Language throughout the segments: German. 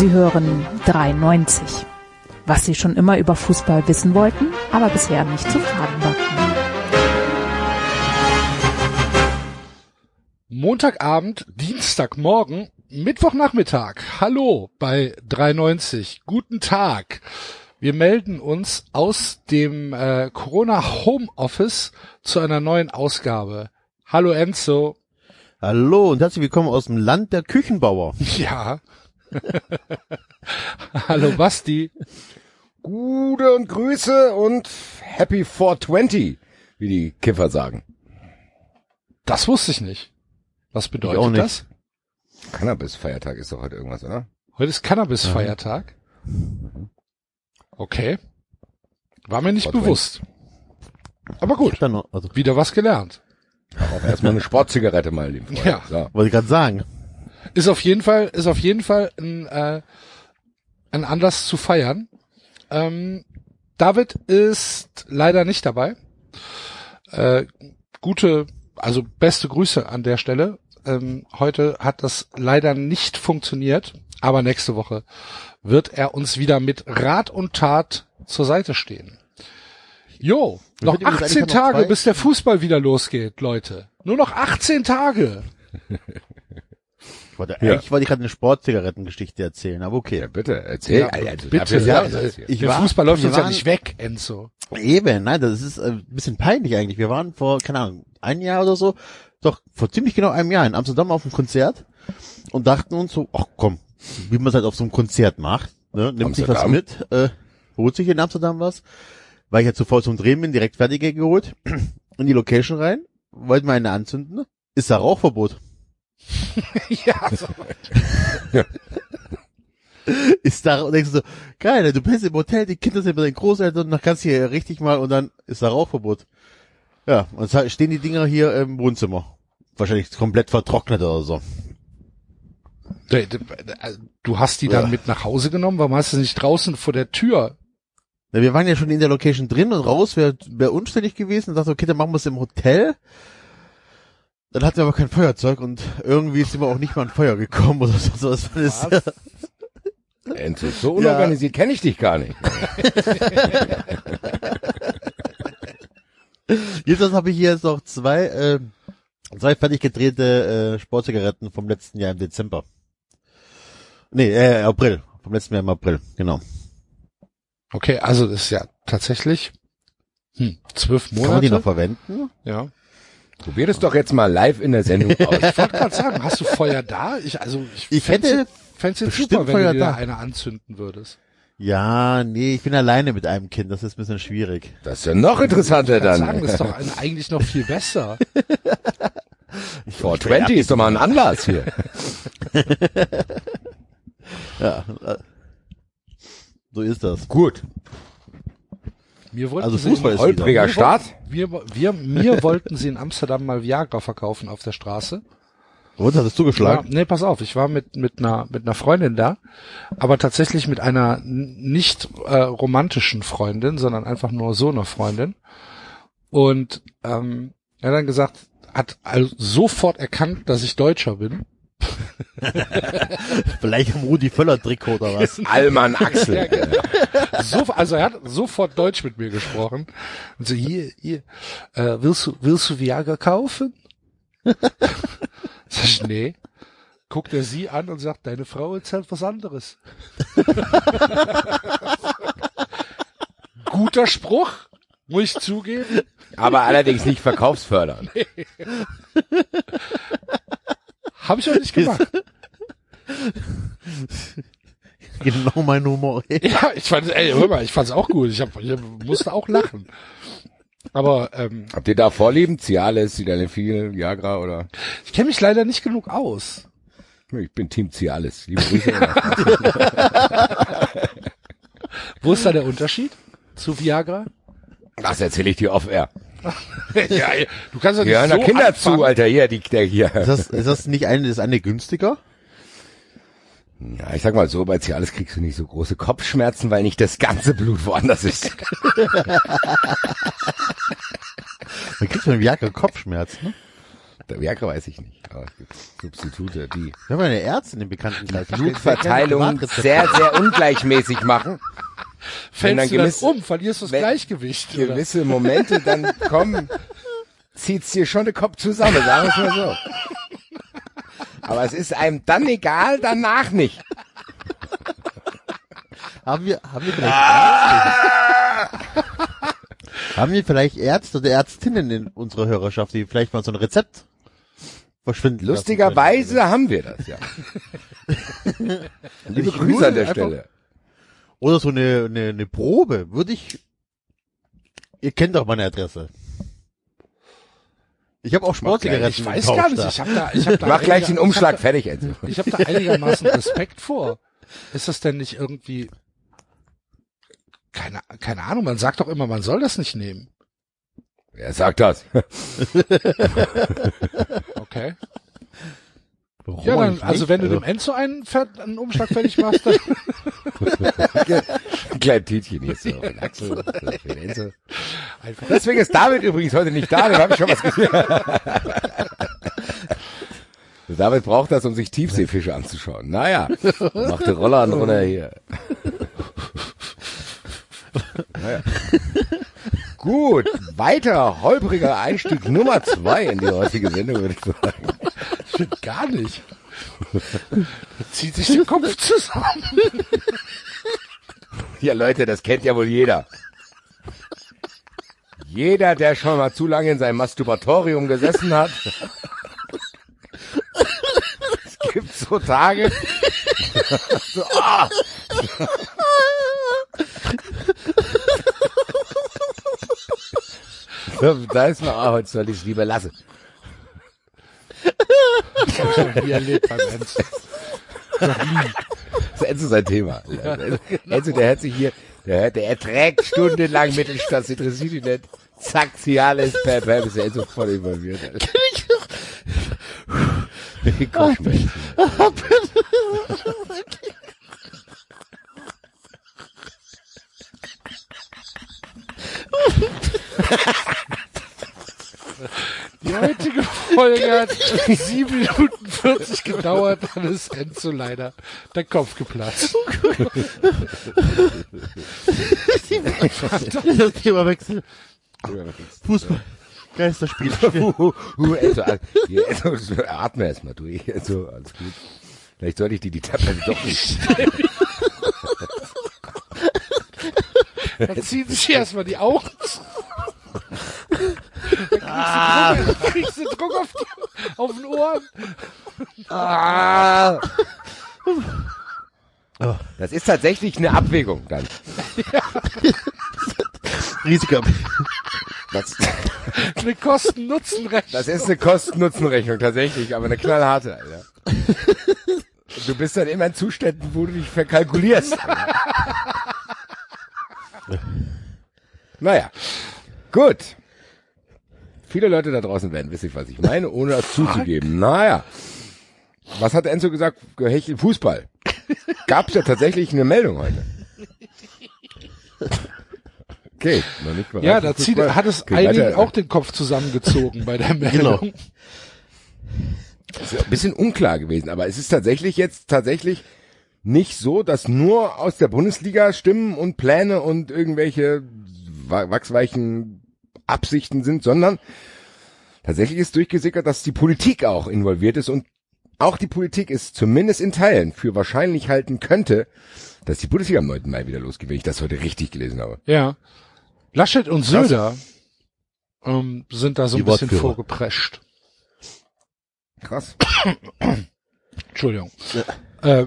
Sie hören 93. Was Sie schon immer über Fußball wissen wollten, aber bisher nicht zu fragen war. Montagabend, Dienstagmorgen, Mittwochnachmittag. Hallo bei 93. Guten Tag. Wir melden uns aus dem äh, Corona Homeoffice zu einer neuen Ausgabe. Hallo Enzo. Hallo und herzlich willkommen aus dem Land der Küchenbauer. Ja. Hallo Basti. Gute und Grüße und Happy 420, wie die Kiffer sagen. Das wusste ich nicht. Was bedeutet das? Cannabis-Feiertag ist doch heute irgendwas, oder? Heute ist Cannabis-Feiertag. Okay. War mir nicht 420. bewusst. Aber gut, noch, also, wieder was gelernt. Auch erstmal eine Sportzigarette mal lieben. Freunde. Ja. So. wollte ich gerade sagen. Ist auf jeden Fall, ist auf jeden Fall ein, äh, ein Anlass zu feiern. Ähm, David ist leider nicht dabei. Äh, gute, also beste Grüße an der Stelle. Ähm, heute hat das leider nicht funktioniert, aber nächste Woche wird er uns wieder mit Rat und Tat zur Seite stehen. Jo, noch wird übrigens 18 eigentlich noch Tage, bis der Fußball wieder losgeht, Leute. Nur noch 18 Tage. Ich wollte, Ja. eigentlich wollte ich gerade eine Sportzigarettengeschichte erzählen, aber okay. Ja, bitte, erzähl. Ja, Alter, bitte. Ja, hier. ich- Der war- Fußball läuft uns ja nicht weg, Enzo. Eben, nein, das ist äh, ein bisschen peinlich eigentlich. Wir waren vor, keine Ahnung, ein Jahr oder so, doch vor ziemlich genau einem Jahr in Amsterdam auf einem Konzert und dachten uns so, ach komm, wie man es halt auf so einem Konzert macht, ne, nimmt sich was Amsterdam. mit, äh, holt sich in Amsterdam was, weil ich ja zuvor zum Drehen bin, direkt fertige geholt, in die Location rein, wollten wir eine anzünden, ist da Rauchverbot. ja, so. ist da und denkst du so, geil, du bist im Hotel, die Kinder sind bei den Großeltern und dann kannst du hier richtig mal und dann ist da Rauchverbot. Ja, und jetzt stehen die Dinger hier im Wohnzimmer. Wahrscheinlich komplett vertrocknet oder so. Du- du- Du hast die dann Ja. mit nach Hause genommen, warum hast du sie nicht draußen vor der Tür? Na, wir waren ja schon in der Location drin und raus wäre wär unständig gewesen und dachte, okay, dann machen wir es im Hotel. Dann hatten wir aber kein Feuerzeug und irgendwie sind wir auch nicht mal an Feuer gekommen oder so. Das war das, Enzo, so unorganisiert kenne ich dich gar nicht. Jedenfalls habe ich hier jetzt noch zwei, äh, zwei fertig gedrehte äh, Sportzigaretten vom letzten Jahr im Dezember. Nee, äh, April. Vom letzten Jahr im April, genau. Okay, also das ist ja tatsächlich hm, zwölf Kann man die noch Monate. verwenden? Ja. Probier das doch jetzt mal live in der Sendung aus. Ich wollte gerade sagen, hast du Feuer da? Ich, also ich, Ich fänd's- hätte fänd's jetzt bestimmt super, wenn Feuer du dir da. eine anzünden würdest. Ja, nee, ich bin alleine mit einem Kind, das ist ein bisschen schwierig. Das ist ja noch interessanter Ich kann sagen, dann. das ist doch ein- eigentlich noch viel besser. 420 ist doch mal ein Anlass hier. Ja, äh, so ist das. Gut. Mir wollten Also sie Fußball in- ist. Holpriger Start. Wir, wir, mir wollten sie in Amsterdam mal Viagra verkaufen auf der Straße. Und hattest du Ja, geschlagen? nee, pass auf, ich war mit mit einer mit einer Freundin da, aber tatsächlich mit einer nicht äh, romantischen Freundin, sondern einfach nur so eine Freundin. Und ähm, er hat dann gesagt, hat also sofort erkannt, dass ich Deutscher bin. Vielleicht am Rudi Völler Trikot oder was? Allmann Axel. So, also er hat sofort Deutsch mit mir gesprochen. Und so, hier, hier, äh, willst du, willst du Viagra kaufen? Sag ich, nee. Guckt er sie an und sagt, deine Frau erzählt was anderes. Guter Spruch, muss ich zugeben. Aber allerdings nicht verkaufsfördernd. Habe ich auch nicht gemacht. genau mein Humor. Ja, ich fand, ey, hör mal, ich fand's auch gut. Ich, hab, ich musste auch lachen. Aber ähm, Habt ihr da Vorlieben? Cialis, Sildenafil, Viagra oder? ich kenne mich leider nicht genug aus. Ich bin Team Cialis. Liebe Grüße. Wo ist da der Unterschied zu Viagra? Das erzähle ich dir off-air. ja, du kannst doch nicht Ja, na so Kinder anfangen. zu, Alter. Hier, die, der hier. Ist das, ist das nicht eine, ist eine günstiger? Ja, ich sag mal so, bei Cialis kriegst du nicht so große Kopfschmerzen, weil nicht das ganze Blut woanders ist. Man kriegt von Viagra Kopfschmerzen, ne? Viagra weiß ich nicht, aber es gibt Substitute, die Wir haben eine Ärztin im Bekanntenkreis. die Blutverteilung sehr, sehr ungleichmäßig machen. Fällst du dann um, verlierst du das Gleichgewicht. Oder? Gewisse Momente dann kommen, zieht's dir schon den Kopf zusammen, sagen wir es mal so. Aber es ist einem dann egal, danach nicht. Haben wir, haben wir vielleicht Ärzte? haben wir vielleicht Ärzte oder Ärztinnen in unserer Hörerschaft, die vielleicht mal so ein Rezept verschwinden lassen Lustigerweise haben wir das, ja. Liebe Ich Grüße an der einfach- Stelle. Oder so eine, eine, eine Probe, würde ich, ihr kennt doch meine Adresse. Ich habe auch Sportzigaretten Ich weiß gar nicht. da. Ich habe da, ich hab da Mach gleich den Umschlag fertig, Enzo. Ich habe da einigermaßen Respekt vor. Ist das denn nicht irgendwie keine keine Ahnung? Man sagt doch immer, man soll das nicht nehmen. Wer sagt das? Okay. Ja, dann, also wenn du dem Enzo einen, einen Umschlag fertig machst, dann Ein kleines Tütchen hier so. Den Axel, den Enzo. Deswegen ist David übrigens heute nicht da, dem habe ich schon was gesehen. David braucht das, um sich Tiefseefische anzuschauen. Naja, macht die Roller an runter hier. Naja. Gut, weiter holpriger Einstieg Nummer zwei in die heutige Sendung, würde ich sagen. Stimmt gar nicht. Zieht sich der Kopf zusammen. Ja, Leute, das kennt ja wohl jeder. Jeder, der schon mal zu lange in seinem Masturbatorium gesessen hat. Es gibt so Tage. so, ah. Da ist man, ah, heute soll ich es lieber lassen. Ich noch nie erlebt beim Enzo. Das ist Enzo sein Thema. Enzo, der hört sich hier, der, hört, der erträgt stundenlang Mittelstadt, das interessiert ihn nicht. Zack, sie alles, per, per, ist Enzo voll involviert. Alter. Kopfschmerzen. Die heutige Folge hat sieben Minuten 40 gedauert, dann ist Enzo leider der Kopf geplatzt. das Thema wechseln. Fußball. Geisterspiel. Also, hier, Enzo, atme erst mal durch. Enzo, alles gut. Vielleicht sollte ich dir die Tablette doch nicht. Dann ziehen sich erstmal die Augen du Druck, dann kriegst du Druck auf, die, auf den Ohren. Ah. Das ist tatsächlich eine Abwägung dann. Risiko. Das, Eine Kosten-Nutzen-Rechnung. das ist eine Kosten-Nutzen-Rechnung tatsächlich, aber eine knallharte, Alter. Du bist dann immer in Zuständen, wo du dich verkalkulierst. naja, gut. Viele Leute da draußen werden wissen, was ich meine, ohne das zuzugeben. Naja. Was hat Enzo gesagt? Gehechel Fußball. Gab es ja tatsächlich eine Meldung heute. Okay, noch nicht bereit Ja, da zieht, hat es Okay, einigen weiter. auch den Kopf zusammengezogen bei der Meldung. Das ist ein bisschen unklar gewesen, aber es ist tatsächlich jetzt tatsächlich nicht so, dass nur aus der Bundesliga Stimmen und Pläne und irgendwelche wa- wachsweichen Absichten sind, sondern tatsächlich ist durchgesickert, dass die Politik auch involviert ist und auch die Politik ist zumindest in Teilen für wahrscheinlich halten könnte, dass die Bundesliga am 9. Mai wieder losgeht, wenn ich das heute richtig gelesen habe. Ja. Laschet und Söder ähm, sind da so ein Die bisschen Wortführer. vorgeprescht. Krass. Entschuldigung. Äh,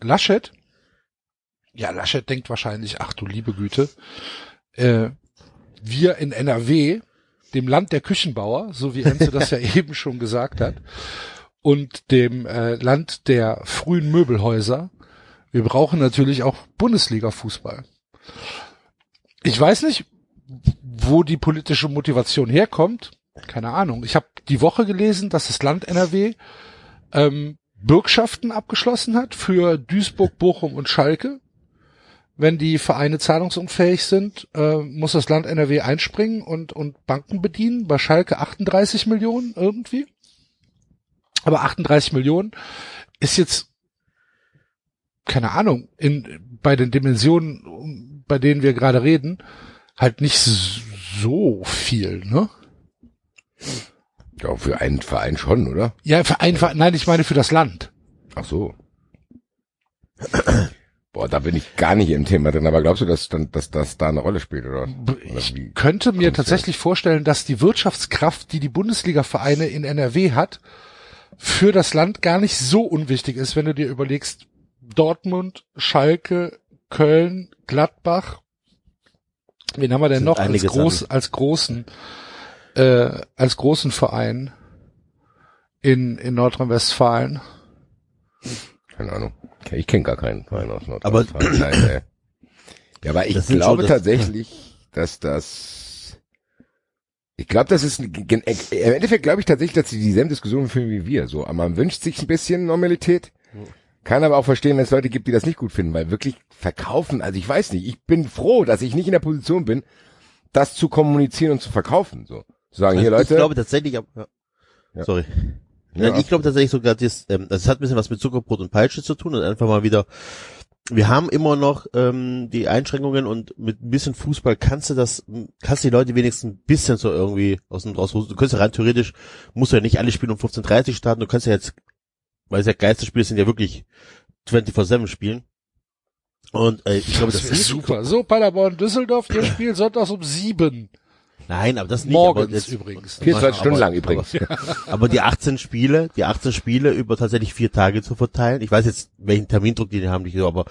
Laschet? Ja, Laschet denkt wahrscheinlich, ach du liebe Güte, äh, wir in NRW, dem Land der Küchenbauer, so wie Enzo das ja eben schon gesagt hat, und dem äh, Land der frühen Möbelhäuser, wir brauchen natürlich auch Bundesliga-Fußball. Ich weiß nicht, wo die politische Motivation herkommt. Keine Ahnung. Ich habe die Woche gelesen, dass das Land NRW ähm, Bürgschaften abgeschlossen hat für Duisburg, Bochum und Schalke. Wenn die Vereine zahlungsunfähig sind, äh, muss das Land NRW einspringen und, und Banken bedienen. Bei Schalke 38 Millionen irgendwie. Aber 38 Millionen ist jetzt, keine Ahnung, in, bei den Dimensionen, bei denen wir gerade reden, halt nicht so viel, ne? Ja, für einen Verein schon, oder? Ja, für ein, Verein- nein, ich meine für das Land. Ach so. Boah, da bin ich gar nicht im Thema drin, aber glaubst du, dass, dann, dass das da eine Rolle spielt, oder? oder Ich wie? könnte mir tatsächlich vorstellen, dass die Wirtschaftskraft, die die Bundesliga-Vereine in NRW hat, für das Land gar nicht so unwichtig ist, wenn du dir überlegst, Dortmund, Schalke, Köln, Gladbach, wen haben wir denn noch als, groß, als großen, äh, als großen Verein in, in Nordrhein-Westfalen? Keine Ahnung. Ich kenne gar keinen Verein aus Aber- Nordrhein-Westfalen. Nein, ey. Ja, aber ich glaube das- tatsächlich, dass das, ich glaube, das ist, ein- äh, im Endeffekt glaube ich tatsächlich, dass sie dieselben Diskussionen führen wie wir. So, aber man wünscht sich ein bisschen Normalität. Kann aber auch verstehen, wenn es Leute gibt, die das nicht gut finden, weil wirklich verkaufen, also ich weiß nicht, ich bin froh, dass ich nicht in der Position bin, das zu kommunizieren und zu verkaufen, so. Zu sagen, hier Also Leute, Ich glaube tatsächlich, ja. Ja. sorry. Ja. Ich glaube tatsächlich sogar, das, ähm, das hat ein bisschen was mit Zuckerbrot und Peitsche zu tun und einfach mal wieder, wir haben immer noch ähm, die Einschränkungen und mit ein bisschen Fußball kannst du das, kannst du die Leute wenigstens ein bisschen so irgendwie aus dem raus. Du kannst ja rein theoretisch, musst du ja nicht alle Spiele um 15.30 Uhr starten, du kannst ja jetzt, weil es ja Geisterspiele sind, ja wirklich 24-7 spielen. Und äh, ich glaube, das, Das ist super. So, Paderborn, Düsseldorf, ihr spielt sonntags um sieben. Nein, aber das nicht. Morgens aber jetzt, übrigens. 24 Stunden aber- lang übrigens. Aber die 18 Spiele, die 18 Spiele über tatsächlich vier Tage zu verteilen. Ich weiß jetzt, welchen Termindruck die haben, nicht so, aber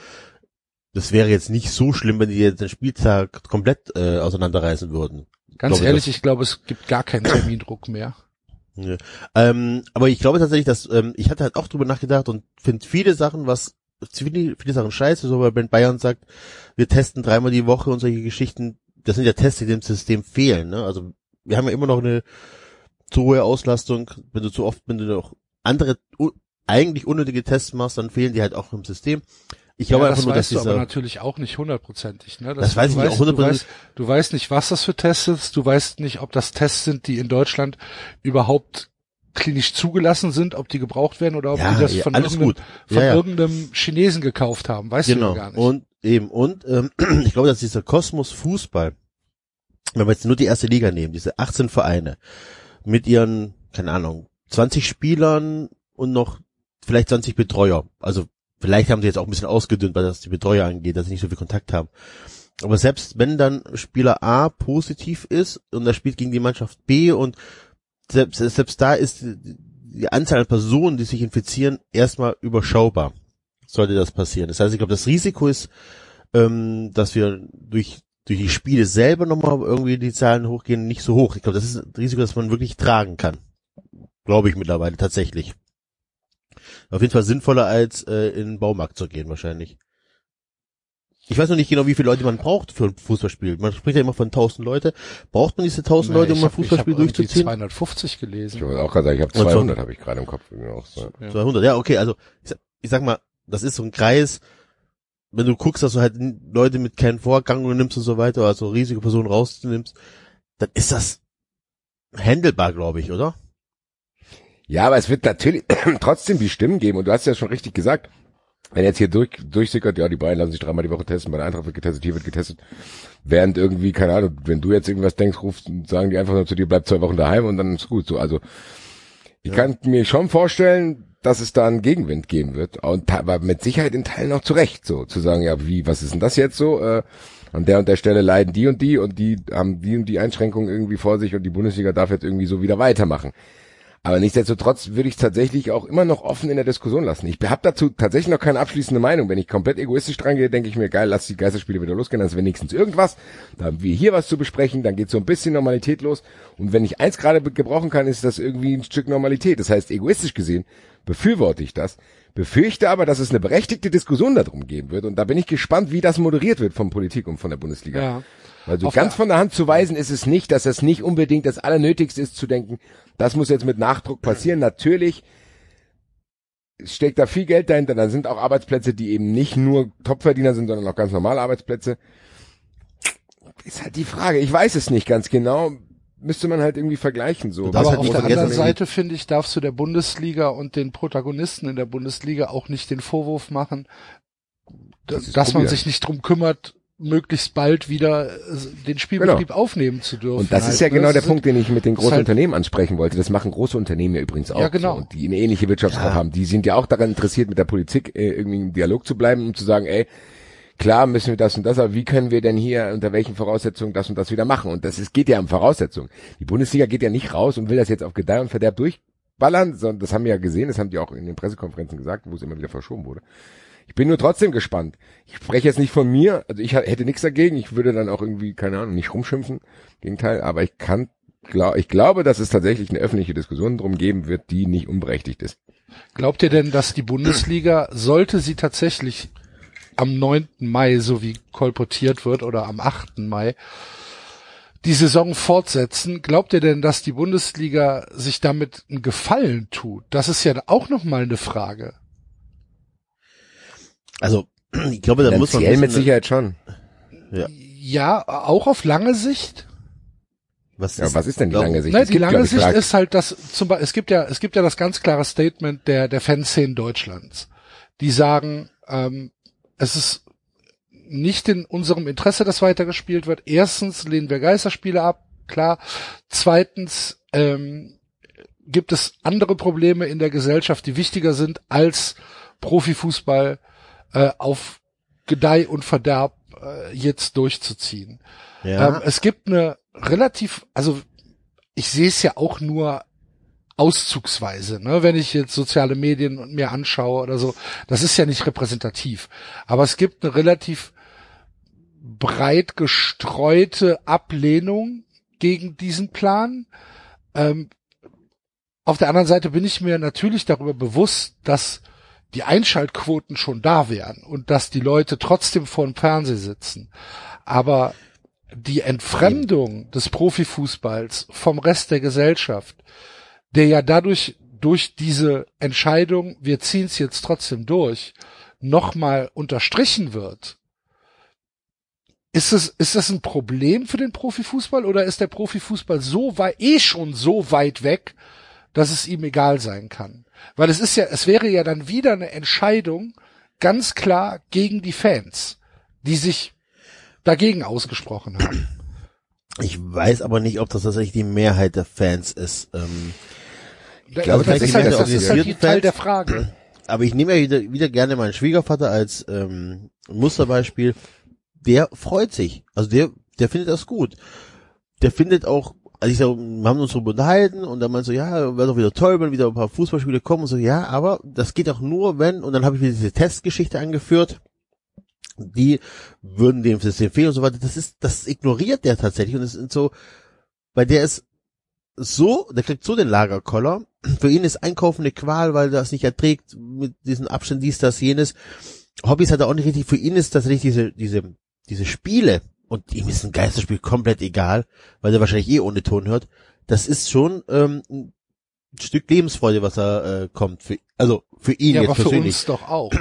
das wäre jetzt nicht so schlimm, wenn die jetzt den Spieltag komplett äh, auseinanderreißen würden. Ganz glaube, ehrlich, das- ich glaube, es gibt gar keinen Termindruck mehr. Ja. Ähm, aber ich glaube tatsächlich, dass ähm, ich hatte halt auch drüber nachgedacht und finde viele Sachen, was viele, viele Sachen scheiße, so weil Ben Bayern sagt, wir testen dreimal die Woche und solche Geschichten, das sind ja Tests, die dem System fehlen. Ne? Also wir haben ja immer noch eine zu hohe Auslastung, wenn du zu oft, wenn du noch andere eigentlich unnötige Tests machst, dann fehlen die halt auch im System. Ich glaube ja, einfach das nur, dass weißt du aber dieser, natürlich auch nicht hundertprozentig. Ne? Das weiß du ich nicht weißt, auch du hundertprozentig. weißt, du weißt nicht, was das für Tests sind. Du weißt nicht, ob das Tests sind, die in Deutschland überhaupt klinisch zugelassen sind, ob die gebraucht werden oder ob Ja, die das ja, von, alles irgendeinem, von Ja, ja. irgendeinem Chinesen gekauft haben. Weißt du genau. ja gar nicht. Und eben, und ähm, ich glaube, dass dieser Kosmos Fußball, wenn wir jetzt nur die erste Liga nehmen, diese 18 Vereine mit ihren, keine Ahnung, 20 Spielern und noch vielleicht 20 Betreuer. Also vielleicht haben sie jetzt auch ein bisschen ausgedünnt, weil das die Betreuer angeht, dass sie nicht so viel Kontakt haben. Aber selbst wenn dann Spieler A positiv ist und er spielt gegen die Mannschaft B und selbst, selbst da ist die, Anzahl an Personen, die sich infizieren, erstmal überschaubar. Sollte das passieren. Das heißt, ich glaube, das Risiko ist, ähm, dass wir durch durch die Spiele selber nochmal irgendwie die Zahlen hochgehen, nicht so hoch. Ich glaube, das ist ein Risiko, das man wirklich tragen kann. Glaube ich mittlerweile tatsächlich. Auf jeden Fall sinnvoller als äh, in den Baumarkt zu gehen wahrscheinlich. Ich weiß noch nicht genau, wie viele Leute man braucht für ein Fußballspiel. Man spricht ja immer von 1000 Leute. Braucht man diese 1000 Leute, um ich ein hab- ich Fußballspiel hab irgendwie durchzuziehen? 250 Ich gelesen. wollte auch gerade sagen, ich habe Und so- 200 habe ich gerade im Kopf. auch so. Ja. 200, ja, okay, also ich sag, ich sag mal, das ist so ein Kreis, wenn du guckst, dass du halt Leute mit keinen Vorerkrankungen nimmst und so weiter, also Risikopersonen rausnimmst, dann ist das handelbar, glaube ich, oder? Ja, aber es wird natürlich trotzdem die Stimmen geben und du hast ja schon richtig gesagt, wenn jetzt hier durch, durchsickert, ja, die Bayern lassen sich dreimal die Woche testen, bei der Eintracht wird getestet, hier wird getestet, während irgendwie, keine Ahnung, wenn du jetzt irgendwas denkst, rufst, sagen die einfach nur zu dir, bleib zwei Wochen daheim und dann ist gut so. Also ich kann mir schon vorstellen, dass es da einen Gegenwind geben wird und aber mit Sicherheit in Teilen auch zurecht so, zu sagen, ja, wie, was ist denn das jetzt so? Äh, an der und der Stelle leiden die und die und die haben die und die Einschränkungen irgendwie vor sich und die Bundesliga darf jetzt irgendwie so wieder weitermachen. Aber nichtsdestotrotz würde ich tatsächlich auch immer noch offen in der Diskussion lassen. Ich habe dazu tatsächlich noch keine abschließende Meinung. Wenn ich komplett egoistisch dran gehe, denke ich mir, geil, lass die Geisterspiele wieder losgehen, dann ist wenigstens irgendwas. Da haben wir hier was zu besprechen, dann geht so ein bisschen Normalität los. Und wenn ich eins gerade gebrauchen kann, ist das irgendwie ein Stück Normalität. Das heißt, egoistisch gesehen befürworte ich das, befürchte aber, dass es eine berechtigte Diskussion darum geben wird. Und da bin ich gespannt, wie das moderiert wird von Politik und von der Bundesliga. Ja. Also Auf ganz von der Hand zu weisen ist es nicht, dass es nicht unbedingt das Allernötigste ist zu denken, das muss jetzt mit Nachdruck passieren. Natürlich steckt da viel Geld dahinter. Dann sind auch Arbeitsplätze, die eben nicht nur Topverdiener sind, sondern auch ganz normale Arbeitsplätze. Ist halt die Frage. Ich weiß es nicht ganz genau. müsste man halt irgendwie vergleichen. So. Aber halt auf der anderen Seite, finde ich, darfst du der Bundesliga und den Protagonisten in der Bundesliga auch nicht den Vorwurf machen, Das dass man sich nicht drum kümmert, möglichst bald wieder äh, den Spielbetrieb aufnehmen zu dürfen. Und das halt, ist ja ne? genau Das der Punkt, den ich mit den großen halt- Unternehmen ansprechen wollte. Das machen große Unternehmen ja übrigens auch. Ja, genau. So, die eine ähnliche Wirtschaftskraft haben. Die sind ja auch daran interessiert, mit der Politik äh, irgendwie im Dialog zu bleiben und zu sagen, ey, klar müssen wir das und das, aber wie können wir denn hier unter welchen Voraussetzungen das und das wieder machen? Und das ist, geht ja um Voraussetzungen. Die Bundesliga geht ja nicht raus und will das jetzt auf Gedeih und Verderb durchballern, sondern das haben wir ja gesehen, das haben die auch in den Pressekonferenzen gesagt, wo es immer wieder verschoben wurde. Ich bin nur trotzdem gespannt. Ich spreche jetzt nicht von mir, also ich hätte nichts dagegen, ich würde dann auch irgendwie, keine Ahnung, nicht rumschimpfen, Gegenteil, aber ich kann, glaub, ich glaube, dass es tatsächlich eine öffentliche Diskussion drum geben wird, die nicht unberechtigt ist. Glaubt ihr denn, dass die Bundesliga, sollte sie tatsächlich am 9. Mai, so wie kolportiert wird, oder am 8. Mai, die Saison fortsetzen, glaubt ihr denn, dass die Bundesliga sich damit einen Gefallen tut? Das ist ja auch nochmal eine Frage. Also, ich glaube, da muss man Finanziell mit wissen, Sicherheit schon. Ja, auch auf lange Sicht. Was Ja, ist, was ist denn die lange Sicht? Ne, Es die gibt, lange Sicht ist halt, dass zum Beispiel, es gibt ja, es gibt ja das ganz klare Statement der, der Fanszenen Deutschlands, die sagen, ähm, es ist nicht in unserem Interesse, dass weitergespielt wird. Erstens lehnen wir Geisterspiele ab, klar. Zweitens ähm, gibt es andere Probleme in der Gesellschaft, die wichtiger sind als Profifußball äh, auf Gedeih und Verderb äh, jetzt durchzuziehen. Ja, Ähm, es gibt eine relativ, also ich sehe es ja auch nur auszugsweise, ne? wenn ich jetzt soziale Medien mir anschaue oder so, das ist ja nicht repräsentativ. Aber es gibt eine relativ breit gestreute Ablehnung gegen diesen Plan. Ähm, auf der anderen Seite bin ich mir natürlich darüber bewusst, dass die Einschaltquoten schon da wären und dass die Leute trotzdem vor dem Fernseher sitzen. Aber die Entfremdung des Profifußballs vom Rest der Gesellschaft, der ja dadurch durch diese Entscheidung, wir ziehen es jetzt trotzdem durch, nochmal unterstrichen wird. Ist es, ist das ein Problem für den Profifußball oder ist der Profifußball so weit, eh schon so weit weg, dass es ihm egal sein kann? Weil es ist ja, es wäre ja dann wieder eine Entscheidung ganz klar gegen die Fans, die sich dagegen ausgesprochen haben. ich weiß aber nicht, ob das tatsächlich die Mehrheit der Fans ist. Ähm, Ich glaube das ist halt, das ist halt Teil Fans- der Frage. aber ich nehme ja wieder, wieder gerne meinen Schwiegervater als ähm, Musterbeispiel. Der freut sich. Also der, der findet das gut. Der findet auch, also ich sag, wir haben uns darüber unterhalten und dann meint so, ja, wäre doch wieder toll, wenn wieder ein paar Fußballspiele kommen und so, ja, aber das geht auch nur, wenn, und dann habe ich wieder diese Testgeschichte angeführt, die würden dem System fehlen und so weiter. Das ist, das ignoriert der tatsächlich und es sind so, weil der ist so, der kriegt so den Lagerkoller. Für ihn ist Einkaufen eine Qual, weil er das nicht erträgt mit diesen Abständen, dies, das, jenes. Hobbys hat er auch nicht richtig. Für ihn ist tatsächlich diese, diese, diese Spiele und ihm ist ein Geisterspiel komplett egal, weil er wahrscheinlich eh ohne Ton hört. Das ist schon ähm, ein Stück Lebensfreude, was er äh, kommt. Für, also für ihn Ja, jetzt aber für persönlich. uns doch auch.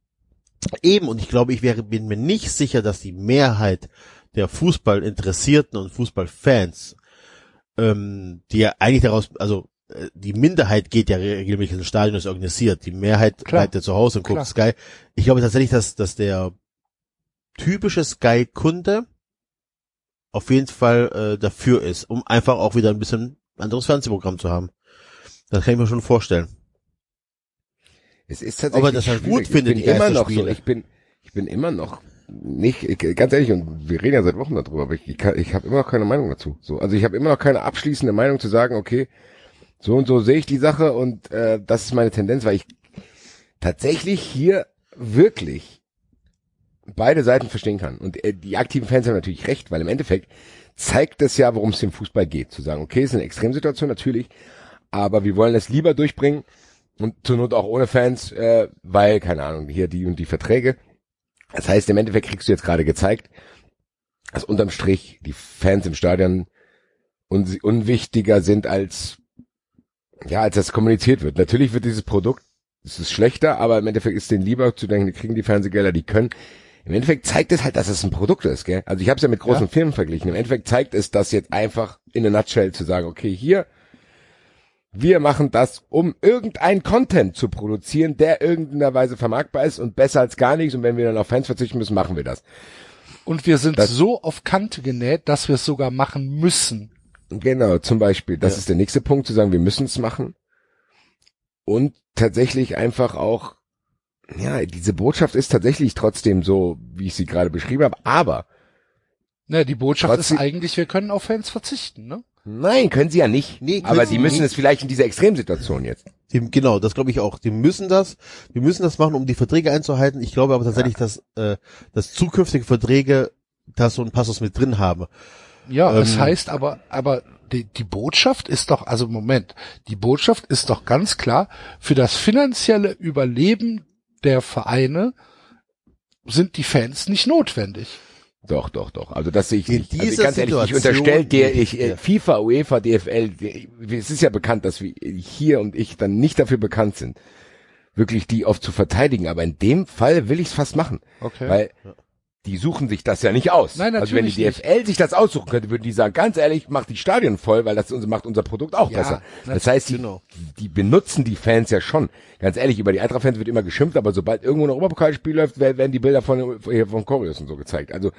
Eben, und ich glaube, ich wäre, bin mir nicht sicher, dass die Mehrheit der Fußballinteressierten und Fußballfans, ähm, die ja eigentlich daraus, also äh, die Minderheit geht ja regelmäßig ins Stadion, ist organisiert, die Mehrheit Klar. bleibt ja zu Hause und guckt Sky. Ich glaube tatsächlich, dass, dass der typische Sky-Kunde auf jeden Fall äh, dafür ist, um einfach auch wieder ein bisschen anderes Fernsehprogramm zu haben. Das kann ich mir schon vorstellen. Es ist tatsächlich Aber das halt gut findet, ich immer noch so, ich bin, ich bin immer noch nicht, ich, ganz ehrlich, und wir reden ja seit Wochen darüber, aber ich, ich, kann- ich habe immer noch keine Meinung dazu. So, also ich habe immer noch keine abschließende Meinung zu sagen, okay, so und so sehe ich die Sache und äh, das ist meine Tendenz, weil ich tatsächlich hier wirklich beide Seiten verstehen kann. Und äh, die aktiven Fans haben natürlich recht, weil im Endeffekt zeigt das ja, worum es im Fußball geht. Zu sagen, okay, es ist eine Extremsituation natürlich, aber wir wollen es lieber durchbringen und zur Not auch ohne Fans, äh, weil, keine Ahnung, hier die und die Verträge. Das heißt, im Endeffekt kriegst du jetzt gerade gezeigt, dass unterm Strich die Fans im Stadion un unwichtiger sind als, ja, als das kommuniziert wird. Natürlich wird dieses Produkt, es ist schlechter, aber im Endeffekt ist denen lieber zu denken, die kriegen die Fernsehgelder, die können Im Endeffekt zeigt es halt, dass es ein Produkt ist, gell? Also ich habe es ja mit großen Ja. Firmen verglichen. Im Endeffekt zeigt es das jetzt einfach in a nutshell zu sagen, okay, hier, wir machen das, um irgendein Content zu produzieren, der irgendeiner Weise vermarktbar ist und besser als gar nichts. Und wenn wir dann auf Fans verzichten müssen, machen wir das. Und wir sind Das- so auf Kante genäht, dass wir es sogar machen müssen. Genau, zum Beispiel. Das Ja. ist der nächste Punkt, zu sagen, wir müssen es machen. Und tatsächlich einfach auch, ja, diese Botschaft ist tatsächlich trotzdem so, wie ich sie gerade beschrieben habe. Aber Ne, die Botschaft Trotzdem- ist eigentlich, wir können auf Fans verzichten, ne? nein, können sie ja nicht. Nee, können aber sie die müssen nicht. es vielleicht in dieser Extremsituation jetzt. Die, genau, das glaube ich auch. Die müssen das, die müssen das machen, um die Verträge einzuhalten. Ich glaube aber tatsächlich, dass, äh, dass zukünftige Verträge da so einen Passus mit drin haben. Ja, Ähm, das heißt aber, aber die, die Botschaft ist doch, also Moment, die Botschaft ist doch ganz klar, für das finanzielle Überleben der Vereine sind die Fans nicht notwendig. Doch, doch, doch. Also das sehe ich In nicht. Also dieser ganz ehrlich, ich Situation unterstelle der ich äh, ja. FIFA, UEFA, DFL. Es ist ja bekannt, dass wir hier und ich dann nicht dafür bekannt sind, wirklich die oft zu verteidigen. Aber in dem Fall will ich es fast machen, Okay. weil die suchen sich das ja nicht aus. Nein, also wenn die natürlich DFL sich das aussuchen könnte, würden die sagen, ganz ehrlich, macht die Stadion voll, weil das macht unser Produkt auch Ja, besser. Das heißt, die, genau. die benutzen die Fans ja schon. Ganz ehrlich, über die Eintracht-Fans wird immer geschimpft, aber sobald irgendwo ein Europapokalspiel läuft, wer- werden die Bilder von, von Choreos und so gezeigt. Also,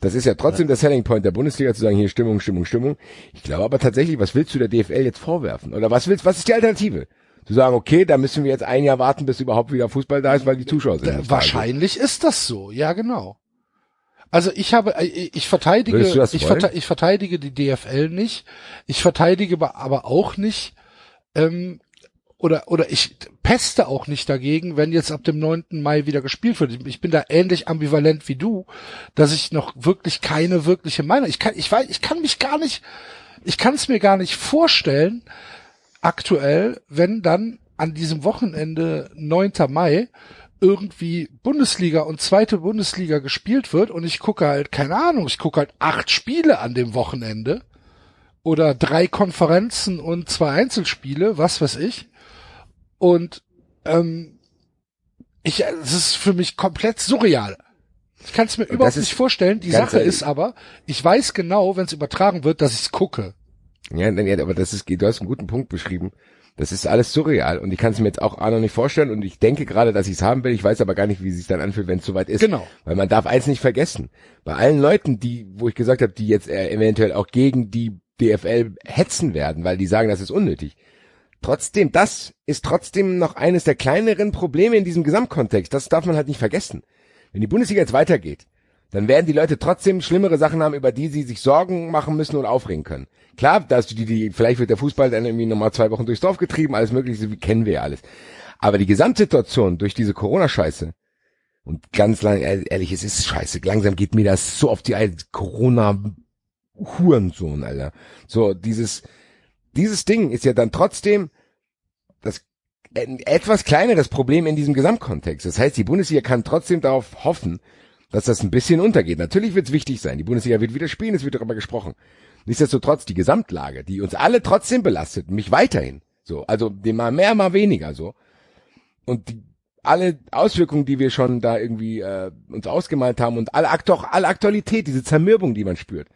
das ist ja trotzdem der Selling Point der Bundesliga, zu sagen, hier Stimmung, Stimmung, Stimmung. Ich glaube aber tatsächlich, was willst du der DFL jetzt vorwerfen? Oder was willst, was ist die Alternative? Zu sagen, okay, da müssen wir jetzt ein Jahr warten, bis überhaupt wieder Fußball da ist, weil die Zuschauer sind. Da- im Stadion. Wahrscheinlich ist das so, ja genau. Also ich habe, äh, ich verteidige, ich, verte, ich verteidige die DFL nicht. Ich verteidige aber- aber auch nicht, ähm, oder, oder ich peste auch nicht dagegen, wenn jetzt ab dem 9. Mai wieder gespielt wird. Ich bin da ähnlich ambivalent wie du, dass ich noch wirklich keine wirkliche Meinung, ich kann, ich weiß, ich kann mich gar nicht, ich kann es mir gar nicht vorstellen, aktuell, wenn dann an diesem Wochenende 9. Mai irgendwie Bundesliga und zweite Bundesliga gespielt wird und ich gucke halt, keine Ahnung, ich gucke halt acht Spiele an dem Wochenende oder drei Konferenzen und zwei Einzelspiele, was weiß ich. Und ähm, ich, es ist für mich komplett surreal. Ich kann es mir Und überhaupt nicht vorstellen. Die Sache ehrlich- ist aber, ich weiß genau, wenn es übertragen wird, dass ich es gucke. Ja, nein, ja, aber das ist, du hast einen guten Punkt beschrieben. Das ist alles surreal und ich kann es mir jetzt auch A noch nicht vorstellen und ich denke gerade, dass ich es haben will. Ich weiß aber gar nicht, wie es sich dann anfühlt, wenn es soweit ist. Genau. Weil man darf eins nicht vergessen. Bei allen Leuten, die, wo ich gesagt habe, die jetzt äh, eventuell auch gegen die DFL hetzen werden, weil die sagen, das ist unnötig. Trotzdem, das ist trotzdem noch eines der kleineren Probleme in diesem Gesamtkontext. Das darf man halt nicht vergessen. Wenn die Bundesliga jetzt weitergeht, dann werden die Leute trotzdem schlimmere Sachen haben, über die sie sich Sorgen machen müssen und aufregen können. Klar, dass die, die, vielleicht wird der Fußball dann irgendwie nochmal zwei Wochen durchs Dorf getrieben, alles mögliche, wie kennen wir ja alles. Aber die Gesamtsituation durch diese Corona-Scheiße und ganz lang, ehrlich, es ist scheiße. Langsam geht mir das so auf die Eier. Corona Hurensohn, Alter. So, dieses, dieses Ding ist ja dann trotzdem das etwas kleineres Problem in diesem Gesamtkontext. Das heißt, die Bundesliga kann trotzdem darauf hoffen, dass das ein bisschen untergeht. Natürlich wird es wichtig sein. Die Bundesliga wird wieder spielen, es wird darüber gesprochen. Nichtsdestotrotz, die Gesamtlage, die uns alle trotzdem belastet, mich weiterhin. So, also dem mal mehr, mal weniger so. Und die, alle Auswirkungen, die wir schon da irgendwie äh, uns ausgemalt haben und alle, auch alle Aktualität, diese Zermürbung, die man spürt,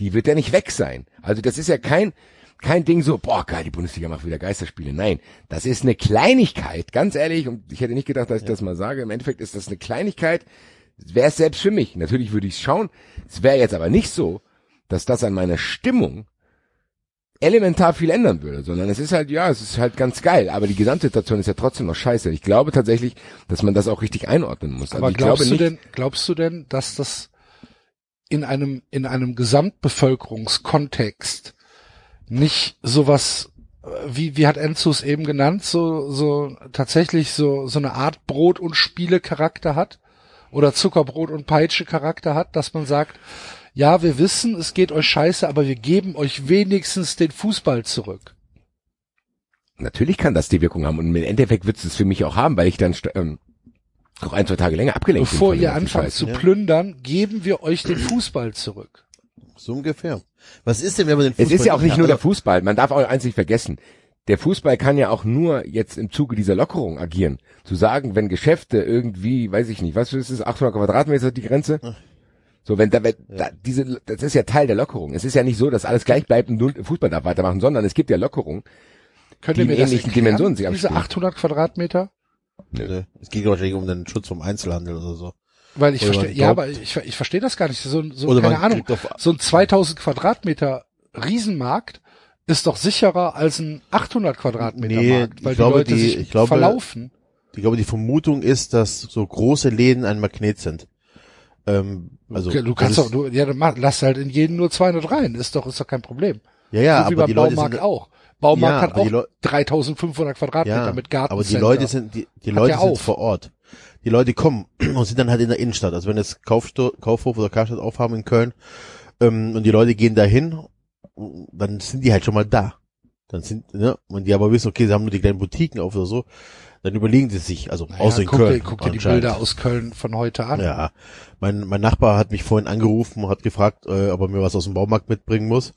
die wird ja nicht weg sein. Also das ist ja kein kein Ding so, boah, geil, die Bundesliga macht wieder Geisterspiele. Nein, das ist eine Kleinigkeit, ganz ehrlich, und ich hätte nicht gedacht, dass ich das mal sage. Im Endeffekt ist das eine Kleinigkeit, wäre es selbst für mich. Natürlich würde ich es schauen. Es wäre jetzt aber nicht so, dass das an meiner Stimmung elementar viel ändern würde, sondern es ist halt, ja, es ist halt ganz geil, aber die Gesamtsituation ist ja trotzdem noch scheiße. Ich glaube tatsächlich, dass man das auch richtig einordnen muss. Also Aber ich glaubst glaube du denn, glaubst du denn, dass das in einem, in einem Gesamtbevölkerungskontext nicht sowas, äh, wie, wie hat Enzo es eben genannt, so, so tatsächlich so, so eine Art Brot- und Spiele-Charakter hat? Oder Zuckerbrot- und Peitsche-Charakter hat, dass man sagt, ja, wir wissen, es geht euch scheiße, aber wir geben euch wenigstens den Fußball zurück. natürlich kann das die Wirkung haben und im Endeffekt wird es für mich auch haben, weil ich dann ähm, auch ein, zwei Tage länger abgelenkt Bevor bin. von ihr anfangt zu plündern, geben wir euch den Fußball zurück. So ungefähr. Was ist denn, wenn man den Es Fußball ist ja auch nicht nur der Fußball. Man darf auch eins nicht vergessen. der Fußball kann ja auch nur jetzt im Zuge dieser Lockerung agieren. Zu sagen, wenn Geschäfte irgendwie, weiß ich nicht, was ist es, 800 Quadratmeter die Grenze? So, wenn da, wenn, da diese, das ist ja Teil der Lockerung. Es ist ja nicht so, dass alles gleich bleibt und nur Fußball darf weitermachen, sondern es gibt ja Lockerung. Könnt die ihr mir das ähnlichen erklären, Dimensionen sich diese abspielen. 800 Quadratmeter? Ne? Es geht wahrscheinlich um den Schutz vom Einzelhandel oder so. Weil ich verstehe, ja, aber ich, ich verstehe das gar nicht. So, so keine Ahnung, so ein 2000 Quadratmeter Riesenmarkt ist doch sicherer als ein 800 Quadratmeter Nee, Markt, ich weil glaube, die Leute die- sich ich glaube- verlaufen. Ich glaube, die Vermutung ist, dass so große Läden ein Magnet sind. Ähm, also Okay, du kannst doch, du, ja, lass halt in jeden nur 200 rein, ist doch, ist doch kein Problem. ja, ja, so wie aber beim die Leute Baumarkt sind, auch. Baumarkt Ja, hat auch Leu- 3500 Quadratmeter ja, mit Garten. aber die Leute sind, die, die Hat Leute ja sind auf. vor Ort. Die Leute kommen und sind dann halt in der Innenstadt. Also wenn jetzt Kaufsto Kaufhof oder Karstadt aufhaben in Köln ähm, und die Leute gehen dahin, dann sind die halt schon mal da. Dann sind, ne, und die aber wissen, okay, sie haben nur die kleinen Boutiquen auf oder so, dann überlegen sie sich, also naja, außer in guck, Köln. dir, guck dir die. Bilder aus Köln von heute an. Ja, mein, mein Nachbar hat mich vorhin angerufen und hat gefragt, äh, ob er mir was aus dem Baumarkt mitbringen muss.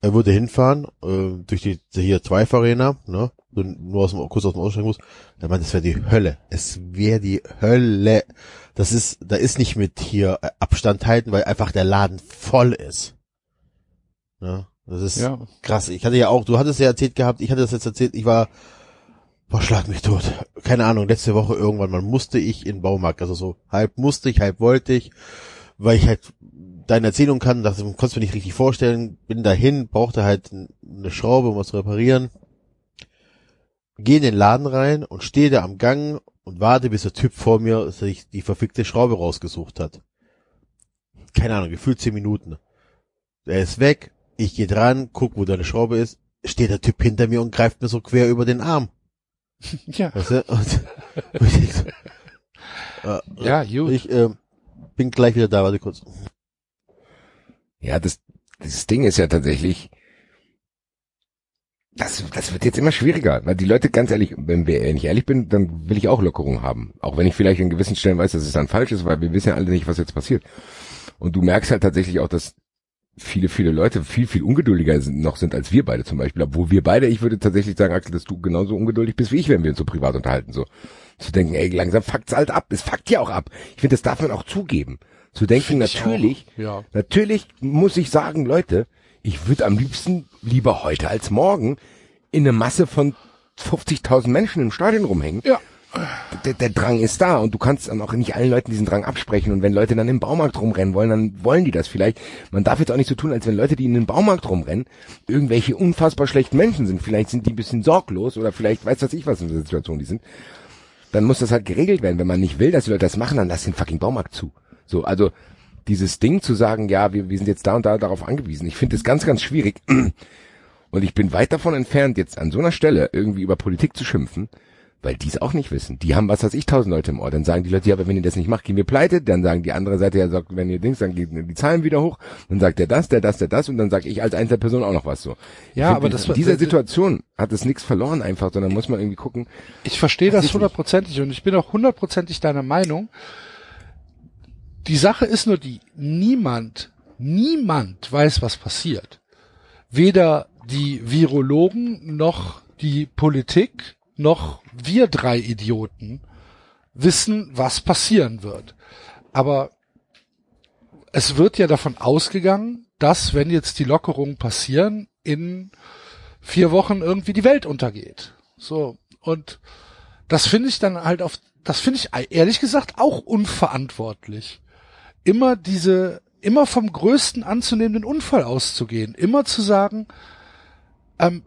Er würde hinfahren, äh, durch die, hier Zweif Arena, ne, nur aus dem, kurz aus dem Aussteigen muss. Er meinte, es wäre die Hölle. Es wäre die Hölle. Das ist, da ist nicht mit hier äh, Abstand halten, weil einfach der Laden voll ist. Ja, das ist Ja. krass. Ich hatte ja auch, du hattest ja erzählt gehabt, ich hatte das jetzt erzählt, ich war, boah, schlag mich tot. Keine Ahnung, letzte Woche irgendwann, man musste ich in Baumarkt, also so halb musste ich, halb wollte ich, weil ich halt deine Erzählung kann, das konntest du mir nicht richtig vorstellen, bin dahin, brauchte halt eine Schraube, um was zu reparieren, gehe in den Laden rein und stehe da am Gang und warte, bis der Typ vor mir sich die verfickte Schraube rausgesucht hat. Keine Ahnung, gefühlt zehn Minuten. Er ist weg, ich gehe dran, guck, wo deine Schraube ist, steht der Typ hinter mir und greift mir so quer über den Arm. Ja, Weißt du? Und, und ich, äh, ja, gut. ich äh, bin gleich wieder da, warte kurz. Ja, das, das Ding ist ja tatsächlich, das, das wird jetzt immer schwieriger, weil die Leute, ganz ehrlich, wenn, ich ehrlich bin, dann will ich auch Lockerung haben. Auch wenn ich vielleicht in gewissen Stellen weiß, dass es dann falsch ist, weil wir wissen ja alle nicht, was jetzt passiert. Und du merkst halt tatsächlich auch, dass viele, viele Leute viel, viel ungeduldiger sind, noch sind als wir beide zum Beispiel. Obwohl wir beide, ich würde tatsächlich sagen, Axel, dass du genauso ungeduldig bist wie ich, wenn wir uns so privat unterhalten. So zu denken, ey, langsam fuckt's halt ab. Es fuckt ja auch ab. Ich finde, das darf man auch zugeben. Zu denken, ich natürlich, ja. natürlich muss ich sagen, Leute, ich würde am liebsten lieber heute als morgen in eine Masse von 50.000 Menschen im Stadion rumhängen. Ja. Der, der Drang ist da und du kannst dann auch nicht allen Leuten diesen Drang absprechen. Und wenn Leute dann im Baumarkt rumrennen wollen, dann wollen die das vielleicht. Man darf jetzt auch nicht so tun, als wenn Leute, die in den Baumarkt rumrennen, irgendwelche unfassbar schlechten Menschen sind. Vielleicht sind die ein bisschen sorglos oder vielleicht weiß das ich, was in der Situation die sind. Dann muss das halt geregelt werden. Wenn man nicht will, dass die Leute das machen, dann lass den fucking Baumarkt zu. So, also dieses Ding zu sagen, ja, wir, wir sind jetzt da und da darauf angewiesen. Ich finde es ganz, ganz schwierig. Und ich bin weit davon entfernt, jetzt an so einer Stelle irgendwie über Politik zu schimpfen, weil die es auch nicht wissen. Die haben, was weiß ich, tausend Leute im Ort. Dann sagen die Leute, ja, aber wenn ihr das nicht macht, gehen wir pleite. Dann sagen die andere Seite, ja, sagt, wenn ihr Dings, dann gehen die Zahlen wieder hoch. Dann sagt der das, der das, der das und dann sage ich als Einzelperson auch noch was so. Ja, find, aber in das war- dieser das- Situation hat es nichts verloren einfach, sondern muss man irgendwie gucken. Ich verstehe das hundertprozentig und ich bin auch hundertprozentig deiner Meinung. Die Sache ist nur die, niemand, niemand weiß, was passiert. Weder die Virologen noch die Politik noch wir drei Idioten wissen, was passieren wird. Aber es wird ja davon ausgegangen, dass, wenn jetzt die Lockerungen passieren, in vier Wochen irgendwie die Welt untergeht. So. Und das finde ich dann halt auf, das finde ich ehrlich gesagt auch unverantwortlich. Immer diese, immer vom größten anzunehmenden Unfall auszugehen. Immer zu sagen, ähm,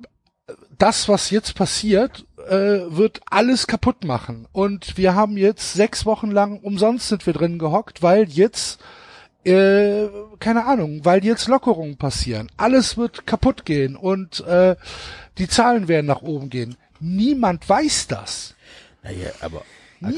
das, was jetzt passiert, äh, wird alles kaputt machen. Und wir haben jetzt sechs Wochen lang umsonst sind wir drin gehockt, weil jetzt äh, keine Ahnung, weil jetzt Lockerungen passieren. Alles wird kaputt gehen und äh, die Zahlen werden nach oben gehen. Niemand weiß das. Naja, aber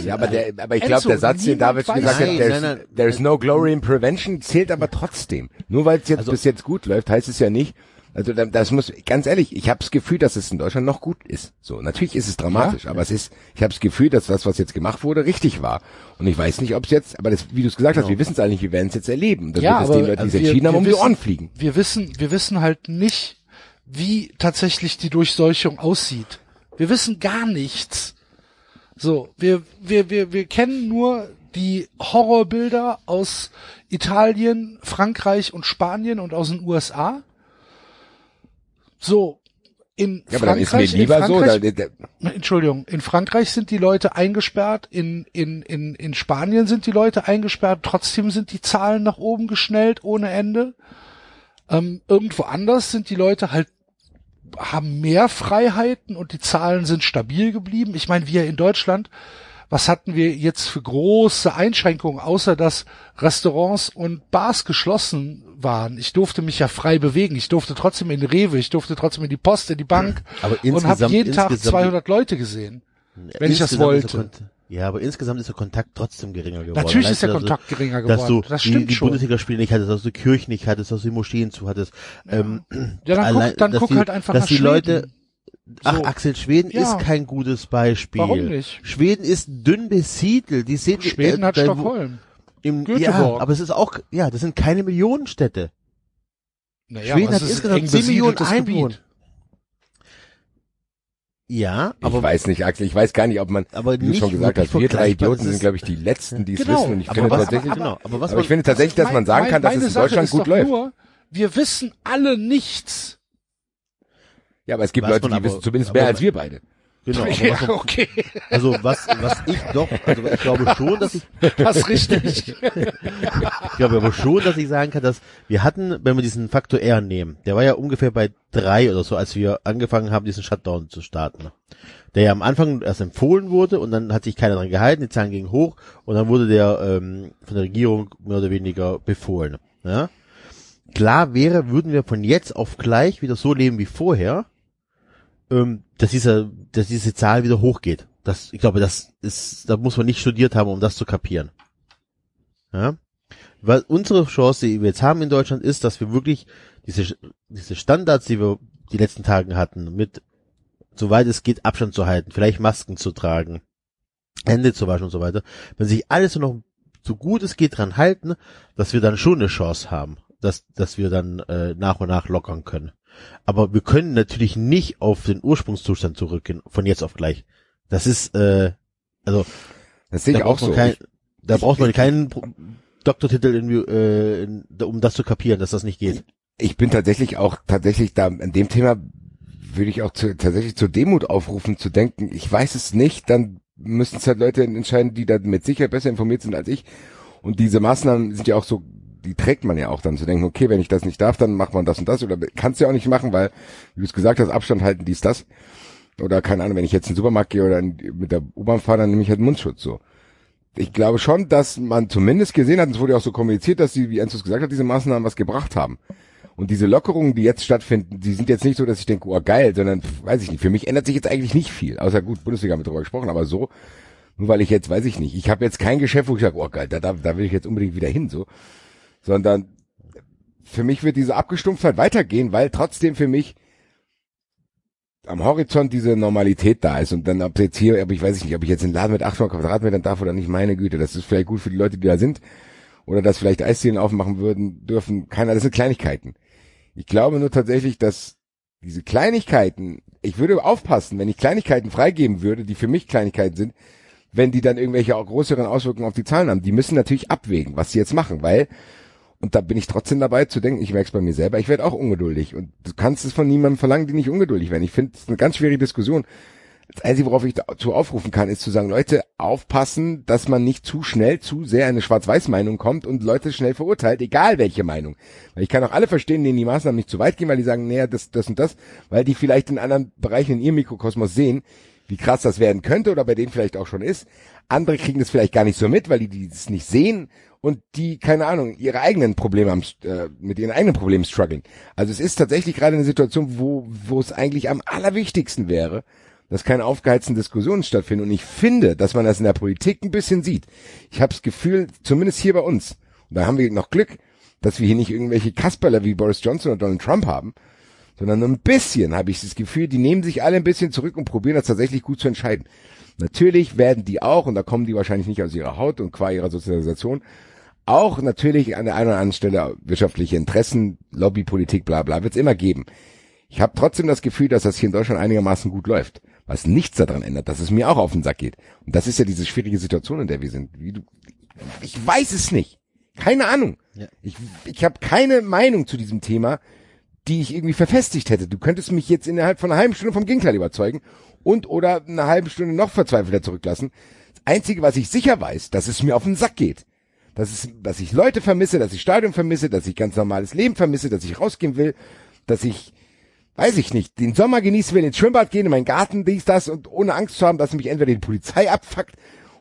Ja, aber, der, aber ich glaube, der Satz, den David weiß- gesagt hat, Nein, there's, nein, nein. there's no glory in prevention, zählt aber trotzdem. Nur weil es jetzt Also- bis jetzt gut läuft, heißt es ja nicht, also da- das muss, ganz ehrlich, ich habe das Gefühl, dass es in Deutschland noch gut ist. So, natürlich ist es dramatisch, aber es ist, ich habe das Gefühl, dass das, was jetzt gemacht wurde, richtig war. Und ich weiß nicht, ob es jetzt, aber das, wie du es gesagt hast, wir wissen es nicht, wir werden es jetzt erleben. Das Ja, wird es den Leuten, die es wir- entschieden haben, um die Ohren fliegen. Wir wissen, wir wissen halt nicht, wie tatsächlich die Durchseuchung aussieht. Wir wissen gar nichts. So, wir, wir, wir, wir kennen nur die Horrorbilder aus Italien, Frankreich und Spanien und aus den USA. So, in Ja, aber dann ist mir Frankreich, in lieber so, da, da, Entschuldigung, in Frankreich sind die Leute eingesperrt, in, in, in, in Spanien sind die Leute eingesperrt, trotzdem sind die Zahlen nach oben geschnellt ohne Ende. Ähm, irgendwo anders sind die Leute halt, haben mehr Freiheiten und die Zahlen sind stabil geblieben. Ich meine, wir in Deutschland, was hatten wir jetzt für große Einschränkungen, außer dass Restaurants und Bars geschlossen waren. Ich durfte mich ja frei bewegen. Ich durfte trotzdem in Rewe, ich durfte trotzdem in die Post, in die Bank Aber und habe jeden Tag insgesamt- 200 Leute gesehen. wenn ich das wollte. Ja, aber insgesamt ist der Kontakt trotzdem geringer geworden. Natürlich ist der dass Kontakt geringer du- Dass geworden. du Das die, stimmt die. Bundesligaspiele nicht hattest, dass du die Kirchen nicht hattest, dass du die Moscheen zu hattest. Ähm, Ja, dann allein- guck, dann dass guck die, halt einfach dass nach die Schweden. Leute, ach So. Axel, Schweden Ja. ist kein gutes Beispiel. Warum nicht? Schweden ist dünn besiedelt. Die sind Schweden äh, hat Stockholm. Im, ja, Göteborg. aber es ist auch, ja, das sind keine Millionenstädte. Naja, Schweden aber hat ist insgesamt eng 10 Millionen Einwohner. Ja, ich aber weiß nicht, Axel, ich weiß gar nicht, ob man, Aber wie du nicht schon gesagt hast, wir drei. Idioten sind, glaube ich, die Letzten, die es Genau. wissen. Und ich Aber finde was- tatsächlich, aber- genau, aber was aber man- ich finde tatsächlich, dass man sagen kann, dass es in Deutschland ist gut läuft. Nur, wir wissen alle nichts. Ja, aber es gibt Was Leute, die aber- wissen zumindest mehr als wir beide. genau, Ja, man, okay, also was, was ich doch, also ich glaube schon, dass ich, das richtig. Ich glaube aber schon, dass ich sagen kann, dass wir hatten, wenn wir diesen Faktor R nehmen, der war ja ungefähr bei drei oder so, als wir angefangen haben, diesen Shutdown zu starten. Der ja am Anfang erst empfohlen wurde und dann hat sich keiner dran gehalten, die Zahlen gingen hoch und dann wurde der ähm, von der Regierung mehr oder weniger befohlen. Ja? Klar wäre, würden wir von jetzt auf gleich wieder so leben wie vorher, ähm, dass dieser, dass diese Zahl wieder hochgeht. Das, ich glaube, das ist, da muss man nicht studiert haben, um das zu kapieren. Ja? Weil unsere Chance, die wir jetzt haben in Deutschland, ist, dass wir wirklich diese, diese Standards, die wir die letzten Tagen hatten, mit soweit es geht, Abstand zu halten, vielleicht Masken zu tragen, Hände zu waschen und so weiter, wenn sich alles so noch so gut es geht dran halten, dass wir dann schon eine Chance haben, dass, dass wir dann äh, nach und nach lockern können. Aber wir können natürlich nicht auf den Ursprungszustand zurückgehen, von jetzt auf gleich. Das ist, äh, also Das sehe da ich auch braucht man so. Kein, Ich- da ich- braucht man keinen Doktortitel, in, äh, in, um das zu kapieren, dass das nicht geht. ich bin tatsächlich auch tatsächlich da an dem Thema würde ich auch zu, tatsächlich zur Demut aufrufen, zu denken, ich weiß es nicht, dann müssen es halt Leute entscheiden, die da mit Sicherheit besser informiert sind als ich. Und diese Maßnahmen sind ja auch so, die trägt man ja auch dann zu denken, okay, wenn ich das nicht darf, dann macht man das und das oder kannst du ja auch nicht machen, weil, wie du es gesagt hast, Abstand halten, dies, das. Oder keine Ahnung, wenn ich jetzt in den Supermarkt gehe oder in, mit der U-Bahn fahre, dann nehme ich halt Mundschutz so. Ich glaube schon, dass man zumindest gesehen hat, und es wurde ja auch so kommuniziert, dass die, wie Enzo es gesagt hat, diese Maßnahmen was gebracht haben. Und diese Lockerungen, die jetzt stattfinden, die sind jetzt nicht so, dass ich denke, oh geil, sondern weiß ich nicht. Für mich ändert sich jetzt eigentlich nicht viel. Außer gut, Bundesliga haben wir drüber gesprochen, aber so, nur weil ich jetzt, weiß ich nicht, ich habe jetzt kein Geschäft, wo ich sage, oh geil, da, da, da will ich jetzt unbedingt wieder hin, so. Sondern für mich wird diese Abgestumpftheit weitergehen, weil trotzdem für mich am Horizont diese Normalität da ist und dann ob jetzt hier, aber ich weiß nicht, ob ich jetzt einen Laden mit 800 Quadratmetern darf oder nicht, meine Güte, das ist vielleicht gut für die Leute, die da sind oder dass vielleicht Eisdielen aufmachen würden dürfen, keiner, das sind Kleinigkeiten. Ich glaube nur tatsächlich, dass diese Kleinigkeiten, ich würde aufpassen, wenn ich Kleinigkeiten freigeben würde, die für mich Kleinigkeiten sind, wenn die dann irgendwelche auch größeren Auswirkungen auf die Zahlen haben. Die müssen natürlich abwägen, was sie jetzt machen, weil, und da bin ich trotzdem dabei zu denken, ich merke es bei mir selber, ich werde auch ungeduldig. Und du kannst es von niemandem verlangen, die nicht ungeduldig werden. Ich finde es eine ganz schwierige Diskussion. Das Einzige, worauf ich dazu aufrufen kann, ist zu sagen, Leute, aufpassen, dass man nicht zu schnell zu sehr in eine Schwarz-Weiß-Meinung kommt und Leute schnell verurteilt, egal welche Meinung. Weil ich kann auch alle verstehen, denen die Maßnahmen nicht zu weit gehen, weil die sagen, naja, das, das und das, weil die vielleicht in anderen Bereichen in ihrem Mikrokosmos sehen, wie krass das werden könnte oder bei denen vielleicht auch schon ist. Andere kriegen das vielleicht gar nicht so mit, weil die das nicht sehen und die, keine Ahnung, ihre eigenen Probleme haben, äh, mit ihren eigenen Problemen struggling. Also es ist tatsächlich gerade eine Situation, wo, wo es eigentlich am allerwichtigsten wäre, dass keine aufgeheizten Diskussionen stattfinden. Und ich finde, dass man das in der Politik ein bisschen sieht. Ich habe das Gefühl, zumindest hier bei uns, und da haben wir noch Glück, dass wir hier nicht irgendwelche Kasperler wie Boris Johnson oder Donald Trump haben, sondern ein bisschen habe ich das Gefühl, die nehmen sich alle ein bisschen zurück und probieren das tatsächlich gut zu entscheiden. Natürlich werden die auch, und da kommen die wahrscheinlich nicht aus ihrer Haut und qua ihrer Sozialisation, auch natürlich an der einen oder anderen Stelle wirtschaftliche Interessen, Lobbypolitik, bla bla, wird es immer geben. Ich habe trotzdem das Gefühl, dass das hier in Deutschland einigermaßen gut läuft. Was nichts daran ändert, dass es mir auch auf den Sack geht. Und das ist ja diese schwierige Situation, in der wir sind. Wie du, ich weiß es nicht. Keine Ahnung. Ja. Ich, ich habe keine Meinung zu diesem Thema, die ich irgendwie verfestigt hätte. Du könntest mich jetzt innerhalb von einer halben Stunde vom Gegenteil überzeugen und oder eine halbe Stunde noch verzweifelter zurücklassen. Das Einzige, was ich sicher weiß, dass es mir auf den Sack geht. Dass, es, dass ich Leute vermisse, dass ich Stadion vermisse, dass ich ganz normales Leben vermisse, dass ich rausgehen will, dass ich, weiß ich nicht, den Sommer genießen will, ins Schwimmbad gehen, in meinen Garten, dies, das und ohne Angst zu haben, dass mich entweder die Polizei abfuckt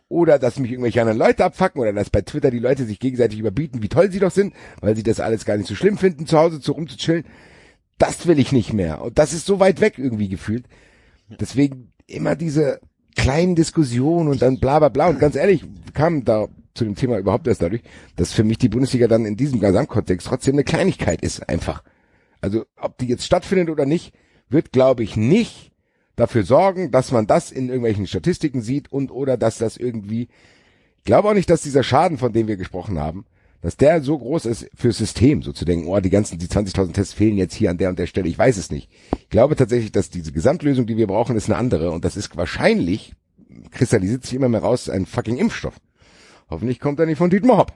oder dass mich irgendwelche anderen Leute abfucken oder dass bei Twitter die Leute sich gegenseitig überbieten, wie toll sie doch sind, weil sie das alles gar nicht so schlimm finden, zu Hause zu rumzuchillen. Das will ich nicht mehr. Und das ist so weit weg irgendwie gefühlt. Deswegen immer diese kleinen Diskussionen und dann bla bla bla. Und ganz ehrlich, kam da zu dem Thema überhaupt erst dadurch, dass für mich die Bundesliga dann in diesem Gesamtkontext trotzdem eine Kleinigkeit ist, einfach. Also ob die jetzt stattfindet oder nicht, wird, glaube ich, nicht dafür sorgen, dass man das in irgendwelchen Statistiken sieht und oder dass das irgendwie, ich glaube auch nicht, dass dieser Schaden, von dem wir gesprochen haben, dass der so groß ist fürs System, so zu denken, oh, die ganzen, die 20.000 Tests fehlen jetzt hier an der und der Stelle. Ich weiß es nicht. Ich glaube tatsächlich, dass diese Gesamtlösung, die wir brauchen, ist eine andere und das ist wahrscheinlich, kristallisiert sich immer mehr raus, ein fucking Impfstoff. Hoffentlich kommt er nicht von Dietmar Hopp.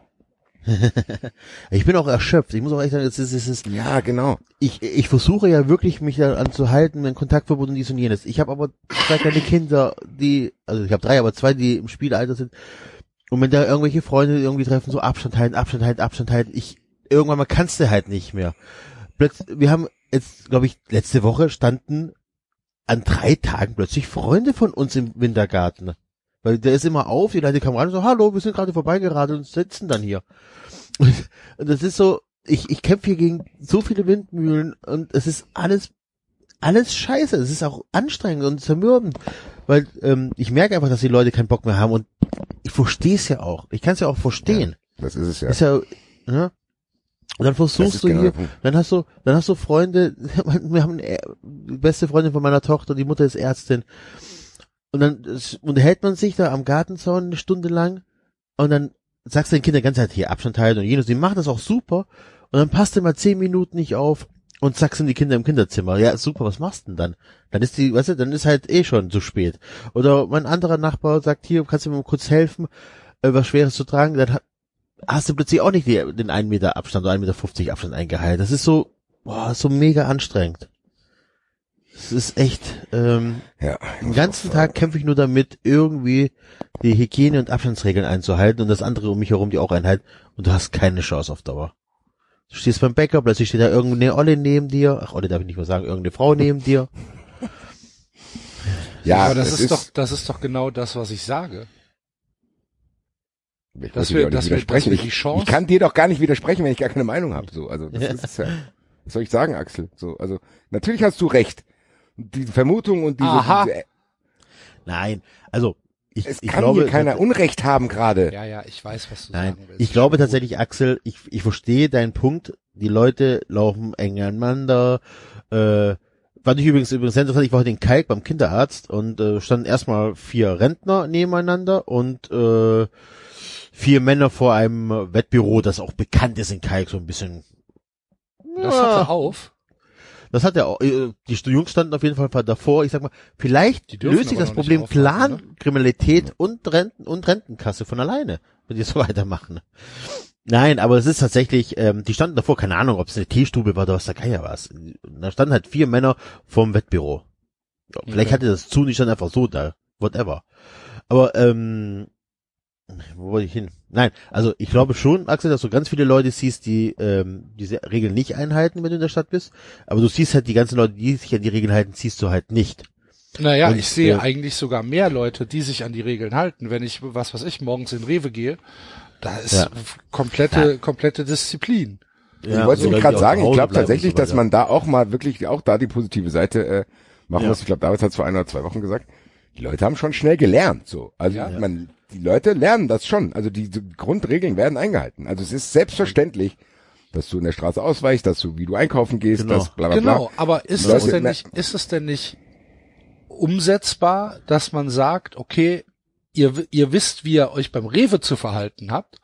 Ich bin auch erschöpft. Ich muss auch echt sagen, es ist, es ist, Ja, genau. ich, ich versuche ja wirklich, mich daran zu halten, mein Kontaktverbot und dies und jenes. Ich habe aber zwei kleine Kinder, die, also ich habe drei, aber zwei, die im Spielalter sind. Und wenn da irgendwelche Freunde irgendwie treffen, so Abstand halten, Abstand halten, Abstand halten, ich, irgendwann mal kannst du halt nicht mehr. Plötzlich, wir haben jetzt, glaube ich, letzte Woche standen an drei Tagen plötzlich Freunde von uns im Wintergarten. Weil der ist immer auf, die Leute kamen rein und so, hallo, wir sind gerade vorbeigeradelt und sitzen dann hier. Und, und das ist so, ich, ich kämpfe hier gegen so viele Windmühlen und es ist alles, alles scheiße. Es ist auch anstrengend und zermürbend. Weil ähm, ich merke einfach, dass die Leute keinen Bock mehr haben und ich verstehe es ja auch. Ich kann es ja auch verstehen. Das ist es ja. Ist ja, ne? Und dann versuchst du genau hier, dann hast du, dann hast du Freunde, wir haben eine, die beste Freundin von meiner Tochter, die Mutter ist Ärztin. Und dann unterhält man sich da am Gartenzaun eine Stunde lang und dann sagst du den Kindern ganz halt hier Abstand halten und jenes, die machen das auch super und dann passt du mal zehn Minuten nicht auf und sagst in die Kinder im Kinderzimmer, ja super, was machst du denn dann? Dann ist die, weißt du, dann ist halt eh schon zu spät. Oder mein anderer Nachbar sagt hier, kannst du mir mal kurz helfen, äh, was Schweres zu tragen, dann hast du plötzlich auch nicht den 1 Meter Abstand oder 1,50 Meter Abstand eingehalten. Das ist so, boah, so mega anstrengend. Es ist echt, ähm, Ja. den ganzen Tag kämpfe ich nur damit, irgendwie die Hygiene- und Abstandsregeln einzuhalten und das andere um mich herum die auch einhalten und du hast keine Chance auf Dauer. Du stehst beim Bäcker, plötzlich steht da irgendeine Olle neben dir, ach Olle darf ich nicht mehr sagen, irgendeine Frau neben dir. Ja, aber das es ist, doch, das ist doch genau das, was ich sage. Ich dass wir- dass wir- dass wir die Ich- Chance- ich kann dir doch gar nicht widersprechen, wenn ich gar keine Meinung habe. So, also das ist ja. Was soll ich sagen, Axel? So, also natürlich hast du recht. Die Vermutung und diese, Aha. diese Nein, also ich, es ich kann glaube, hier keiner Unrecht haben gerade. Ja, ja, ich weiß, was du Nein, sagen willst. ich glaube tatsächlich, Axel, ich, ich verstehe deinen Punkt. Die Leute laufen eng aneinander. Äh, fand ich übrigens übrigens sehr interessant. Ich war heute in Kalk beim Kinderarzt und äh, standen erstmal vier Rentner nebeneinander und äh, vier Männer vor einem Wettbüro, das auch bekannt ist in Kalk, so ein bisschen. Das hatte auf. Das hat ja auch, äh, die Jungs standen auf jeden Fall davor. Ich sag mal, vielleicht löst sich das Problem aufmachen, Plan, Kriminalität und Renten und Rentenkasse von alleine, wenn die so weitermachen. Nein, aber es ist tatsächlich, ähm, die standen davor, keine Ahnung, ob es eine Teestube war oder was der Geier war. Da standen halt vier Männer vorm Wettbüro. Vielleicht Okay. hatte das zu nicht dann einfach so da, whatever. Aber ähm, wo wollte ich hin? Nein, also ich glaube schon, Axel, dass du ganz viele Leute siehst, die ähm, diese Regeln nicht einhalten, wenn du in der Stadt bist. Aber du siehst halt die ganzen Leute, die sich an die Regeln halten, siehst du halt nicht. Naja, Und, ich sehe äh, eigentlich sogar mehr Leute, die sich an die Regeln halten. Wenn ich, was weiß ich, morgens in Rewe gehe, da ist Ja. komplette, komplette Disziplin. ich wollte so nämlich gerade sagen, ich glaube tatsächlich, dass man da auch mal wirklich auch da die positive Seite äh, machen Ja. muss. Ich glaube, David hat es vor ein oder zwei Wochen gesagt. Die Leute haben schon schnell gelernt. So, also Ja. man, die Leute lernen das schon. Also die, die Grundregeln werden eingehalten. Also es ist selbstverständlich, dass du in der Straße ausweichst, dass du, wie du einkaufen gehst, Genau. dass bla bla bla. Genau, aber ist es denn nicht, ist es denn nicht umsetzbar, dass man sagt, okay, ihr, ihr wisst, wie ihr euch beim Rewe zu verhalten habt,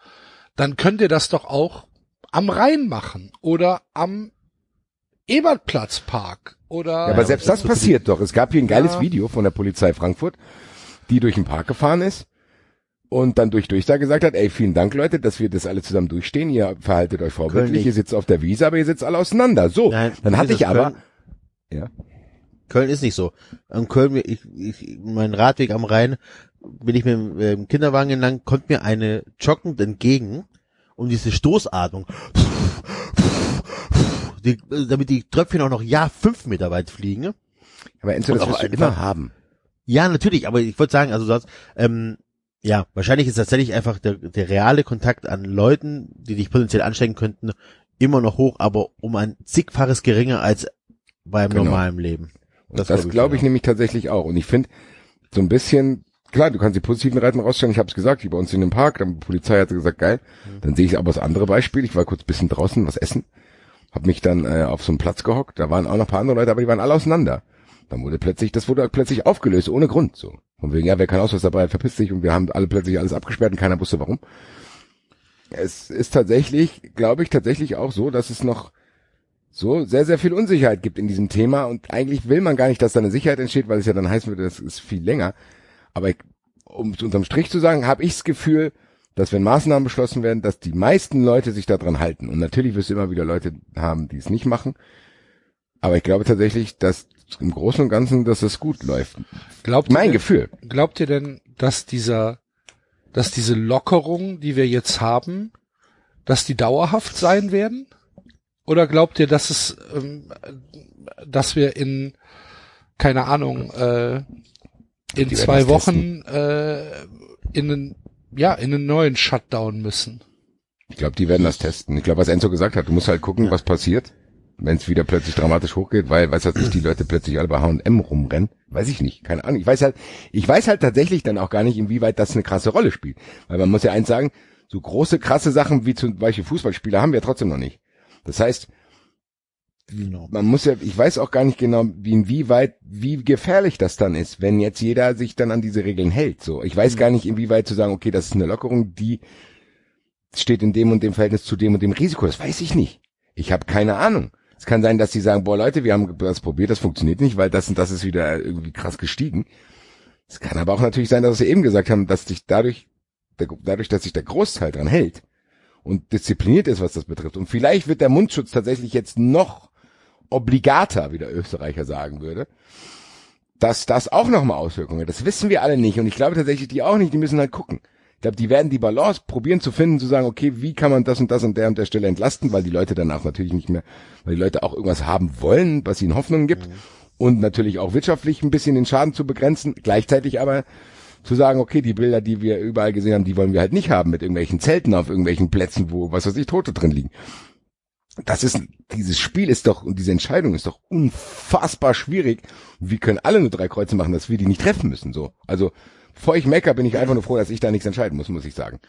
dann könnt ihr das doch auch am Rhein machen oder am Ebertplatzpark oder Ja, aber selbst das passiert doch. Es gab hier ein geiles Ja. Video von der Polizei Frankfurt, die durch den Park gefahren ist und dann durch Durchsage gesagt hat, ey, vielen Dank Leute, dass wir das alle zusammen durchstehen. Ihr verhaltet euch vorbildlich, ihr sitzt auf der Wiese, aber ihr sitzt alle auseinander. So, Nein, dann hatte ich aber, Köln- ja, Köln ist nicht so. Am Köln, ich, ich, mein Radweg am Rhein, bin ich mit dem äh, Kinderwagen entlang, kommt mir eine joggend entgegen und diese Stoßatmung, die, damit die Tröpfchen auch noch ja fünf Meter weit fliegen. aber Enzo, das wirst du immer haben. Ja, natürlich, aber ich wollte sagen, also das, ähm, ja, wahrscheinlich ist tatsächlich einfach der, der reale Kontakt an Leuten, die dich potenziell anstecken könnten, immer noch hoch, aber um ein zigfaches geringer als beim Genau. normalen Leben. Und das, glaub ich glaube ich nämlich tatsächlich auch. Und ich finde, so ein bisschen, klar, du kannst die positiven Reiten rausstellen. Ich habe es gesagt, hier bei uns in dem Park, dann die Polizei hatte gesagt, geil. Mhm. Dann sehe ich aber das andere Beispiel. Ich war kurz bisschen draußen, was essen. Hab mich dann äh, auf so einen Platz gehockt. Da waren auch noch ein paar andere Leute, aber die waren alle auseinander. Dann wurde plötzlich, das wurde plötzlich aufgelöst, ohne Grund. So. Von wegen, ja, wer keinen Ausweis dabei hat, verpisst sich und wir haben alle plötzlich alles abgesperrt und keiner wusste warum. Es ist tatsächlich, glaube ich, tatsächlich auch so, dass es noch so sehr, sehr viel Unsicherheit gibt in diesem Thema und eigentlich will man gar nicht, dass da eine Sicherheit entsteht, weil es ja dann heißen würde, das ist viel länger. Aber ich, um es unterm Strich zu sagen, habe ich das Gefühl, dass wenn Maßnahmen beschlossen werden, dass die meisten Leute sich daran halten. Und natürlich wirst du immer wieder Leute haben, die es nicht machen. Aber ich glaube tatsächlich, dass im Großen und Ganzen, dass es gut läuft. Glaubt Mein denn- Gefühl. Glaubt ihr denn, dass dieser, dass diese Lockerung, die wir jetzt haben, dass die dauerhaft sein werden? Oder glaubt ihr, dass es, ähm, dass wir in, keine Ahnung, äh, in Die zwei Wochen äh, in einen, ja, in einen neuen Shutdown müssen? Ich glaube, die werden das testen. Ich glaube, was Enzo gesagt hat, du musst halt gucken, was passiert, wenn es wieder plötzlich dramatisch hochgeht, weil, weiß halt nicht, die Leute plötzlich alle bei H&M rumrennen. Weiß ich nicht, keine Ahnung. Ich weiß halt, ich weiß halt tatsächlich dann auch gar nicht, inwieweit das eine krasse Rolle spielt. Weil man muss ja eins sagen, so große, krasse Sachen wie zum Beispiel Fußballspieler haben wir trotzdem noch nicht. Das heißt, Genau. man muss ja, ich weiß auch gar nicht genau, wie inwieweit, wie gefährlich das dann ist, wenn jetzt jeder sich dann an diese Regeln hält. So, ich weiß gar nicht, inwieweit zu sagen, okay, das ist eine Lockerung, die steht in dem und dem Verhältnis zu dem und dem Risiko. Das weiß ich nicht. Ich habe keine Ahnung. Es kann sein, dass die sagen, boah Leute, wir haben das probiert, das funktioniert nicht, weil das und das ist wieder irgendwie krass gestiegen. Es kann aber auch natürlich sein, dass sie eben gesagt haben, dass sich dadurch, der, dadurch, dass sich der Großteil dran hält und diszipliniert ist, was das betrifft. Und vielleicht wird der Mundschutz tatsächlich jetzt noch obligater, wie der Österreicher sagen würde, dass das auch nochmal Auswirkungen hat. Das wissen wir alle nicht. Und ich glaube tatsächlich, die auch nicht, die müssen halt gucken. Ich glaube, die werden die Balance probieren zu finden, zu sagen, okay, wie kann man das und das an der und der Stelle entlasten, weil die Leute danach natürlich nicht mehr, weil die Leute auch irgendwas haben wollen, was ihnen Hoffnungen gibt. Und natürlich auch wirtschaftlich ein bisschen den Schaden zu begrenzen. Gleichzeitig aber zu sagen, okay, die Bilder, die wir überall gesehen haben, die wollen wir halt nicht haben mit irgendwelchen Zelten auf irgendwelchen Plätzen, wo, was weiß ich, Tote drin liegen. Das ist, dieses Spiel ist doch, und diese Entscheidung ist doch unfassbar schwierig. Wir können alle nur drei Kreuze machen, dass wir die nicht treffen müssen, so. Also, bevor ich mecker, bin ich einfach nur froh, dass ich da nichts entscheiden muss, muss ich sagen.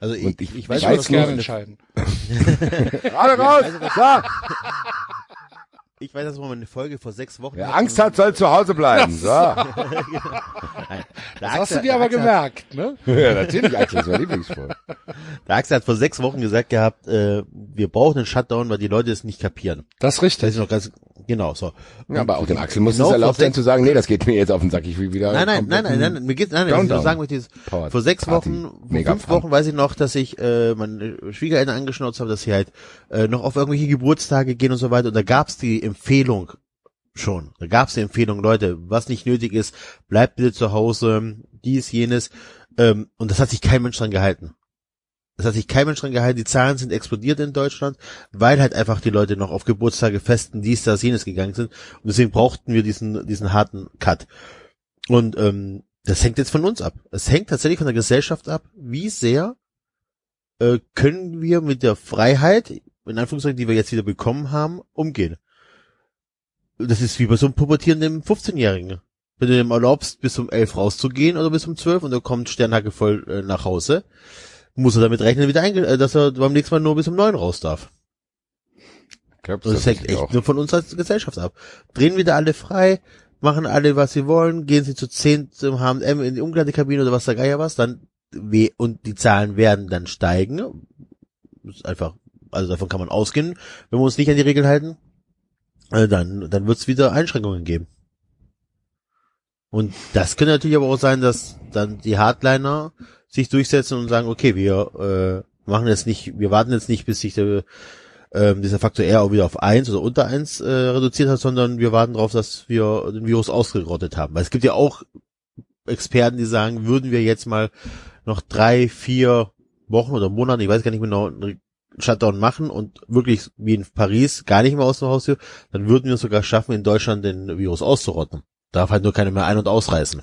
Also ich, ich, ich weiß, Ich weiß es gerne entscheiden. Gerade raus! So. Ich weiß, dass wir mal eine Folge vor sechs Wochen Wer. Angst hat, soll zu Hause bleiben. So. ja, Nein, der Das hast du dir aber gemerkt, ne? natürlich, Axel, das war Lieblingsfolge. Der Axel hat vor sechs Wochen gesagt gehabt, äh, wir brauchen einen Shutdown, weil die Leute es nicht kapieren. Das ist Das richtig. ist noch ganz, genau, so. Ja, aber auch dem Axel muss Genau es erlaubt sein zu sagen, nee, das geht mir jetzt auf den Sack, ich will wieder. Nein, nein, nein, nein, nein, mir geht's, nein, nein, ich nur sagen möchte, vor sechs Party. Wochen, fünf Fun. Wochen weiß ich noch, dass ich äh, meine Schwiegereltern angeschnauzt habe, dass sie halt äh, noch auf irgendwelche Geburtstage gehen und so weiter. Und da gab's die Empfehlung schon. Da gab's die Empfehlung, Leute, was nicht nötig ist, bleibt bitte zu Hause, dies, jenes. Ähm, und das hat sich kein Mensch dran gehalten. Das hat sich kein Mensch dran gehalten. Die Zahlen sind explodiert in Deutschland, weil halt einfach die Leute noch auf Geburtstage festen, dies, das, jenes gegangen sind. Und deswegen brauchten wir diesen, diesen harten Cut. Und ähm, das hängt jetzt von uns ab. Es hängt tatsächlich von der Gesellschaft ab, wie sehr äh, können wir mit der Freiheit, in Anführungszeichen, die wir jetzt wieder bekommen haben, umgehen. Das ist wie bei so einem pubertierenden 15-Jährigen. Wenn du dem erlaubst, bis um 11 rauszugehen oder bis um 12 und er kommt Sternhacke voll äh, nach Hause, muss er damit rechnen, wieder einge äh, dass er beim nächsten Mal nur bis um 9 raus darf. Glaub, Und das hängt echt nur von uns als Gesellschaft ab. Drehen wieder alle frei, machen alle, was sie wollen, gehen sie zu 10 zum H&M in die Umkleidekabine oder was der Geier was, dann we und die Zahlen werden dann steigen. Das ist einfach, also davon kann man ausgehen, wenn wir uns nicht an die Regeln halten. Äh, dann, dann wird es wieder Einschränkungen geben. Und das könnte natürlich aber auch sein, dass dann die Hardliner sich durchsetzen und sagen, okay, wir äh, machen jetzt nicht, wir warten jetzt nicht, bis sich der, ähm, dieser Faktor R auch wieder auf eins oder unter eins äh, reduziert hat, sondern wir warten darauf, dass wir den Virus ausgerottet haben. Weil es gibt ja auch Experten, die sagen, würden wir jetzt mal noch drei, vier Wochen oder Monate, ich weiß gar nicht genau, Shutdown machen und wirklich wie in Paris gar nicht mehr aus dem Haus, dann würden wir es sogar schaffen, in Deutschland den Virus auszurotten. Darf halt nur keiner mehr ein- und ausreißen.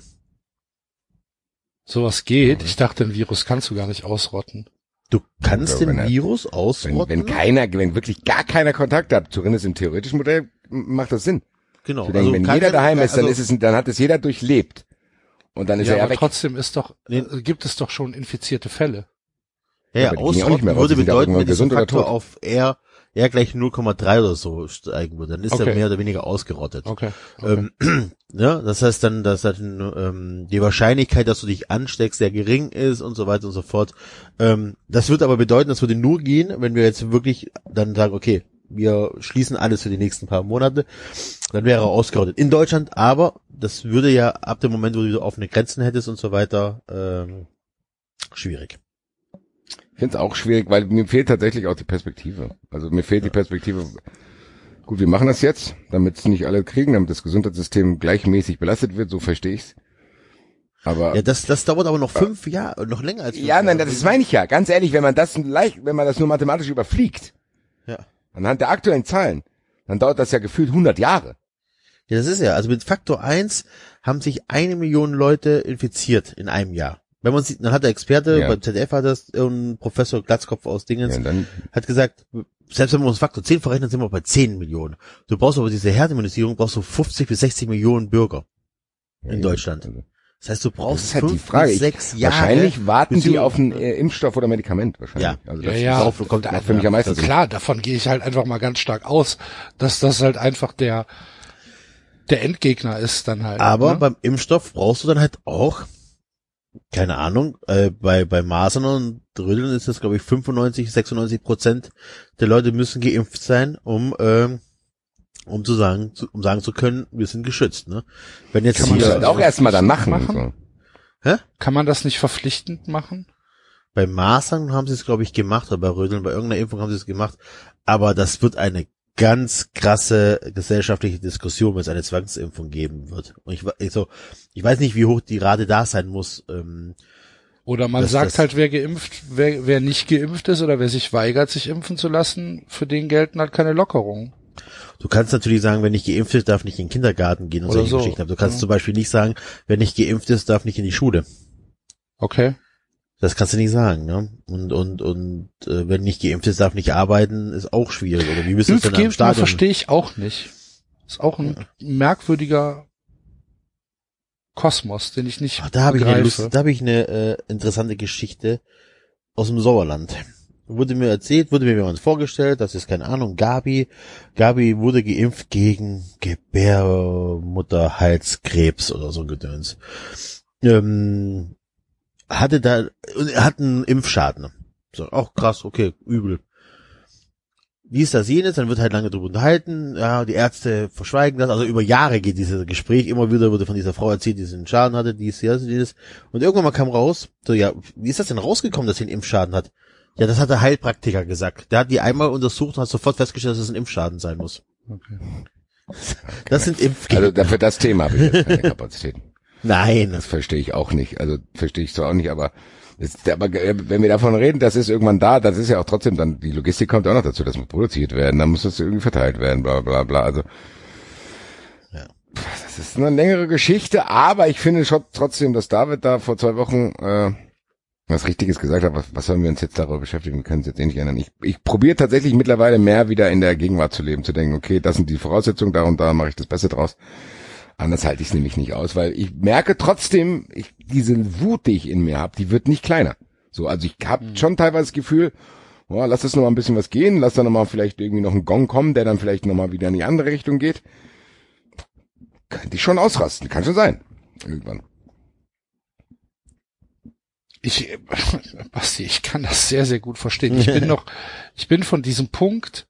Sowas geht. Ich dachte, ein Virus kannst du gar nicht ausrotten. Du kannst Ja, den wenn er- Virus Wenn, ausrotten. wenn keiner, wenn wirklich gar keiner Kontakt hat, zumindest im theoretischen Modell, macht das Sinn. genau. Denken, wenn kein- jeder daheim ist, dann also- ist es, dann hat es jeder durchlebt. Und dann ist Ja, er ja aber weg. trotzdem ist doch, äh, gibt es doch schon infizierte Fälle. Ja, Ja, ausrotten würde bedeuten, wenn dieser Faktor auf R, R gleich 0,3 oder so steigen würde, dann ist Okay. er mehr oder weniger ausgerottet. Okay. okay. Ähm, ja, das heißt dann, dass dann, ähm, die Wahrscheinlichkeit, dass du dich ansteckst, sehr gering ist und so weiter und so fort. Ähm, das wird aber bedeuten, das würde nur gehen, wenn wir jetzt wirklich dann sagen, okay, wir schließen alles für die nächsten paar Monate, dann wäre er ausgerottet. In Deutschland, aber das würde ja ab dem Moment, wo du offene Grenzen hättest und so weiter, ähm, schwierig. Ich finde es auch schwierig, weil mir fehlt tatsächlich auch die Perspektive. Also mir fehlt die Perspektive. Gut, wir machen das jetzt, damit es nicht alle kriegen, damit das Gesundheitssystem gleichmäßig belastet wird, so verstehe ich's. Aber Ja, das, das dauert aber noch fünf Jahre, noch länger als fünf Ja, nein, Jahre. das meine ich ja. Ganz ehrlich, wenn man das leicht, wenn man das nur mathematisch überfliegt, Ja. anhand der aktuellen Zahlen, dann dauert das ja gefühlt 100 Jahre. Ja, das ist ja. Also mit Faktor 1 haben sich eine Million Leute infiziert in einem Jahr. Wenn man sieht, dann hat der Experte, Ja. beim ZDF hat das, ein Professor Glatzkopf aus Dingens, Ja, hat gesagt, selbst wenn wir uns Faktor 10 verrechnen, sind wir bei 10 Millionen. Du brauchst aber diese Herdenimmunisierung, brauchst du 50 bis 60 Millionen Bürger in Deutschland. Also, Das heißt, du Das brauchst ist halt die fünf Frage. bis Ich, sechs Jahre. wahrscheinlich warten bis die auf einen äh, Impfstoff oder Medikament wahrscheinlich. Ja. Also Ja, das ja. Darauf kommt macht für mich am meisten Sinn. klar, davon gehe ich halt einfach mal ganz stark aus, dass das halt einfach der der Endgegner ist dann halt. Aber ne? beim Impfstoff brauchst du dann halt auch, keine Ahnung, äh, bei, bei Masern und Rödeln ist das, glaube ich, 95, 96 Prozent der Leute müssen geimpft sein, um, ähm, um zu sagen, zu, um sagen zu können, wir sind geschützt, ne? Wenn jetzt Kann man Das hier, halt auch erstmal dann machen. Machen? So. kann man das nicht verpflichtend machen? bei Masern haben sie es, glaube ich, gemacht, oder bei Rödeln, bei irgendeiner Impfung haben sie es gemacht, aber das wird eine ganz krasse gesellschaftliche Diskussion, wenn es eine Zwangsimpfung geben wird. Und ich, wa- ich, so, ich weiß nicht, wie hoch die Rate da sein muss, ähm, Oder man sagt halt, wer geimpft, wer, wer nicht geimpft ist oder wer sich weigert, sich impfen zu lassen, für den gelten halt keine Lockerungen. Du kannst natürlich sagen, wer nicht geimpft ist, darf nicht in den Kindergarten gehen und Oder solche so. Geschichten. Aber du kannst Ja. zum Beispiel nicht sagen, wer nicht geimpft ist, darf nicht in die Schule. Okay. Das kannst du nicht sagen, ne? Und und und äh, wenn nicht geimpft ist, darf nicht arbeiten, ist auch schwierig. Oder wie bist du denn Stadion? verstehe ich auch nicht. Ist auch ein merkwürdiger Kosmos, den ich nicht Ach, da habe ich eine. Lust, da habe ich eine äh, interessante Geschichte aus dem Sauerland. Wurde mir erzählt, wurde mir jemand vorgestellt, das ist keine Ahnung, Gabi. Gabi wurde geimpft gegen Gebärmutterhalskrebs oder so ein Gedöns. Ähm, hatte da, er hat einen Impfschaden. So, auch krass, okay, übel. Wie ist das jenes? Dann wird halt lange drüber unterhalten. Ja, die Ärzte verschweigen das. Also über Jahre geht dieses Gespräch. Immer wieder wurde von dieser Frau erzählt, die diesen Schaden hatte, dies, das, dieses. Und irgendwann mal kam raus, so, ja, wie ist das denn rausgekommen, dass sie einen Impfschaden hat? Ja, das hat der Heilpraktiker gesagt. Der hat die einmal untersucht und hat sofort festgestellt, dass es ein Impfschaden sein muss. Okay. Das sind Impfgegner. Also dafür das Thema habe ich jetzt keine Kapazitäten. Nein. Das verstehe ich auch nicht. Also verstehe ich zwar auch nicht, aber ist, aber wenn wir davon reden, das ist irgendwann da, das ist ja auch trotzdem dann, die Logistik kommt auch noch dazu, das muss produziert werden, dann muss das irgendwie verteilt werden, bla bla bla. Also Ja. das ist eine längere Geschichte, aber ich finde schon trotzdem, dass David da vor zwei Wochen äh, was Richtiges gesagt hat. Was, was sollen wir uns jetzt darüber beschäftigen? Wir können es jetzt eh nicht ändern. Ich, ich probiere tatsächlich mittlerweile mehr wieder in der Gegenwart zu leben, zu denken, okay, das sind die Voraussetzungen, da und da mache ich das Beste draus. Anders halte ich es nämlich nicht aus, weil ich merke trotzdem, ich, diese Wut, die ich in mir habe, die wird nicht kleiner. So, also ich habe schon teilweise das Gefühl, oh, lass das noch mal ein bisschen was gehen, lass da noch mal vielleicht irgendwie noch ein Gong kommen, der dann vielleicht noch mal wieder in die andere Richtung geht. Könnte ich schon ausrasten, kann schon sein. Irgendwann. Ich, äh, Basti, ich kann das sehr, sehr gut verstehen. Ich bin noch, ich bin von diesem Punkt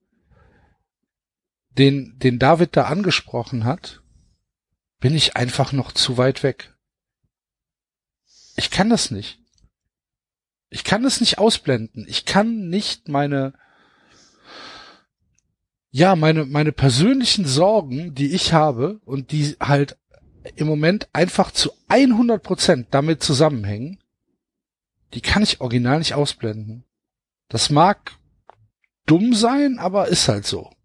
den, den David da angesprochen hat, bin ich einfach noch zu weit weg. Ich kann das nicht. Ich kann das nicht ausblenden. Ich kann nicht meine, ja, meine, meine persönlichen Sorgen, die ich habe und die halt im Moment einfach zu 100 Prozent damit zusammenhängen, die kann ich original nicht ausblenden. Das mag dumm sein, aber ist halt so.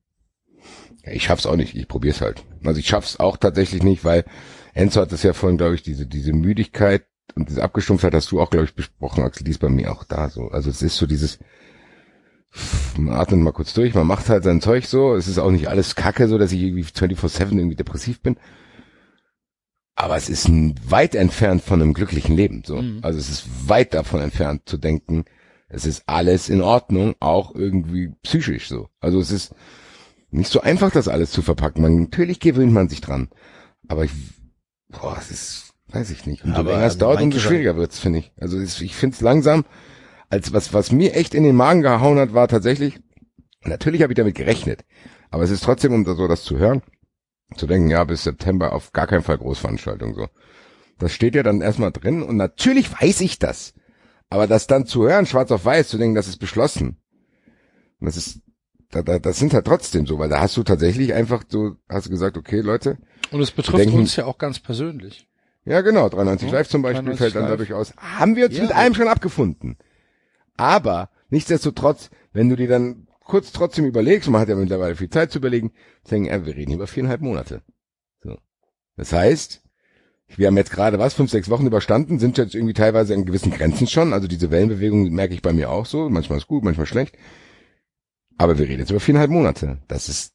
Ich schaff's auch nicht, ich probier's halt. Also ich schaff's auch tatsächlich nicht, weil Enzo hat das ja vorhin, glaube ich, diese, diese Müdigkeit und diese Abgestumpftheit hast du auch, glaube ich, besprochen, Axel, die ist bei mir auch da so. Also es ist so dieses, man atmet mal kurz durch, man macht halt sein Zeug so, es ist auch nicht alles kacke, so dass ich irgendwie 24-7 irgendwie depressiv bin. Aber es ist weit entfernt von einem glücklichen Leben, so. Mhm. Also es ist weit davon entfernt zu denken, es ist alles in Ordnung, auch irgendwie psychisch so. Also es ist nicht so einfach, das alles zu verpacken. Man, natürlich gewöhnt man sich dran. Aber ich, boah, es ist, weiß ich nicht. Umso Aber länger es dauert, umso schwieriger wird's, finde ich. Also ich finde es langsam, als was, was mir echt in den Magen gehauen hat, war tatsächlich, natürlich habe ich damit gerechnet. Aber es ist trotzdem, um so das zu hören, zu denken, ja, bis September auf gar keinen Fall Großveranstaltung, so. Das steht ja dann erstmal drin und natürlich weiß ich das. Aber das dann zu hören, schwarz auf weiß, zu denken, das ist beschlossen. Und das ist, da, da, das sind halt trotzdem so, weil da hast du tatsächlich einfach so, hast du gesagt, okay, Leute, Und es betrifft denken- uns ja auch ganz persönlich. ja, genau, 93 Ja, Live zum Beispiel 93 fällt dann Live. dadurch aus. Haben wir uns Ja. mit allem schon abgefunden. Aber nichtsdestotrotz, wenn du dir dann kurz trotzdem überlegst, man hat ja mittlerweile viel Zeit zu überlegen, denken, ja, wir reden über viereinhalb Monate. So. Das heißt, wir haben jetzt gerade was, fünf, sechs Wochen überstanden, sind jetzt irgendwie teilweise an gewissen Grenzen schon. Also diese Wellenbewegung merke ich bei mir auch so. Manchmal ist gut, manchmal schlecht. Aber wir reden jetzt über viereinhalb Monate. Das ist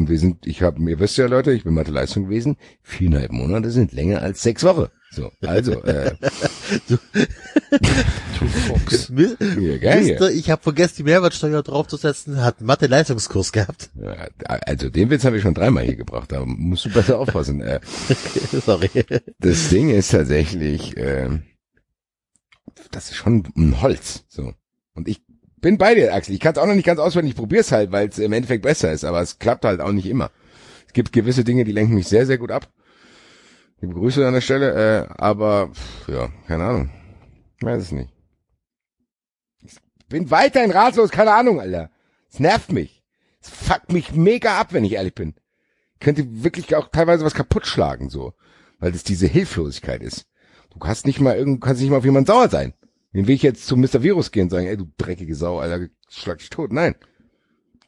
und wir sind, ich habe, ihr wisst ja Leute, ich bin Mathe-Leistung gewesen, viereinhalb Monate sind länger als sechs Wochen. So, also, äh, Du Fuchs. Gell, hier. Mister, ich habe vergessen, die Mehrwertsteuer draufzusetzen, hat einen Mathe-Leistungskurs gehabt. Ja, Also den Witz habe ich schon dreimal hier gebracht, da musst du besser aufpassen. Äh, Sorry. das Ding ist tatsächlich, äh, das ist schon ein Holz. So. Und ich bin bei dir, Axel. Ich kann es auch noch nicht ganz auswendig, ich probier's halt, weil es im Endeffekt besser ist, aber es klappt halt auch nicht immer. Es gibt gewisse Dinge, die lenken mich sehr, sehr gut ab. Liebe Grüße an der Stelle, äh, aber ja, keine Ahnung. Ich weiß es nicht. Ich bin weiterhin ratlos, keine Ahnung, Alter. Es nervt mich. Es fuckt mich mega ab, wenn ich ehrlich bin. Ich könnte wirklich auch teilweise was kaputt schlagen, so. Weil das diese Hilflosigkeit ist. Du kannst nicht mal irgend, kannst nicht mal auf jemanden sauer sein. Wen will ich jetzt zu Mr. Virus gehen und sagen, ey, du dreckige Sau, Alter, schlag dich tot. Nein.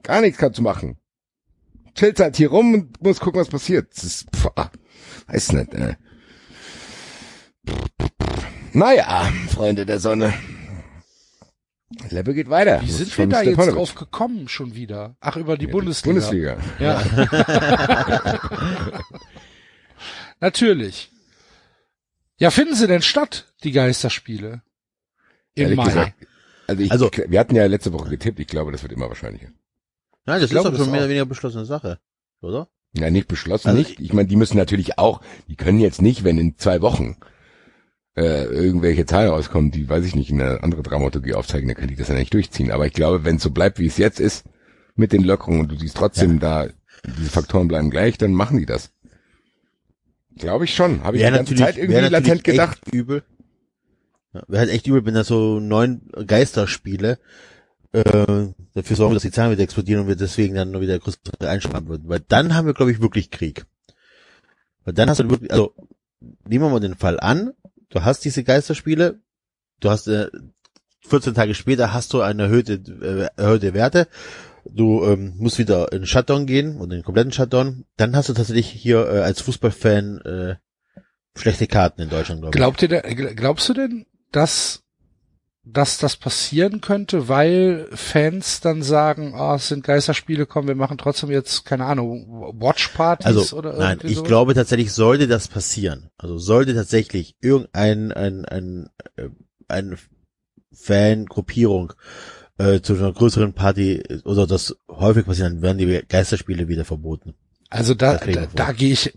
Gar nichts kannst du machen. Chillst halt hier rum und musst gucken, was passiert. Das ist, pff, weiß nicht, äh. Naja, Freunde der Sonne. Level geht weiter. Wie sind wir da jetzt Stefanovic. drauf gekommen schon wieder? Ach, über die Ja, Bundesliga. Bundesliga. Ja. Natürlich. Ja, finden sie denn statt, die Geisterspiele? Im Mai. gesagt, also, ich, Also- wir hatten ja letzte Woche getippt, ich glaube, das wird immer wahrscheinlicher. Nein, das glaube ist doch das schon mehr oder weniger beschlossene Sache, oder? Ja, nicht beschlossen, Also nicht. Ich meine, die müssen natürlich auch, die können jetzt nicht, wenn in zwei Wochen äh, irgendwelche Zahlen rauskommen, die, weiß ich nicht, eine andere Dramaturgie aufzeigen, dann können die das ja nicht durchziehen. Aber ich glaube, wenn es so bleibt, wie es jetzt ist, mit den Lockerungen und du siehst trotzdem da, diese Faktoren bleiben gleich, dann machen die das. Glaube ich schon. Habe ich Wäre die ganze Zeit irgendwie latent gedacht. Übel. Ja, wäre halt echt übel, wenn da so neun Geisterspiele äh, dafür sorgen, dass die Zahlen wieder explodieren und wir deswegen dann nur wieder größere einsparen würden. Weil dann haben wir, glaube ich, wirklich Krieg. Weil dann hast du wirklich, also nehmen wir mal den Fall an, du hast diese Geisterspiele, du hast äh, 14 Tage später hast du eine erhöhte, äh, erhöhte Werte, du ähm, musst wieder in Shutdown gehen und in den kompletten Shutdown, dann hast du tatsächlich hier äh, als Fußballfan äh, schlechte Karten in Deutschland, glaube ich. Glaubt ihr, denn- glaubst du denn, dass, dass das passieren könnte, weil Fans dann sagen, ah, es sind Geisterspiele, komm, wir machen trotzdem jetzt, keine Ahnung, Watchpartys Also, oder nein, ich sowas? glaube tatsächlich, sollte das passieren, also sollte tatsächlich irgendein ein, ein, äh, eine Fangruppierung äh, zu einer größeren Party äh, oder das häufig passieren, dann werden die Geisterspiele wieder verboten. Also da, da, da gehe ich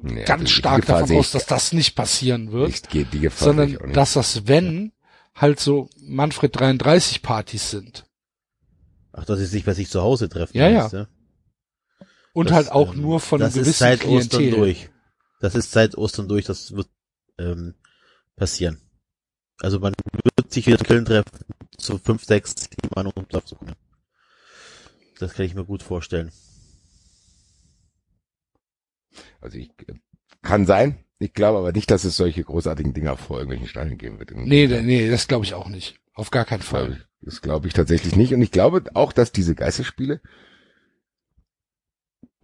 Nee, ganz also die stark davon aus, ich- dass das nicht passieren wird, Ich gehe die Gefahr sehe sondern ich auch nicht. dass das, wenn, halt so Manfred 33 Partys sind. Ach, dass sie sich bei sich zu Hause treffen. Ja, meinst du? Und Das, halt auch ähm, nur von einem das ist gewissen seit Ostern Klientel. durch. Das ist seit Ostern durch, das wird ähm, passieren. Also man wird sich wieder in Köln treffen, so fünf, sechs, sieben Mann um zu gucken. Das kann ich mir gut vorstellen. Also ich äh, kann sein. Ich glaube aber nicht, dass es solche großartigen Dinger vor irgendwelchen Steinen geben wird. Nee, nee, nee, das glaube ich auch nicht. Auf gar keinen Fall. Das glaube ich tatsächlich nicht. Und ich glaube auch, dass diese Geisterspiele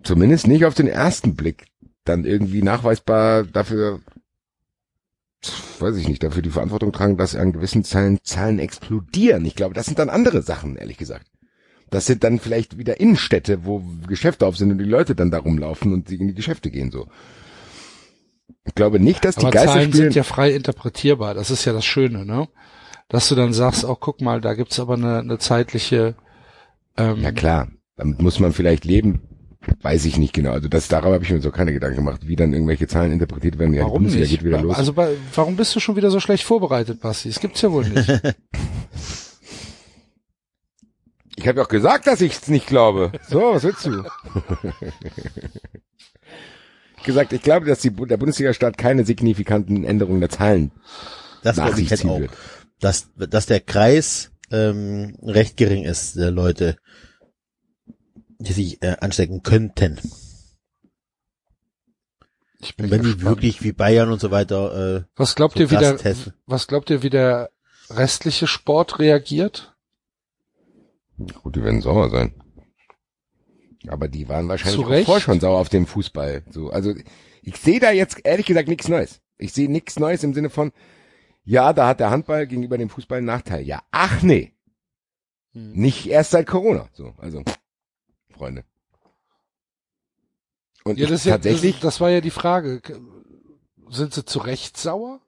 zumindest nicht auf den ersten Blick dann irgendwie nachweisbar dafür, weiß ich nicht, dafür die Verantwortung tragen, dass an gewissen Zahlen, Zahlen explodieren. Ich glaube, das sind dann andere Sachen, ehrlich gesagt. Das sind dann vielleicht wieder Innenstädte, wo Geschäfte auf sind und die Leute dann da rumlaufen und sie in die Geschäfte gehen, so. Ich glaube nicht, dass die Aber Zahlen Geisterspiele, sind ja frei interpretierbar. Das ist ja das Schöne, ne? Dass du dann sagst, oh, guck mal, da gibt's aber eine, eine zeitliche, ähm, Ja klar, damit muss man vielleicht leben, weiß ich nicht genau. Also das darüber habe ich mir so keine Gedanken gemacht, wie dann irgendwelche Zahlen interpretiert werden. Ja, die warum nicht? geht wieder los. Also bei, warum bist du schon wieder so schlecht vorbereitet, Basti? Das gibt's ja wohl nicht. ich habe ja auch gesagt, dass ich es nicht glaube. So, was willst du? gesagt, ich glaube, dass die, der Bundesliga-Staat keine signifikanten Änderungen der Zahlen Das nach sich ich halt ziehen auch. wird. Dass, dass der Kreis ähm, recht gering ist, der Leute, die sich äh, anstecken könnten. Ich bin Und wenn die wirklich wie Bayern und so weiter äh, was glaubt so ihr krass testen. was glaubt ihr, wie der restliche Sport reagiert? Gut, die werden sauer sein. Aber die waren wahrscheinlich vorher schon sauer auf den Fußball. So, also ich sehe da jetzt ehrlich gesagt nichts Neues. Ich sehe nichts Neues im Sinne von, ja, da hat der Handball gegenüber dem Fußball einen Nachteil. Ja, ach nee, Hm. nicht erst seit Corona. So, also Freunde. Und Ja, das, ist ja, tatsächlich das, das war ja die Frage. Sind sie zu Recht sauer?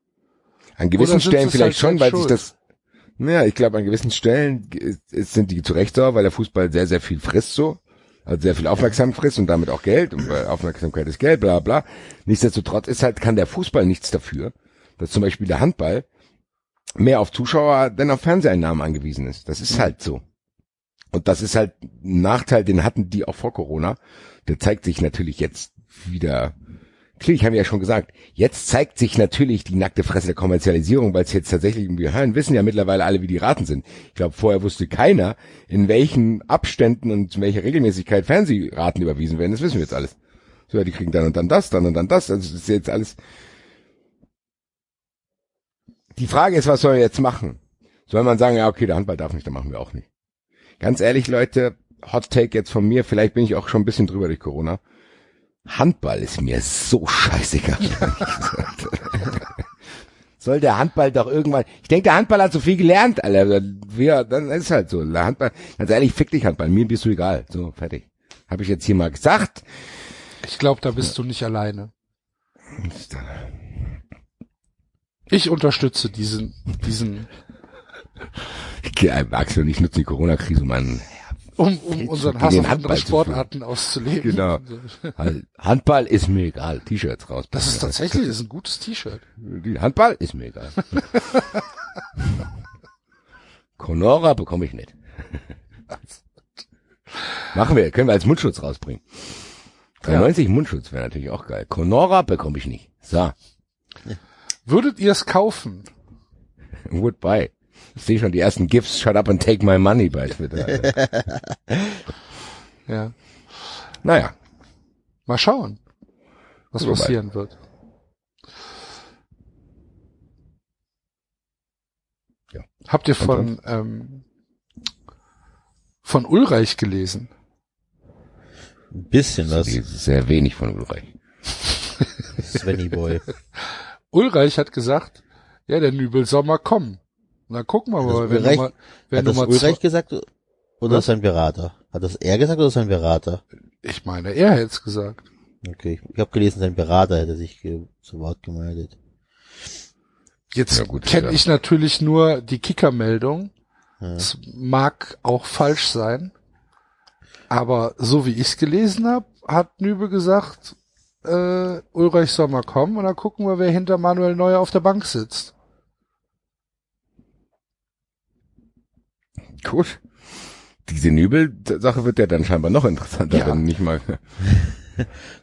an gewissen Stellen vielleicht halt schon, weil selbst sich das ja, ich glaube, an gewissen Stellen ist- sind die zu Recht sauer, weil der Fußball sehr, sehr viel frisst so. Also sehr viel Aufmerksamkeit frisst und damit auch Geld und weil Aufmerksamkeit ist Geld, bla bla. Nichtsdestotrotz ist halt, kann der Fußball nichts dafür, dass zum Beispiel der Handball mehr auf Zuschauer denn auf Fernseheinnahmen angewiesen ist. Das ist halt so. Und das ist halt ein Nachteil, den hatten die auch vor Corona. Der zeigt sich natürlich jetzt wieder. Klar, haben wir ja schon gesagt. Jetzt zeigt sich natürlich die nackte Fresse der Kommerzialisierung, weil es jetzt tatsächlich, wir hören, wissen ja mittlerweile alle, wie die Raten sind. Ich glaube, vorher wusste keiner, in welchen Abständen und in welcher Regelmäßigkeit Fernsehraten überwiesen werden. Das wissen wir jetzt alles. So, ja, die kriegen dann und dann das, dann und dann das. Also das ist jetzt alles. Die Frage ist, was soll er jetzt machen? Soll man sagen, ja, okay, der Handball darf nicht, dann machen wir auch nicht. Ganz ehrlich, Leute, Hot Take jetzt von mir, vielleicht bin ich auch schon ein bisschen drüber durch Corona. Handball ist mir so scheißegal. Soll der Handball doch irgendwann, ich denke, der Handball hat so viel gelernt, Alter. Wir, dann ist halt so. Der Handball, ganz ehrlich, fick dich Handball, mir bist du egal. So, fertig. Habe ich jetzt hier mal gesagt. Ich glaube, da bist du nicht alleine. Ich unterstütze diesen, diesen, Ja, Axel und ich nutzen die Corona-Krise, um einen um, um unseren Hass auf andere Sportarten auszuleben. Genau. Halt, Handball ist mir egal. T-Shirts raus. Das ist tatsächlich, das ist ein gutes T-Shirt. Handball ist mir egal. Conora bekomme ich nicht. Machen wir, können wir als Mundschutz rausbringen. 93 Mundschutz wäre natürlich auch geil. Conora bekomme ich nicht. So, Würdet ihr es kaufen? would buy. Ich sehe schon die ersten GIFs, shut up and take my money bei Twitter. Ja. naja, Mal schauen, was Wobei. passieren wird. Ja. Habt ihr von, ähm, von Ulreich gelesen? Ein bisschen was. sehr wenig von Ulreich. Svenny Boy. Ulreich hat gesagt, ja, der Nübelsommer kommen. Na, gucken wir Hat mal, das wenn Ulreich- Nummer, wenn Hat das Nummer Ulreich zwei, gesagt oder sein Berater? Hat das er gesagt oder sein Berater? ich meine, er hätte es gesagt. Okay, ich habe gelesen, sein Berater hätte sich ge zu Wort gemeldet. Jetzt Ja, gut, kenne ja. ich natürlich nur die Kicker-Meldung. Ja. Es mag auch falsch sein, aber so wie ich es gelesen habe, hat Nübel gesagt, äh, Ulreich soll mal kommen und dann gucken wir, wer hinter Manuel Neuer auf der Bank sitzt. Gut. diese Nübel-Sache wird ja dann scheinbar noch interessanter, Ja. wenn nicht mal.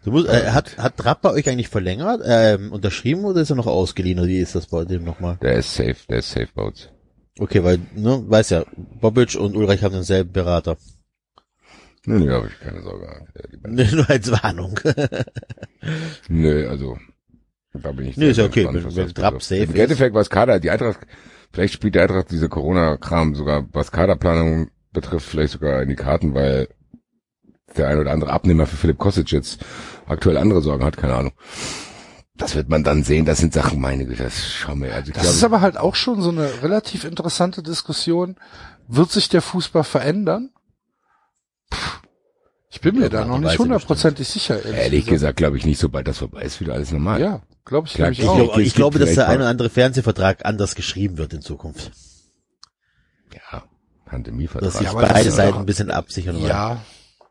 Du musst, äh, hat, hat Trapp bei euch eigentlich verlängert, ähm, unterschrieben oder ist er noch ausgeliehen oder wie ist das bei dem nochmal? Der ist safe, der ist safe bei uns. Okay, weil, ne, weiß ja, Bobic und Ulreich haben denselben Berater. Nö, nö, habe ich keine Sorge. Beiden- Nur als Warnung. Nö, also da bin ich Nee, ist ja okay, wenn- wenn Trapp safe Im. Endeffekt was Kader, die Eintracht, vielleicht spielt die Eintracht diese Corona-Kram sogar, was Kaderplanung betrifft, vielleicht sogar in die Karten, weil der ein oder andere Abnehmer für Philipp Kostic jetzt aktuell andere Sorgen hat, keine Ahnung. Das wird man dann sehen, das sind Sachen, meine Güte, das schauen wir. Also Das ist glaube, aber halt auch schon so eine relativ interessante Diskussion. Wird sich der Fußball verändern? Puh, Ich bin mir da noch nicht hundertprozentig sicher. ehrlich gesagt, glaube ich nicht, sobald das vorbei ist, wieder alles normal. Ja, glaube ich, Klar, glaub ich ich auch. Glaub, ich glaube, dass der ein oder andere Fernsehvertrag anders geschrieben wird in Zukunft. Ja, Pandemievertrag. Dass sich Ja, das beide ist Seiten ein bisschen absichern. wollen. ja,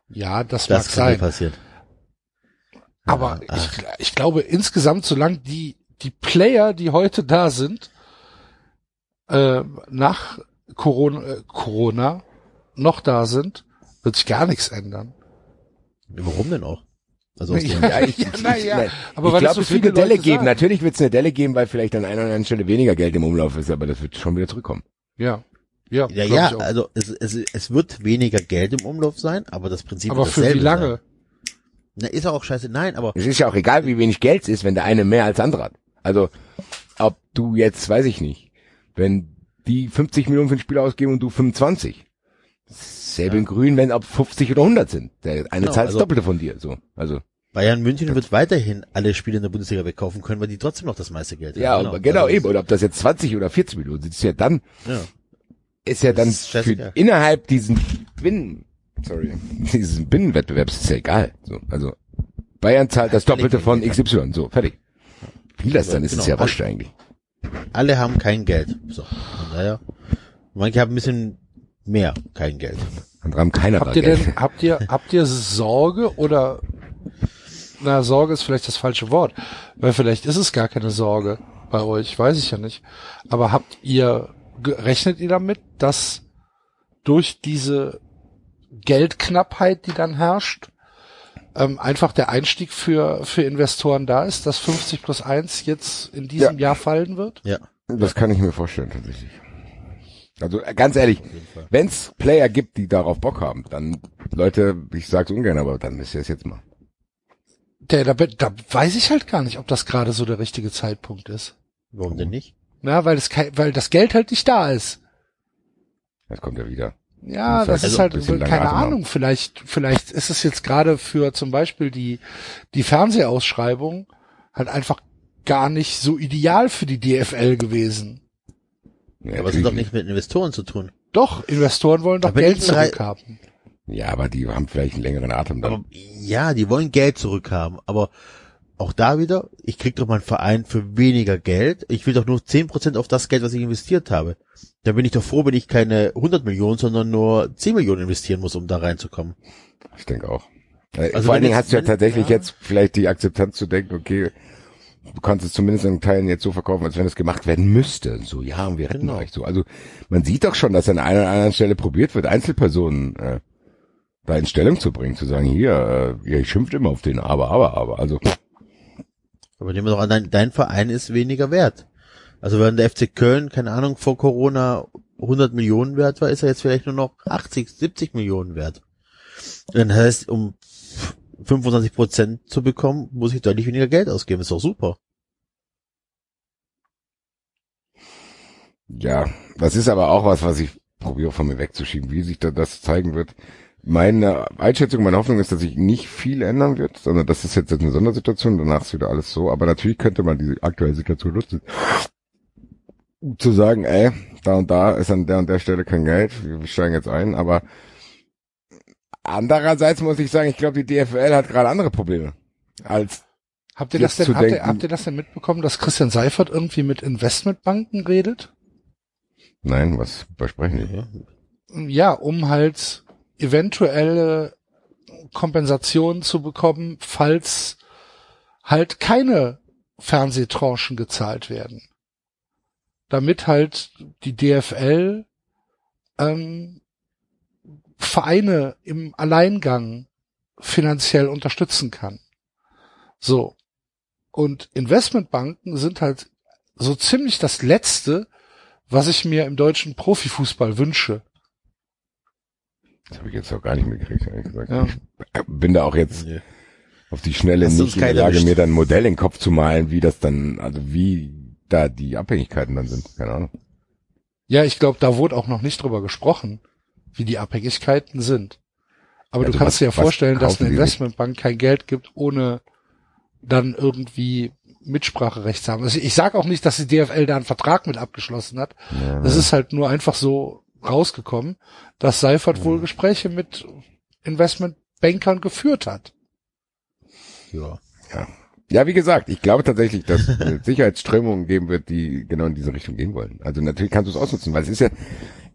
ja, das, das mag kann sein. passieren. Aber Ja, ich, ich glaube insgesamt, solange die, die Player, die heute da sind, äh, nach Corona, äh, Corona noch da sind, wird sich gar nichts ändern. Warum denn auch? Also aus Ja, dem, Ja, ich, Ja, na ja, nein, aber ich glaube, so es wird viele eine Delle Leute geben. sagen. Natürlich wird es eine Delle geben, weil vielleicht an einer oder anderen Stelle weniger Geld im Umlauf ist, aber das wird schon wieder zurückkommen. Ja, ja, ja, ja, also es, es, es wird weniger Geld im Umlauf sein, aber das Prinzip aber wird für wie dasselbe lange? Sein. Na, ist auch scheiße. Nein, aber Es ist ja auch egal, wie wenig Geld es ist, wenn der eine mehr als der andere hat. Also, ob du jetzt, weiß ich nicht, wenn die 50 Millionen für ein Spiel ausgeben und du 25. Selbe in Grün, wenn ob 50 oder 100 sind. Der eine Genau, zahlt also- das Doppelte von dir, so. Also, Bayern München wird weiterhin alle Spiele in der Bundesliga wegkaufen können, weil die trotzdem noch das meiste Geld ja, haben. genau, genau Also, eben. Oder ob das jetzt 20 oder 40 Millionen sind, ist ja dann, Ja. ist ja dann ist für innerhalb diesen Binnen, sorry, diesen Binnenwettbewerbs ist ja egal. So, also, Bayern zahlt das Doppelte von XY, so, fertig. Wie das dann ist, ist Genau. ja wurscht eigentlich. Alle haben kein Geld. So, daher. Manche haben ein bisschen mehr kein Geld. Andere haben keiner Habt ihr Geld. denn, habt ihr, habt ihr Sorge oder, na, Sorge ist vielleicht das falsche Wort, weil vielleicht ist es gar keine Sorge bei euch, weiß ich ja nicht. Aber habt ihr, rechnet ihr damit, dass durch diese Geldknappheit, die dann herrscht, ähm, einfach der Einstieg für, für Investoren da ist, dass 50 plus 1 jetzt in diesem Jahr fallen wird? Ja. Das kann ich mir vorstellen, tatsächlich. Also äh, ganz ehrlich, wenn es Player gibt, die darauf Bock haben, dann Leute, ich sag's ungern, aber dann müsst ihr es jetzt mal. Der, da, da weiß ich halt gar nicht, ob das gerade so der richtige Zeitpunkt ist. Warum denn nicht? Na, weil das, weil das Geld halt nicht da ist. Das kommt ja wieder. Ja, das vielleicht ist halt, keine Atem haben. Ahnung, vielleicht, vielleicht ist es jetzt gerade für zum Beispiel die, die Fernsehausschreibung halt einfach gar nicht so ideal für die DFL gewesen. Ja, aber es hat doch nicht mit Investoren zu tun. Doch, Investoren wollen doch Aber Geld zurückhaben. Ja, aber die haben vielleicht einen längeren Atem dann. Aber ja, die wollen Geld zurückhaben, aber auch da wieder, ich krieg doch meinen Verein für weniger Geld. Ich will doch nur 10% auf das Geld, was ich investiert habe. Da bin ich doch froh, wenn ich keine 100 Millionen, sondern nur 10 Millionen investieren muss, um da reinzukommen. Ich denke auch. Äh, Also Vor allen Dingen hast du ja tatsächlich ja. jetzt vielleicht die Akzeptanz zu denken, okay, du kannst es zumindest in Teilen jetzt so verkaufen, als wenn es gemacht werden müsste. So, ja, und wir retten Genau. euch so. Also man sieht doch schon, dass an einer oder anderen Stelle probiert wird, Einzelpersonen äh, da in Stellung zu bringen, zu sagen, hier, äh, ihr schimpft immer auf den, aber, aber, aber. Also Aber nehmen wir doch an, dein, dein Verein ist weniger wert. Also wenn der FC Köln, keine Ahnung, vor Corona 100 Millionen wert war, ist er jetzt vielleicht nur noch 80, 70 Millionen wert. Dann heißt, um 25 Prozent zu bekommen, muss ich deutlich weniger Geld ausgeben. Ist doch super. Ja, das ist aber auch was, was ich probiere von mir wegzuschieben, wie sich da das zeigen wird. Meine Einschätzung, meine Hoffnung ist, dass sich nicht viel ändern wird, sondern das ist jetzt eine Sondersituation, danach ist wieder alles so. Aber natürlich könnte man diese aktuelle Situation nutzen, um zu sagen, ey, da und da ist an der und der Stelle kein Geld, wir steigen jetzt ein, aber andererseits muss ich sagen, ich glaube, die DFL hat gerade andere Probleme als Habt ihr das denn, habt ihr, habt ihr das denn mitbekommen, dass Christian Seifert irgendwie mit Investmentbanken redet? Nein, was versprechen die? Ja. Ja, um halt eventuelle Kompensationen zu bekommen, falls halt keine Fernsehtranchen gezahlt werden. Damit halt die DFL ähm, Vereine im Alleingang finanziell unterstützen kann. So. Und Investmentbanken sind halt so ziemlich das Letzte, was ich mir im deutschen Profifußball wünsche. Das habe ich jetzt auch gar nicht mitgekriegt, ehrlich gesagt. Ja. Ich bin da auch jetzt auf die Schnelle Hast nicht in der Lage, mir dann ein Modell in den Kopf zu malen, wie das dann, also wie da die Abhängigkeiten dann sind. Keine Ahnung. Ja, ich glaube, da wurde auch noch nicht drüber gesprochen, wie die Abhängigkeiten sind. Aber Ja, du also kannst dir ja vorstellen, dass eine? Investmentbank kein Geld gibt, ohne dann irgendwie Mitspracherecht zu haben. Also ich sage auch nicht, dass die DFL da einen Vertrag mit abgeschlossen hat. Ja. Das ist halt nur einfach so rausgekommen, dass Seifert wohl Gespräche mit Investmentbankern geführt hat. Ja. Ja, wie gesagt, ich glaube tatsächlich, dass es Sicherheitsströmungen geben wird, die genau in diese Richtung gehen wollen. Also natürlich kannst du es ausnutzen, weil es ist ja,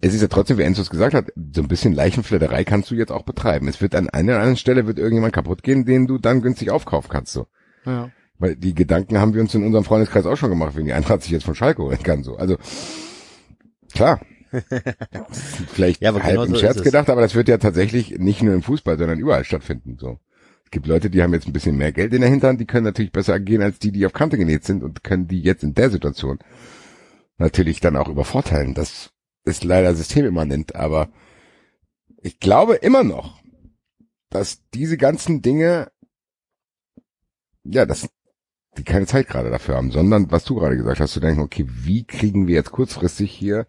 es ist ja trotzdem, wie Enzo es gesagt hat, so ein bisschen Leichenfledderei kannst du jetzt auch betreiben. Es wird an einer oder anderen Stelle wird irgendjemand kaputt gehen, den du dann günstig aufkaufen kannst, so. Ja. Weil die Gedanken haben wir uns in unserem Freundeskreis auch schon gemacht, wenn die Eintracht sich jetzt von Schalke holen kann, so. Also, klar. Vielleicht Ja, halb genau im so Scherz gedacht, aber das wird ja tatsächlich nicht nur im Fußball, sondern überall stattfinden, so. Es gibt Leute, die haben jetzt ein bisschen mehr Geld in der Hinterhand, die können natürlich besser agieren als die, die auf Kante genäht sind und können die jetzt in der Situation natürlich dann auch übervorteilen. Das ist leider systemimmanent, aber ich glaube immer noch, dass diese ganzen Dinge, ja, dass die keine Zeit gerade dafür haben, sondern was du gerade gesagt hast, zu denken, okay, wie kriegen wir jetzt kurzfristig hier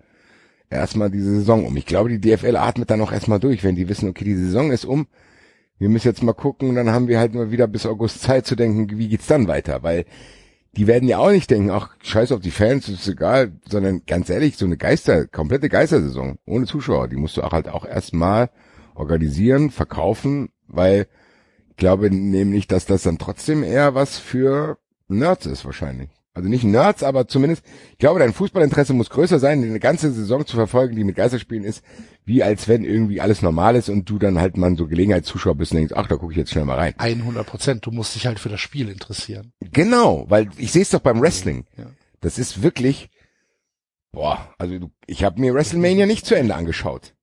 erstmal diese Saison um? Ich glaube, die DFL atmet dann auch erstmal durch, wenn die wissen, okay, die Saison ist um, wir müssen jetzt mal gucken, dann haben wir halt nur wieder bis August Zeit zu denken, wie geht's dann weiter, weil die werden ja auch nicht denken, ach, scheiß auf die Fans, ist egal, sondern ganz ehrlich, so eine Geister, komplette Geistersaison ohne Zuschauer, die musst du auch halt auch erstmal organisieren, verkaufen, weil ich glaube nämlich, dass das dann trotzdem eher was für Nerds ist wahrscheinlich. Also nicht Nerds, aber zumindest, ich glaube, dein Fußballinteresse muss größer sein, eine ganze Saison zu verfolgen, die mit Geisterspielen ist, wie als wenn irgendwie alles normal ist und du dann halt mal so Gelegenheitszuschauer bist und denkst, ach, da gucke ich jetzt schnell mal rein. 100 Prozent. Du musst dich halt für das Spiel interessieren. Genau, weil ich sehe es doch beim Wrestling. Ja. Das ist wirklich, boah, also du, ich habe mir WrestleMania nicht zu Ende angeschaut.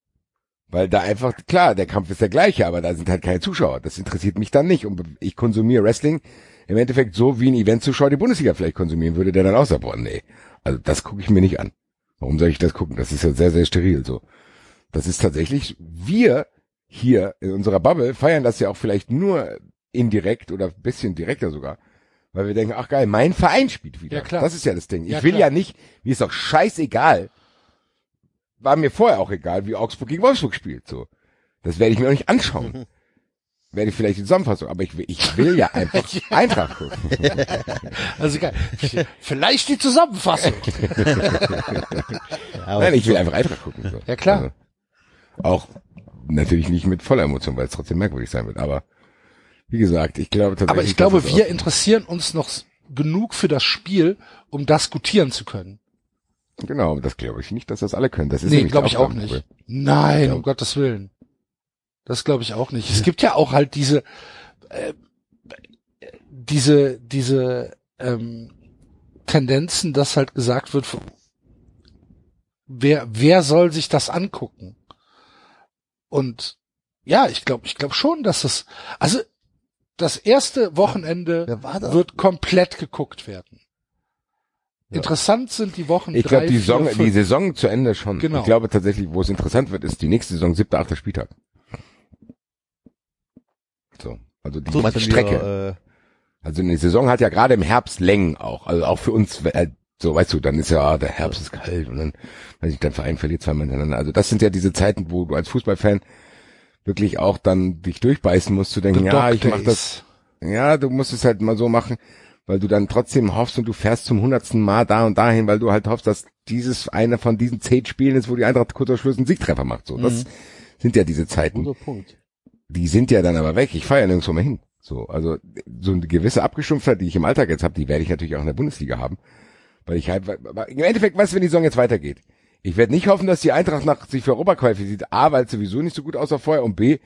Weil da einfach, klar, der Kampf ist der gleiche, aber da sind halt keine Zuschauer. Das interessiert mich dann nicht. Und ich konsumiere Wrestling im Endeffekt so, wie ein Eventzuschauer die Bundesliga vielleicht konsumieren würde, der dann auch sagt, boah, nee, also das gucke ich mir nicht an. Warum soll ich das gucken? Das ist ja sehr, sehr steril so. Das ist tatsächlich, wir hier in unserer Bubble feiern das ja auch vielleicht nur indirekt oder ein bisschen direkter sogar. Weil wir denken, ach geil, mein Verein spielt wieder. Ja, klar. Das ist ja das Ding. Ich Ja, will klar. ja nicht, mir ist doch scheißegal. War mir vorher auch egal, wie Augsburg gegen Wolfsburg spielt, so. Das werde ich mir auch nicht anschauen. werde ich vielleicht die Zusammenfassung, aber ich will, ich will ja einfach Eintracht gucken. Also geil. Vielleicht die Zusammenfassung. Aber Nein, ich will einfach Eintracht gucken. So. Ja, klar. Also, auch natürlich nicht mit voller Emotion, weil es trotzdem merkwürdig sein wird, aber wie gesagt, ich glaube tatsächlich. Aber ich glaube, wir interessieren uns noch genug für das Spiel, um das gutieren zu können. Genau, das glaube ich nicht, dass das alle können. Das ist Nee, glaube ich auch nicht. Nein, Ja. um Gottes Willen. Das glaube ich auch nicht. Es gibt ja auch halt diese, äh, diese, diese ähm, Tendenzen, dass halt gesagt wird, wer, wer soll sich das angucken? Und ja, ich glaube, ich glaube schon, dass es, also das erste Wochenende das? wird komplett geguckt werden. Ja. Interessant sind die Wochen Ich glaube, die, Saison, die Saison zu Ende schon. Genau. Ich glaube tatsächlich, wo es interessant wird, ist die nächste Saison, siebter, achter Spieltag. So, also die so Strecke. wieder, äh, Also eine Saison hat ja gerade im Herbst Längen auch. Also auch für uns, äh, so weißt du, dann ist ja, ah, der Herbst ist kalt und dann, weiß ich, dein Verein verliert zweimal hintereinander. Also das sind ja diese Zeiten, wo du als Fußballfan wirklich auch dann dich durchbeißen musst, zu denken, The ja, ich mach das, ja, du musst es halt mal so machen, weil du dann trotzdem hoffst und du fährst zum hundertsten Mal da und dahin, weil du halt hoffst, dass dieses eine von diesen zehn Spielen ist, wo die Eintracht kurz vor Schluss einen Siegtreffer macht. So, das Mhm. sind ja diese Zeiten guter Punkt. Die sind ja dann aber weg. Ich fahre ja nirgendwo mehr hin. So, also so eine gewisse Abgestumpftheit, die ich im Alltag jetzt habe, die werde ich natürlich auch in der Bundesliga haben. Weil ich halt, im Endeffekt, was, wenn die Saison jetzt weitergeht? Ich werde nicht hoffen, dass die Eintracht nach sich für Europa qualifiziert. A, weil es sowieso nicht so gut aussah vorher und B,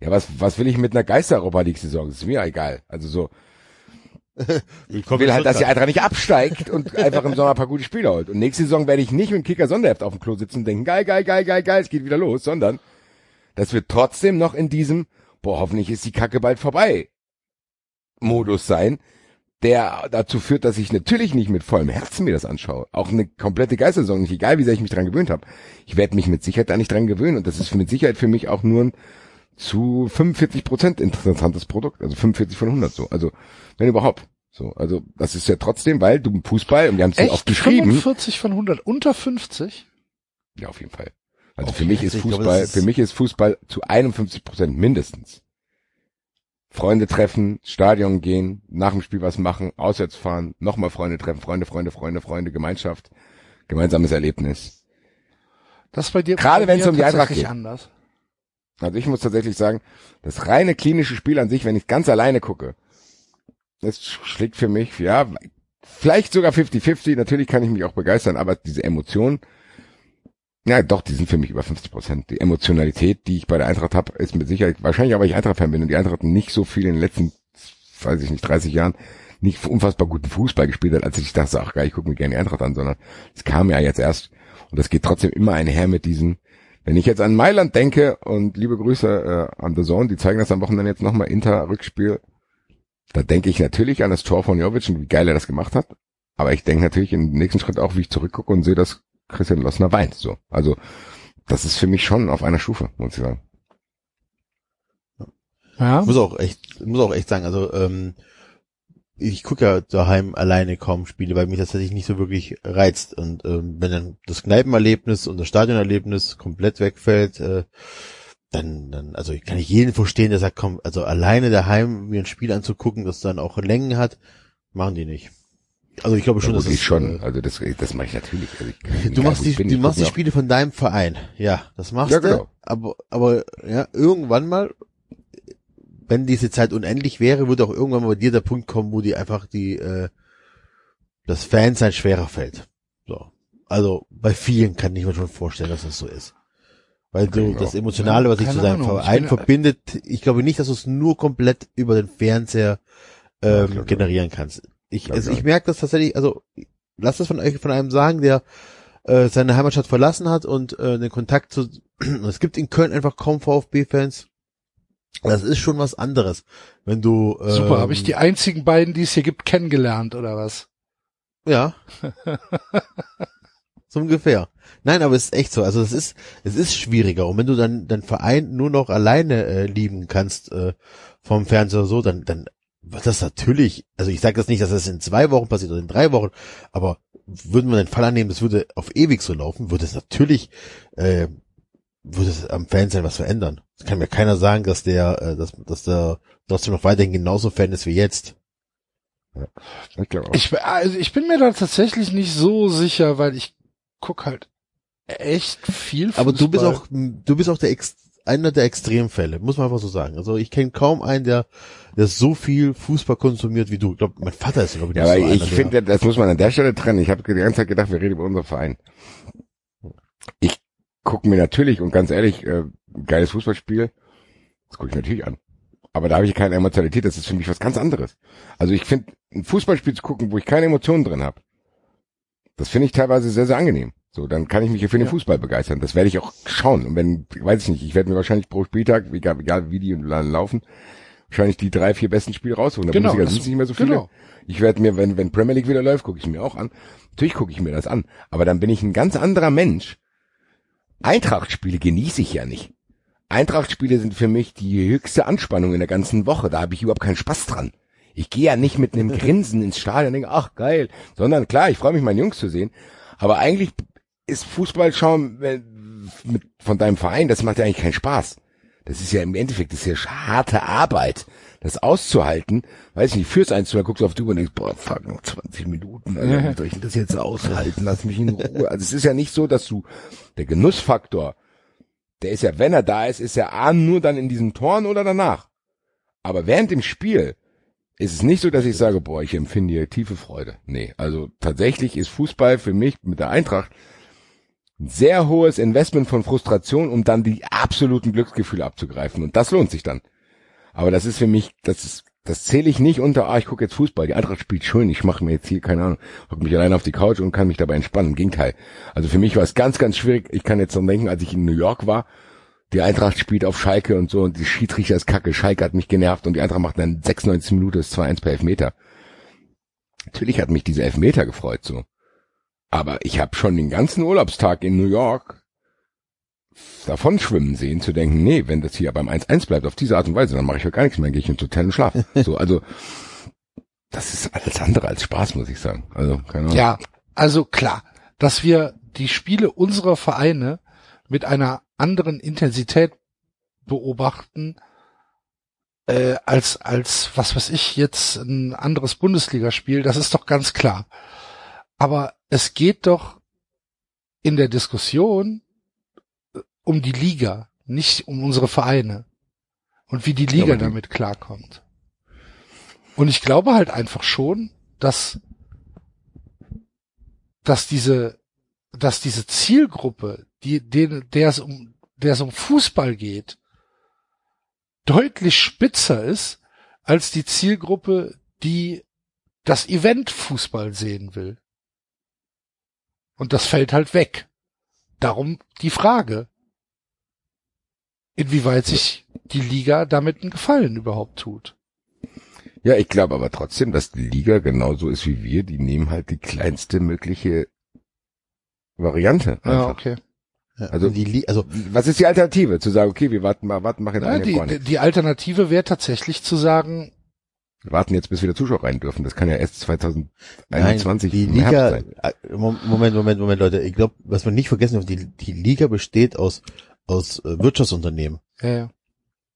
ja, was, was will ich mit einer Geister-Europa-League-Saison? Das ist mir egal. Also so, ich will halt, dass die Eintracht nicht absteigt und einfach im Sommer ein paar gute Spiele holt. Und nächste Saison werde ich nicht mit dem Kicker Sonderheft auf dem Klo sitzen und denken, geil, geil, geil, geil, geil, es geht wieder los, sondern dass wir trotzdem noch in diesem, boah, hoffentlich ist die Kacke bald vorbei, Modus sein, der dazu führt, dass ich natürlich nicht mit vollem Herzen mir das anschaue. Auch eine komplette Geistersaison, nicht egal, wie sehr ich mich dran gewöhnt habe. Ich werde mich mit Sicherheit da nicht dran gewöhnen und das ist mit Sicherheit für mich auch nur ein zu 45 Prozent interessantes Produkt, also 45 von 100 so, also wenn überhaupt. So, also das ist ja trotzdem, weil du Fußball und wir haben es ja oft geschrieben. 45 von 100, unter 50? Ja, auf jeden Fall. Also für mich ist glaube, Fußball, das ist- für mich ist Fußball zu 51 Prozent mindestens. Freunde treffen, Stadion gehen, nach dem Spiel was machen, auswärts fahren, nochmal Freunde treffen, Freunde, Freunde, Freunde, Freunde, Gemeinschaft, gemeinsames Erlebnis. Das bei dir Gerade wenn's mir um die Eintracht geht. anders. Also ich muss tatsächlich sagen, das reine klinische Spiel an sich, wenn ich ganz alleine gucke, das schlägt für mich, ja, vielleicht sogar 50-50, natürlich kann ich mich auch begeistern, aber diese Emotionen, ja doch, die sind für mich über 50 Prozent. Die Emotionalität, die ich bei der Eintracht habe, ist mit Sicherheit, wahrscheinlich weil ich Eintracht-Fan bin und die Eintracht nicht so viel in den letzten, weiß ich nicht, 30 Jahren nicht unfassbar guten Fußball gespielt hat, als ich dachte, ach geil, ich gucke mir gerne die Eintracht an, sondern es kam ja jetzt erst und das geht trotzdem immer einher mit diesen wenn ich jetzt an Mailand denke und liebe Grüße äh, an The Zone, die zeigen das am Wochenende jetzt nochmal Inter-Rückspiel, da denke ich natürlich an das Tor von Jovic und wie geil er das gemacht hat. Aber ich denke natürlich im nächsten Schritt auch, wie ich zurückgucke und sehe, dass Christian Lossner weint. So, also das ist für mich schon auf einer Stufe, muss ich sagen. Ja. Ich muss auch echt, ich muss auch echt sagen, also ähm, ich gucke ja daheim alleine kaum Spiele, weil mich das tatsächlich nicht so wirklich reizt. Und ähm, wenn dann das Kneipenerlebnis und das Stadionerlebnis komplett wegfällt, äh, dann, dann, also ich kann nicht jeden verstehen, der sagt, komm, also alleine daheim mir ein Spiel anzugucken, das dann auch Längen hat, machen die nicht. Also ich glaube schon, Ja, dass ich es, schon. Also das, das mache ich natürlich. Also ich, Du machst die, ich bin, du ich machst die Spiele von deinem Verein. Ja, das machst Ja, du. genau. Aber, aber, ja, irgendwann mal, wenn diese Zeit unendlich wäre, würde auch irgendwann mal bei dir der Punkt kommen, wo die einfach die, äh, das Fansein schwerer fällt. So. Also, bei vielen kann ich mir schon vorstellen, dass das so ist. Weil du Genau. das Emotionale, was dich zu deinem Ahnung, ich Verein bin- verbindet, ich glaube nicht, dass du es nur komplett über den Fernseher Ja, ähm, klar, generieren kannst. Ich, also ich merke das tatsächlich, also lasst es von euch von einem sagen, der äh, seine Heimatstadt verlassen hat und äh, den Kontakt zu es gibt in Köln einfach kaum VfB-Fans. Das ist schon was anderes. Wenn du ähm, Super, habe ich die einzigen beiden, die es hier gibt, kennengelernt, oder was? Ja. so ungefähr. Nein, aber es ist echt so. Also es ist, es ist schwieriger. Und wenn du dann deinen Verein nur noch alleine äh, lieben kannst äh, vom Fernseher so, dann, dann wird das natürlich, also ich sage das nicht, dass das in zwei Wochen passiert oder in drei Wochen, aber würden wir den Fall annehmen, das würde auf ewig so laufen, würde es natürlich, äh, würde es am Fernsehen was verändern. Es kann mir keiner sagen, dass der, äh, dass, dass der trotzdem noch weiterhin genauso Fan ist wie jetzt. Ich glaube auch. Ich, also ich bin mir da tatsächlich nicht so sicher, weil ich guck halt echt viel Fußball. Aber du bist auch, du bist auch der Ex einer der Extremfälle, muss man einfach so sagen. Also ich kenne kaum einen, der, der so viel Fußball konsumiert wie du. Ich glaube, mein Vater ist, glaube ich, Ja, aber so ich finde, das muss man an der Stelle trennen. Ich habe die ganze Zeit gedacht, wir reden über unseren Verein. Ich gucke mir natürlich, und ganz ehrlich, äh, geiles Fußballspiel, das gucke ich natürlich an. Aber da habe ich keine Emotionalität, das ist für mich was ganz anderes. Also ich finde, ein Fußballspiel zu gucken, wo ich keine Emotionen drin habe, das finde ich teilweise sehr, sehr angenehm. So, dann kann ich mich für den Ja. Fußball begeistern. Das werde ich auch schauen. Und wenn, weiß ich nicht, ich werde mir wahrscheinlich pro Spieltag, egal, egal wie die laufen, wahrscheinlich die drei, vier besten Spiele rausholen. Der Genau, Bundesliga sind es nicht mehr so viele. genau. Ich werde mir, wenn, wenn Premier League wieder läuft, gucke ich mir auch an. Natürlich gucke ich mir das an. Aber dann bin ich ein ganz anderer Mensch. Eintracht-Spiele genieße ich ja nicht. Eintracht-Spiele sind für mich die höchste Anspannung in der ganzen Woche. Da habe ich überhaupt keinen Spaß dran. Ich gehe ja nicht mit einem Grinsen ins Stadion und denke, ach geil, sondern klar, ich freue mich, meine Jungs zu sehen. Aber eigentlich ist Fußball schauen wenn- mit, von deinem Verein, das macht ja eigentlich keinen Spaß. Das ist ja im Endeffekt, das ist ja harte Arbeit, das auszuhalten. Weiß ich nicht, fürs eins zu, guckst du auf die Uhr und denkst, boah, fuck, noch 20 Minuten, Alter, wie soll ich denn das jetzt aushalten? Lass mich in Ruhe. Also es ist ja nicht so, dass du, der Genussfaktor, der ist ja, wenn er da ist, ist er A, nur dann in diesen Toren oder danach. Aber während dem Spiel ist es nicht so, dass ich sage, boah, ich empfinde hier tiefe Freude. Nee, also tatsächlich ist Fußball für mich mit der Eintracht ein sehr hohes Investment von Frustration, um dann die absoluten Glücksgefühle abzugreifen. Und das lohnt sich dann. Aber das ist für mich, das ist, das zähle ich nicht unter, ah, ich gucke jetzt Fußball, die Eintracht spielt schön, ich mache mir jetzt hier, keine Ahnung, hock mich alleine auf die Couch und kann mich dabei entspannen. Im Gegenteil. Also für mich war es ganz, ganz schwierig. Ich kann jetzt noch denken, als ich in New York war, die Eintracht spielt auf Schalke und so und die Schiedsrichter ist kacke, Schalke hat mich genervt und die Eintracht macht dann 96 Minuten das 2-1 per Elfmeter. Natürlich hat mich diese Elfmeter gefreut so. Aber ich habe schon den ganzen Urlaubstag in New York davon schwimmen sehen, zu denken, nee, wenn das hier beim 1-1 bleibt auf diese Art und Weise, dann mache ich ja gar nichts mehr, gehe ich ins Hotel und schlaf. So, also das ist alles andere als Spaß, muss ich sagen. Also, keine Ahnung. Ja, also klar, dass wir die Spiele unserer Vereine mit einer anderen Intensität beobachten, äh, als, als, was weiß ich, jetzt ein anderes Bundesligaspiel, das ist doch ganz klar. Aber es geht doch in der Diskussion äh, um die Liga, nicht um unsere Vereine. Und wie die Liga damit klarkommt. Und ich glaube halt einfach schon, dass, dass diese, dass diese Zielgruppe, die, denen, der es um, der es um Fußball geht, deutlich spitzer ist als die Zielgruppe, die das Event Fußball sehen will. Und das fällt halt weg. Darum die Frage, inwieweit sich die Liga damit einen Gefallen überhaupt tut. Ja, ich glaube aber trotzdem, dass die Liga genauso ist wie wir. Die nehmen halt die kleinste mögliche Variante. Ja, einfach. okay. Ja, Also- die, also Was ist die Alternative? Zu sagen, okay, wir warten mal, warten, machen jetzt Ja, die, die Alternative wäre tatsächlich zu sagen, Wir warten jetzt, bis wieder Zuschauer rein dürfen. Das kann ja erst 2021 Nein, die im Herbst Liga, sein. Mom- Moment, Moment, Moment, Leute. Ich glaube, was man nicht vergessen darf, die, die Liga besteht aus, aus äh, Wirtschaftsunternehmen. ja, ja,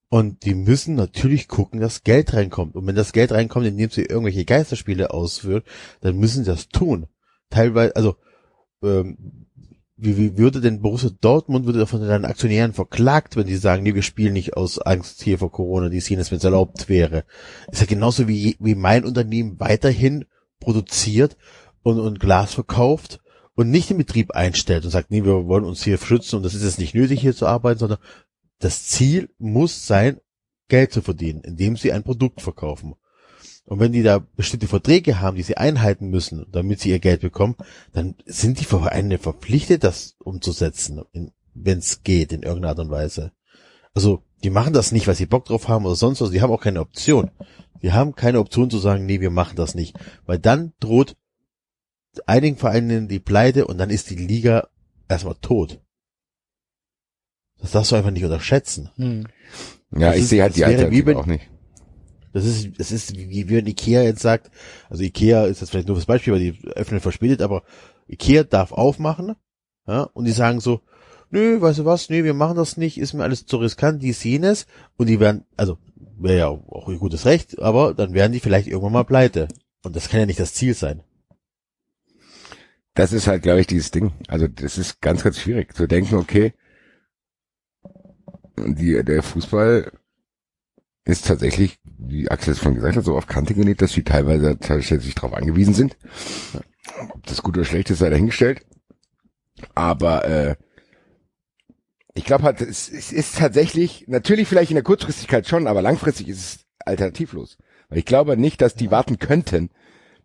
Und die müssen natürlich gucken, dass Geld reinkommt. Und wenn das Geld reinkommt, indem sie irgendwelche Geisterspiele ausführen, dann müssen sie das tun. Teilweise, also, ähm, wie, wie würde denn Borussia Dortmund würde von seinen Aktionären verklagt, wenn die sagen, nee, wir spielen nicht aus Angst hier vor Corona, die sehen es, wenn es erlaubt wäre. Ist ja genauso wie, wie mein Unternehmen weiterhin produziert und, und Glas verkauft und nicht den Betrieb einstellt und sagt, nee, wir wollen uns hier schützen und das ist jetzt nicht nötig, hier zu arbeiten, sondern das Ziel muss sein, Geld zu verdienen, indem sie ein Produkt verkaufen. Und wenn die da bestimmte Verträge haben, die sie einhalten müssen, damit sie ihr Geld bekommen, dann sind die Vereine verpflichtet, das umzusetzen, wenn es geht, in irgendeiner Art und Weise. Also, die machen das nicht, weil sie Bock drauf haben oder sonst was. Die haben auch keine Option. Die haben keine Option zu sagen, nee, wir machen das nicht. Weil dann droht einigen Vereinen die Pleite und dann ist die Liga erstmal tot. Das darfst du einfach nicht unterschätzen. hm. Ja, das ich ist- sehe halt die Alternative wenn- auch nicht. Das ist, das ist wie, wie wenn Ikea jetzt sagt, also Ikea ist jetzt vielleicht nur das Beispiel, weil die öffnen verspätet, aber Ikea darf aufmachen, ja, und die sagen so, nö, weißt du was, nö, wir machen das nicht, ist mir alles zu riskant, dies, jenes, und die werden, also, wäre ja auch ihr gutes Recht, aber dann werden die vielleicht irgendwann mal pleite. Und das kann ja nicht das Ziel sein. Das ist halt, glaube ich, dieses Ding. Also das ist ganz, ganz schwierig zu denken, okay, die, der Fußball ist tatsächlich, wie Axel es schon gesagt hat, so auf Kante genäht, dass sie teilweise tatsächlich darauf angewiesen sind. Ob das gut oder schlecht ist, sei dahingestellt. Aber äh, ich glaube halt, es, es ist tatsächlich, natürlich vielleicht in der Kurzfristigkeit schon, aber langfristig ist es alternativlos. Weil ich glaube nicht, dass die warten könnten,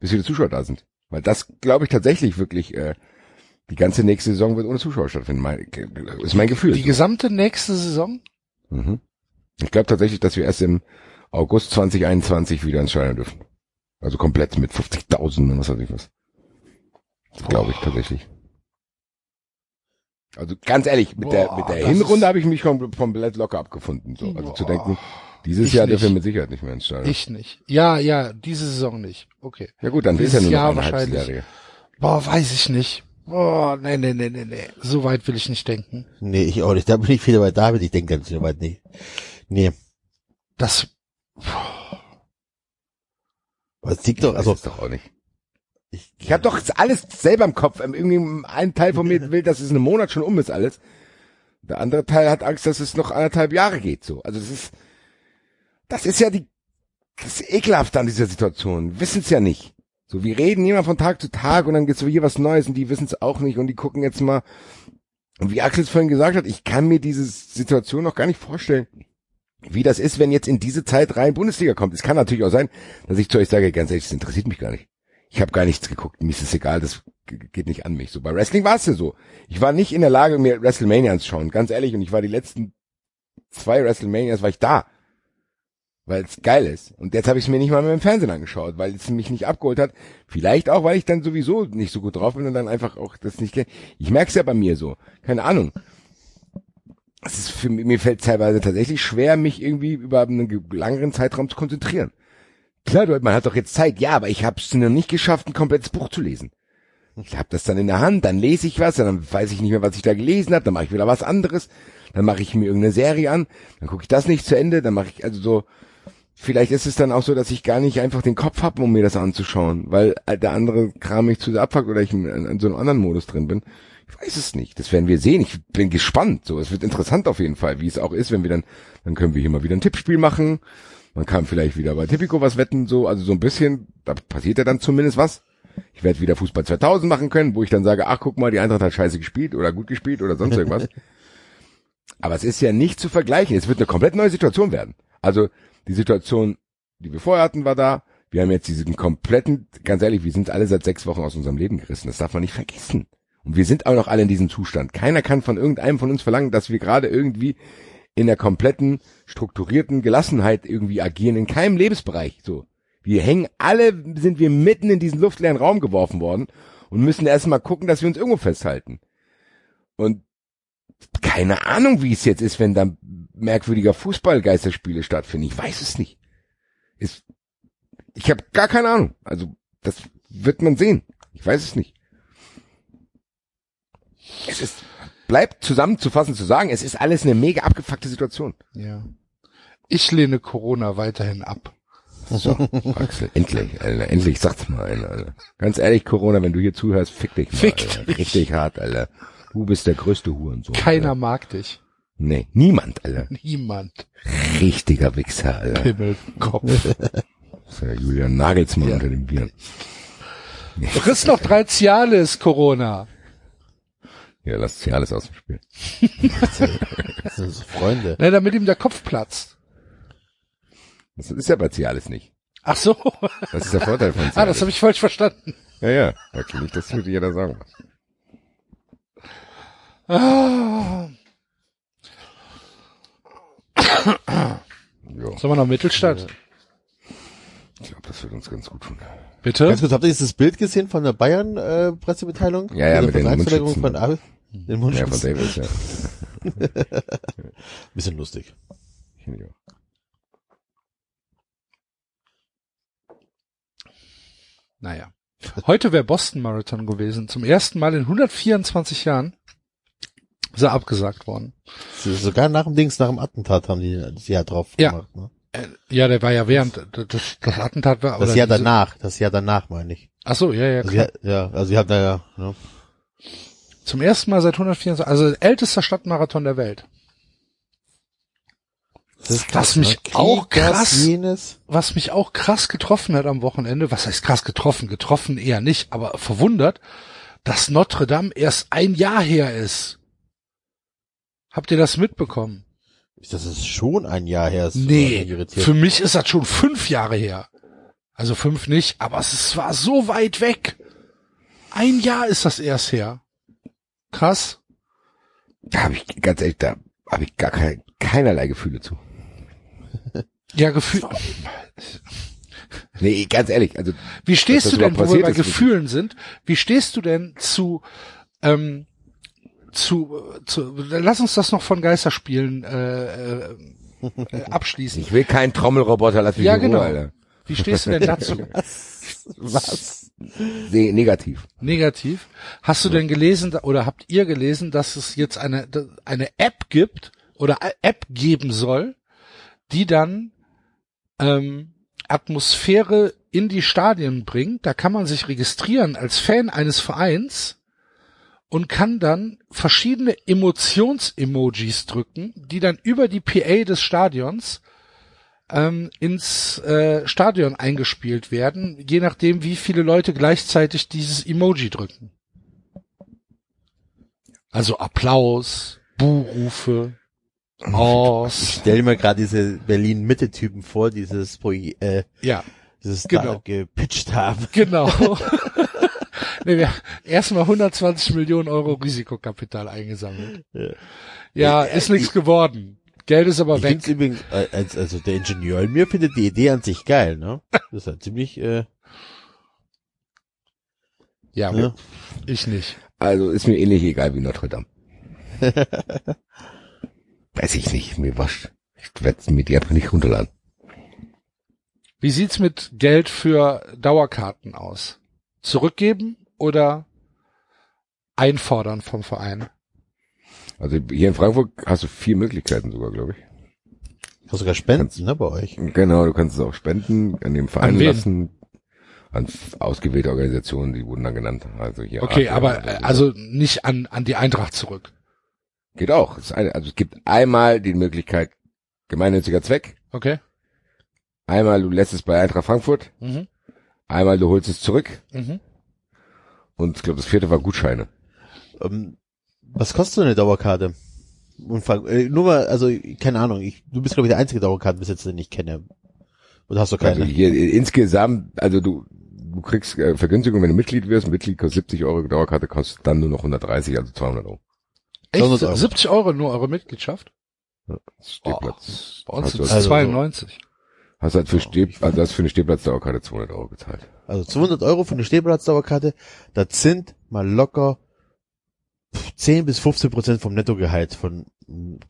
bis wieder Zuschauer da sind. Weil das glaube ich tatsächlich wirklich, äh, die ganze nächste Saison wird ohne Zuschauer stattfinden. Mein, ist mein Gefühl. die gesamte nächste Saison? Mhm. Ich glaube tatsächlich, dass wir erst im August 2021 wieder ins Stadion dürfen. Also komplett mit 50.000 und was weiß ich was. Das glaube ich tatsächlich. Also ganz ehrlich, mit der, Boah, mit der Hinrunde habe ich mich kom- komplett locker abgefunden. So. Also zu Boah. denken, dieses Ich Jahr dürfen wir mit Sicherheit nicht mehr ins Stadion. Ich nicht. Ja, ja, diese Saison nicht. Okay. ja gut, dann ist Dieses ja nur noch Jahr eine wahrscheinlich. Halbserie. Boah, weiß ich nicht. Boah, nee, nee, nee, nee, nee. So weit will ich nicht denken. Nee, ich auch nicht. Da bin ich wieder bei David. Ich denke ganz so weit nicht. Nee. Das, es liegt doch, also, das ist doch auch nicht. ich, Ich habe doch alles selber im Kopf. Irgendwie ein Teil von mir will, dass es in einem Monat schon um ist alles. Der andere Teil hat Angst, dass es noch anderthalb Jahre geht. So, also das ist, das ist ja die, das ist ekelhaft an dieser Situation. Wissen es ja nicht. So, wir reden immer von Tag zu Tag und dann gibt's hier was Neues und die wissen es auch nicht und die gucken jetzt mal. Und wie Axel es vorhin gesagt hat, ich kann mir diese Situation noch gar nicht vorstellen, wie das ist, wenn jetzt in diese Zeit rein Bundesliga kommt. Es kann natürlich auch sein, dass ich zu euch sage, ganz ehrlich, das interessiert mich gar nicht. Ich habe gar nichts geguckt, mir ist es egal, das geht nicht an mich. So bei Wrestling war es ja so. Ich war nicht in der Lage, mir WrestleMania anzuschauen, ganz ehrlich, und ich war die letzten zwei WrestleManias war ich da. Weil es geil ist. Und jetzt habe ich es mir nicht mal mehr im Fernsehen angeschaut, weil es mich nicht abgeholt hat. Vielleicht auch, weil ich dann sowieso nicht so gut drauf bin und dann einfach auch das nicht. Ich merke es ja bei mir so. Keine Ahnung. Es ist für mich, mir fällt teilweise tatsächlich schwer, mich irgendwie über einen ge- langeren Zeitraum zu konzentrieren. Klar, man hat doch jetzt Zeit. Ja, aber ich habe es noch nicht geschafft, ein komplettes Buch zu lesen. Ich habe das dann in der Hand, dann lese ich was, dann weiß ich nicht mehr, was ich da gelesen habe, dann mache ich wieder was anderes, dann mache ich mir irgendeine Serie an, dann gucke ich das nicht zu Ende, dann mache ich also so. Vielleicht ist es dann auch so, dass ich gar nicht einfach den Kopf habe, um mir das anzuschauen, weil äh, der andere Kram mich zu sehr abfuckt oder ich in, in so einem anderen Modus drin bin. Ich weiß es nicht. Das werden wir sehen. Ich bin gespannt. So, es wird interessant auf jeden Fall, wie es auch ist, wenn wir dann, dann können wir hier mal wieder ein Tippspiel machen. Man kann vielleicht wieder bei Tipico was wetten, so, also so ein bisschen, da passiert ja dann zumindest was. Ich werde wieder Fußball 2000 machen können, wo ich dann sage, ach guck mal, die Eintracht hat scheiße gespielt oder gut gespielt oder sonst irgendwas. Aber es ist ja nicht zu vergleichen. Es wird eine komplett neue Situation werden. Also die Situation, die wir vorher hatten, war da. Wir haben jetzt diesen kompletten, ganz ehrlich, wir sind alle seit sechs Wochen aus unserem Leben gerissen. Das darf man nicht vergessen. Und wir sind auch noch alle in diesem Zustand. Keiner kann von irgendeinem von uns verlangen, dass wir gerade irgendwie in der kompletten, strukturierten Gelassenheit irgendwie agieren, in keinem Lebensbereich, so. Wir hängen alle, sind wir mitten in diesen luftleeren Raum geworfen worden und müssen erstmal gucken, dass wir uns irgendwo festhalten. Und keine Ahnung, wie es jetzt ist, wenn da merkwürdiger Fußballgeisterspiele stattfinden. Ich weiß es nicht. Ist, ich habe gar keine Ahnung. Also, das wird man sehen. Ich weiß es nicht. Es ist, bleibt zusammenzufassen zu sagen, es ist alles eine mega abgefuckte Situation. Ja. Ich lehne Corona weiterhin ab. So, Axel, endlich, Alter, endlich sag's mal einer, Alter. Ganz ehrlich, Corona, wenn du hier zuhörst, fick dich mal, Fick Alter. dich. Richtig hart, Alter. Du bist der größte Hurensohn. Keiner Alter. mag dich. Nee, niemand, Alter. Niemand. Richtiger Wichser, Alter. Das ja Julian Nagelsmann unter den Bieren. Friss noch drei Cialis, Corona. Ja, lass alles aus dem Spiel. Das sind so Freunde. Ne, damit ihm der Kopf platzt. Das ist ja bei Cialis nicht. Ach so. Das ist der Vorteil von Cialis. Ah, das habe ich falsch verstanden. Ja, ja. Nicht, dass würde jeder sagen. Ah. Jo, Sollen wir noch Mittelstadt? ich glaube, das wird uns ganz gut tun. Bitte? Ganz kurz, habt ihr dieses Bild gesehen von der Bayern äh, Pressemitteilung? Ja, ja, mit den Mundschützen. von Abel? Den Ja, von. Davis, ja. Bisschen lustig. Auch. Naja. Heute wäre Boston Marathon gewesen. Zum ersten Mal in 124 Jahren ist er abgesagt worden. Sogar nach dem Dings, nach dem Attentat haben die das Jahr drauf Ja. gemacht. Ne? Äh, Ja, der war ja während, das, das Attentat war, Das Jahr danach, das Jahr danach meine ich. Ach so, ja, ja, Also klar. ja, ja, also sie hat da ja, ne? Zum ersten Mal seit 124, also ältester Stadtmarathon der Welt. Das ist Was mich Krieg, auch krass- jenes. Was mich auch krass getroffen hat am Wochenende, was heißt krass getroffen? Getroffen eher nicht, aber verwundert, dass Notre Dame erst ein Jahr her ist. Habt ihr das mitbekommen? Das ist schon ein Jahr her. ist Nee, für mich ist das schon fünf Jahre her. Also fünf nicht, aber es war so weit weg. Ein Jahr ist das erst her. Krass. Da habe ich ganz ehrlich, da habe ich gar kein, keinerlei Gefühle zu. Ja, Gefühl. Nee, ganz ehrlich, also Wie stehst du denn, wo wir bei Gefühlen sind, wie stehst du denn zu, ähm, zu, zu, lass uns das noch von Geisterspielen äh, äh, äh, abschließen. ich will keinen Trommelroboter, lass mich Ja, in Ruhe, genau. Alter. Wie stehst du denn dazu? Was? Nee, negativ. Negativ. Hast du denn gelesen oder habt ihr gelesen, dass es jetzt eine, eine App gibt oder App geben soll, die dann ähm, Atmosphäre in die Stadien bringt? Da kann man sich registrieren als Fan eines Vereins und kann dann verschiedene Emotions-Emojis drücken, die dann über die PA des Stadions ähm, ins äh, Stadion eingespielt werden, je nachdem, wie viele Leute gleichzeitig dieses Emoji drücken. Also Applaus, Buhrufe, Aus. Stell dir mal gerade diese Berlin-Mitte-Typen vor, dieses, äh, Ja, dieses Genau. da gepitcht haben. genau. nee, wir erstmal 120 Millionen Euro Risikokapital eingesammelt. Ja. Ja, ist nichts geworden. Geld ist aber Ich weg. find's übrigens, äh, als, also der Ingenieur in mir findet die Idee an sich geil, ne? Das ist halt ziemlich, äh, Ja, ne? ich nicht. Also ist mir ähnlich egal wie Notre Dame. Weiß ich nicht, mir wascht. Ich werde mir die einfach nicht runterladen. Wie sieht's mit Geld für Dauerkarten aus? Zurückgeben oder einfordern vom Verein? Also hier in Frankfurt hast du vier Möglichkeiten sogar, glaube ich. Hast sogar Spenden, ne, bei euch? Genau, du kannst es auch spenden, an dem Verein An lassen. An ausgewählte Organisationen, die wurden dann genannt. Also hier Okay, AFL aber oder äh, so. also nicht an, an die Eintracht zurück. Geht auch. Es ist eine, also es gibt einmal die Möglichkeit, gemeinnütziger Zweck. Okay? Einmal du lässt es bei Eintracht Frankfurt. Mhm. Einmal du holst es zurück. Mhm. Und ich glaube, das vierte war Gutscheine. Ähm, was kostet so eine Dauerkarte? Und frag, äh, nur mal, also, keine Ahnung, ich, du bist glaube ich der einzige Dauerkartenbesitzer, den ich kenne. Oder hast du keine? Also hier äh, insgesamt, also du, du kriegst äh, Vergünstigung, wenn du Mitglied wirst. Mitglied kostet 70 Euro, Dauerkarte kostet dann nur noch 130, also 200 Euro. Echt? 200 Euro. 70 Euro nur eure Mitgliedschaft? Stehplatz. Bei uns sind es Also- 92. hast halt für Steh, also hast für eine Stehplatzdauerkarte 200 Euro gezahlt. Also 200 Euro für eine Stehplatzdauerkarte, das sind mal locker 10 bis 15 Prozent vom Nettogehalt von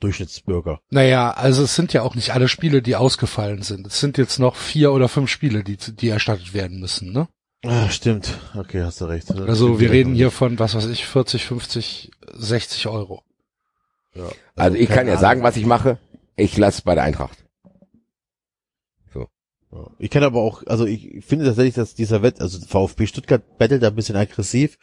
Durchschnittsbürger. Naja, also es sind ja auch nicht alle Spiele, die ausgefallen sind. Es sind jetzt noch vier oder fünf Spiele, die, die erstattet werden müssen, ne? Ah, stimmt. Okay, hast du recht. Also wir reden hier von, was weiß ich, 40, 50, 60 Euro. Ja. Also ich kann ja Ahnung. sagen, was ich mache. Ich lasse bei der Eintracht. Ich kenne aber auch, also ich finde tatsächlich, dass dieser Wett, also VfB Stuttgart bettelt da ein bisschen aggressiv,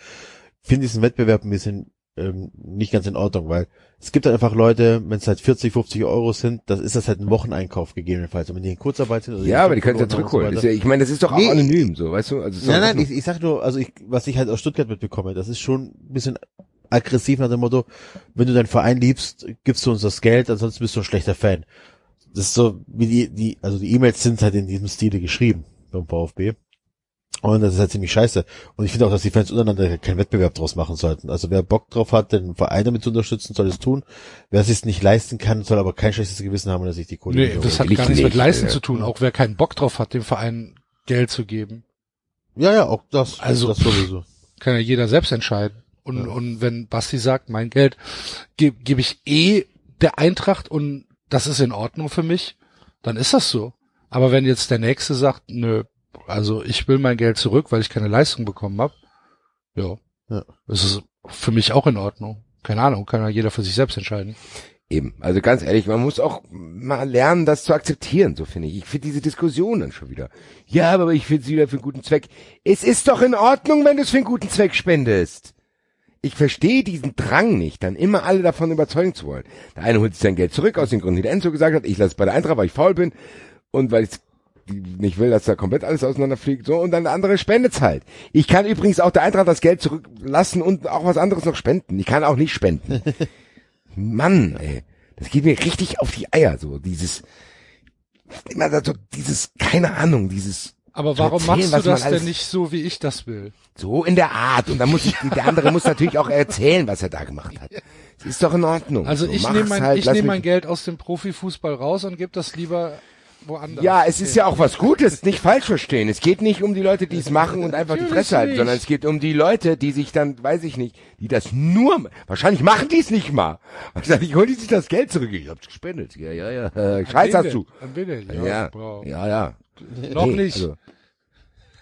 finde diesen Wettbewerb ein bisschen ähm, nicht ganz in Ordnung, weil es gibt halt einfach Leute, wenn es halt 40, 50 Euro sind, das ist das halt ein Wocheneinkauf gegebenenfalls. Und wenn die in Kurzarbeit sind, oder Ja, aber die können es ja zurückholen. so ja, ich meine, das ist doch auch Nee. anonym, so, weißt du? Also Nein, nein, offen. ich, ich sag nur, also ich, was ich halt aus Stuttgart mitbekomme, das ist schon ein bisschen aggressiv nach dem Motto, wenn du deinen Verein liebst, gibst du uns das Geld, ansonsten bist du ein schlechter Fan. Das ist so, wie die, die, also die E-Mails sind halt in diesem Stile geschrieben beim VfB. Und das ist halt ziemlich scheiße. Und ich finde auch, dass die Fans untereinander keinen Wettbewerb draus machen sollten. Also wer Bock drauf hat, den Verein damit zu unterstützen, soll es tun. Wer es sich nicht leisten kann, soll aber kein schlechtes Gewissen haben, dass sich die Kohle Nee, nicht das hat gar nichts mit Leisten äh, zu tun. Auch wer keinen Bock drauf hat, dem Verein Geld zu geben, Ja, ja, auch das. Also- das sowieso. kann ja jeder selbst entscheiden. Und, Ja. und wenn Basti sagt, mein Geld gebe geb ich eh der Eintracht und das ist in Ordnung für mich, dann ist das so. Aber wenn jetzt der Nächste sagt, nö, also ich will mein Geld zurück, weil ich keine Leistung bekommen habe, ja, Ja. das ist für mich auch in Ordnung. Keine Ahnung, kann ja jeder für sich selbst entscheiden. Eben. Also ganz ehrlich, man muss auch mal lernen, das zu akzeptieren, so finde ich. Ich finde diese Diskussion dann schon wieder. Ja, aber ich finde es wieder für einen guten Zweck. Es ist doch in Ordnung, wenn du es für einen guten Zweck spendest. Ich verstehe diesen Drang nicht, dann immer alle davon überzeugen zu wollen. Der eine holt sich sein Geld zurück, aus den Gründen, die der Enzo gesagt hat. Ich lasse es bei der Eintracht, weil ich faul bin und weil ich nicht will, dass da komplett alles auseinanderfliegt. So, und dann der andere spendet's halt. Ich kann übrigens auch der Eintracht das Geld zurücklassen und auch was anderes noch spenden. Ich kann auch nicht spenden. Mann, ey. Das geht mir richtig auf die Eier, so dieses, immer so, dieses, keine Ahnung, dieses, Aber warum Erzählen, machst du das denn nicht so, wie ich das will? so in der Art. Und dann muss ich, der andere muss natürlich auch erzählen, was er da gemacht hat. Das ist doch in Ordnung. Also so, ich nehme mein, halt, ich mich- mein Geld aus dem Profifußball raus und gebe das lieber woanders. Ja, es ist ja auch was Gutes, nicht falsch verstehen. Es geht nicht um die Leute, die es machen und einfach die Fresse halten, sondern es geht um die Leute, die sich dann, weiß ich nicht, die das nur, wahrscheinlich machen die es nicht mal. Wahrscheinlich holen die sich das Geld zurück. Ich hab's gespendet. Ja, ja, ja. Scheiß hast du. Ja, ja. ja. Noch Nee, nicht. Also,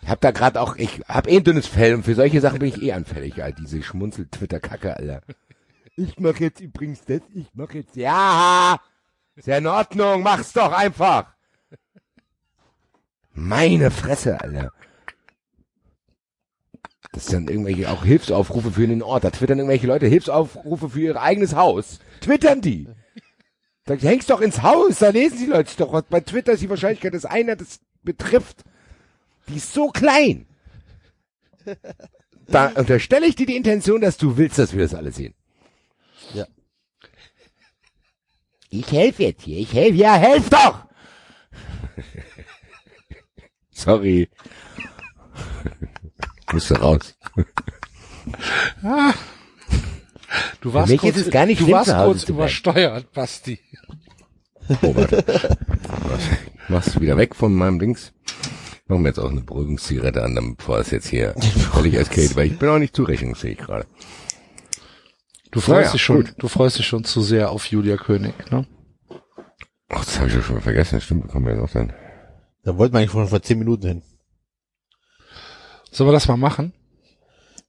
ich hab da gerade auch, ich hab eh ein dünnes Fell und für solche Sachen bin ich eh anfällig, Alter. Diese Schmunzel-Twitter-Kacke, Alter. Ich mach jetzt übrigens das, ich mach jetzt, ja, ist ja in Ordnung, mach's doch einfach. Meine Fresse, Alter. Das sind dann irgendwelche auch Hilfsaufrufe für den Ort. Da twittern irgendwelche Leute Hilfsaufrufe für ihr eigenes Haus. Twittern die. Da hängst doch ins Haus, da lesen die Leute doch. was. Bei Twitter ist die Wahrscheinlichkeit, dass einer das betrifft, die ist so klein. Da unterstelle ich dir die Intention, dass du willst, dass wir das alle sehen. Ja. Ich helfe jetzt hier, ich helfe, ja, helf doch! Sorry. Musste raus. Du warst mich kurz, ist es gar nicht du warst kurz übersteuert, Basti. Robert. Was? Machst du wieder weg von meinem Dings? Machen wir jetzt auch eine Beruhigungszigarette an, damit bevor es jetzt hier völlig eskaliert, weil ich bin auch nicht zurechnungsfähig gerade. Du freust Naja, dich schon, gut. du freust dich schon zu sehr auf Julia König, ne? Ach, das habe ich ja schon vergessen. Stimmt, kommen wir noch dann. Da wollten wir eigentlich schon vor zehn Minuten hin. Sollen wir das mal machen?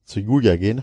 Zu Julia gehen.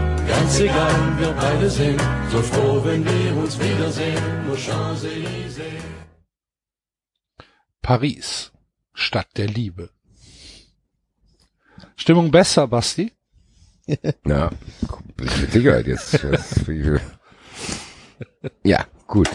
ganz egal, wir beide sind so froh, wenn wir uns wiedersehen, nur Champs-Élysées. Paris, Stadt der Liebe. Stimmung besser, Basti? Ja, mit Sicherheit jetzt. Ja, gut.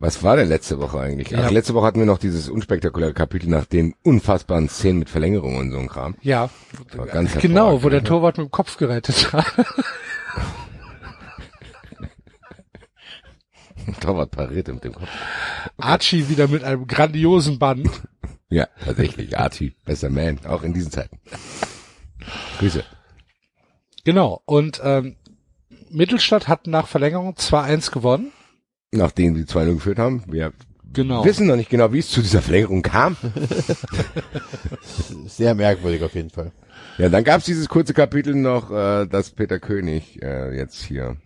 Was war denn letzte Woche eigentlich? Ach, Ja. letzte Woche hatten wir noch dieses unspektakuläre Kapitel nach den unfassbaren Szenen mit Verlängerung und so ein Kram. Ja, War ganz genau, wo der. Torwart mit dem Kopf gerettet hat. Torwart pariert mit dem Kopf. Archie wieder mit einem grandiosen Band. Ja, tatsächlich. Archie, bester Man, auch in diesen Zeiten. Grüße. Genau, und ähm, Mittelstadt hat nach Verlängerung 2-1 gewonnen. Nachdem sie 2-0 geführt haben. Wir Genau. wissen noch nicht genau, wie es zu dieser Verlängerung kam. Sehr merkwürdig auf jeden Fall. Ja, dann gab's dieses kurze Kapitel noch, äh, dass Peter König äh, jetzt hier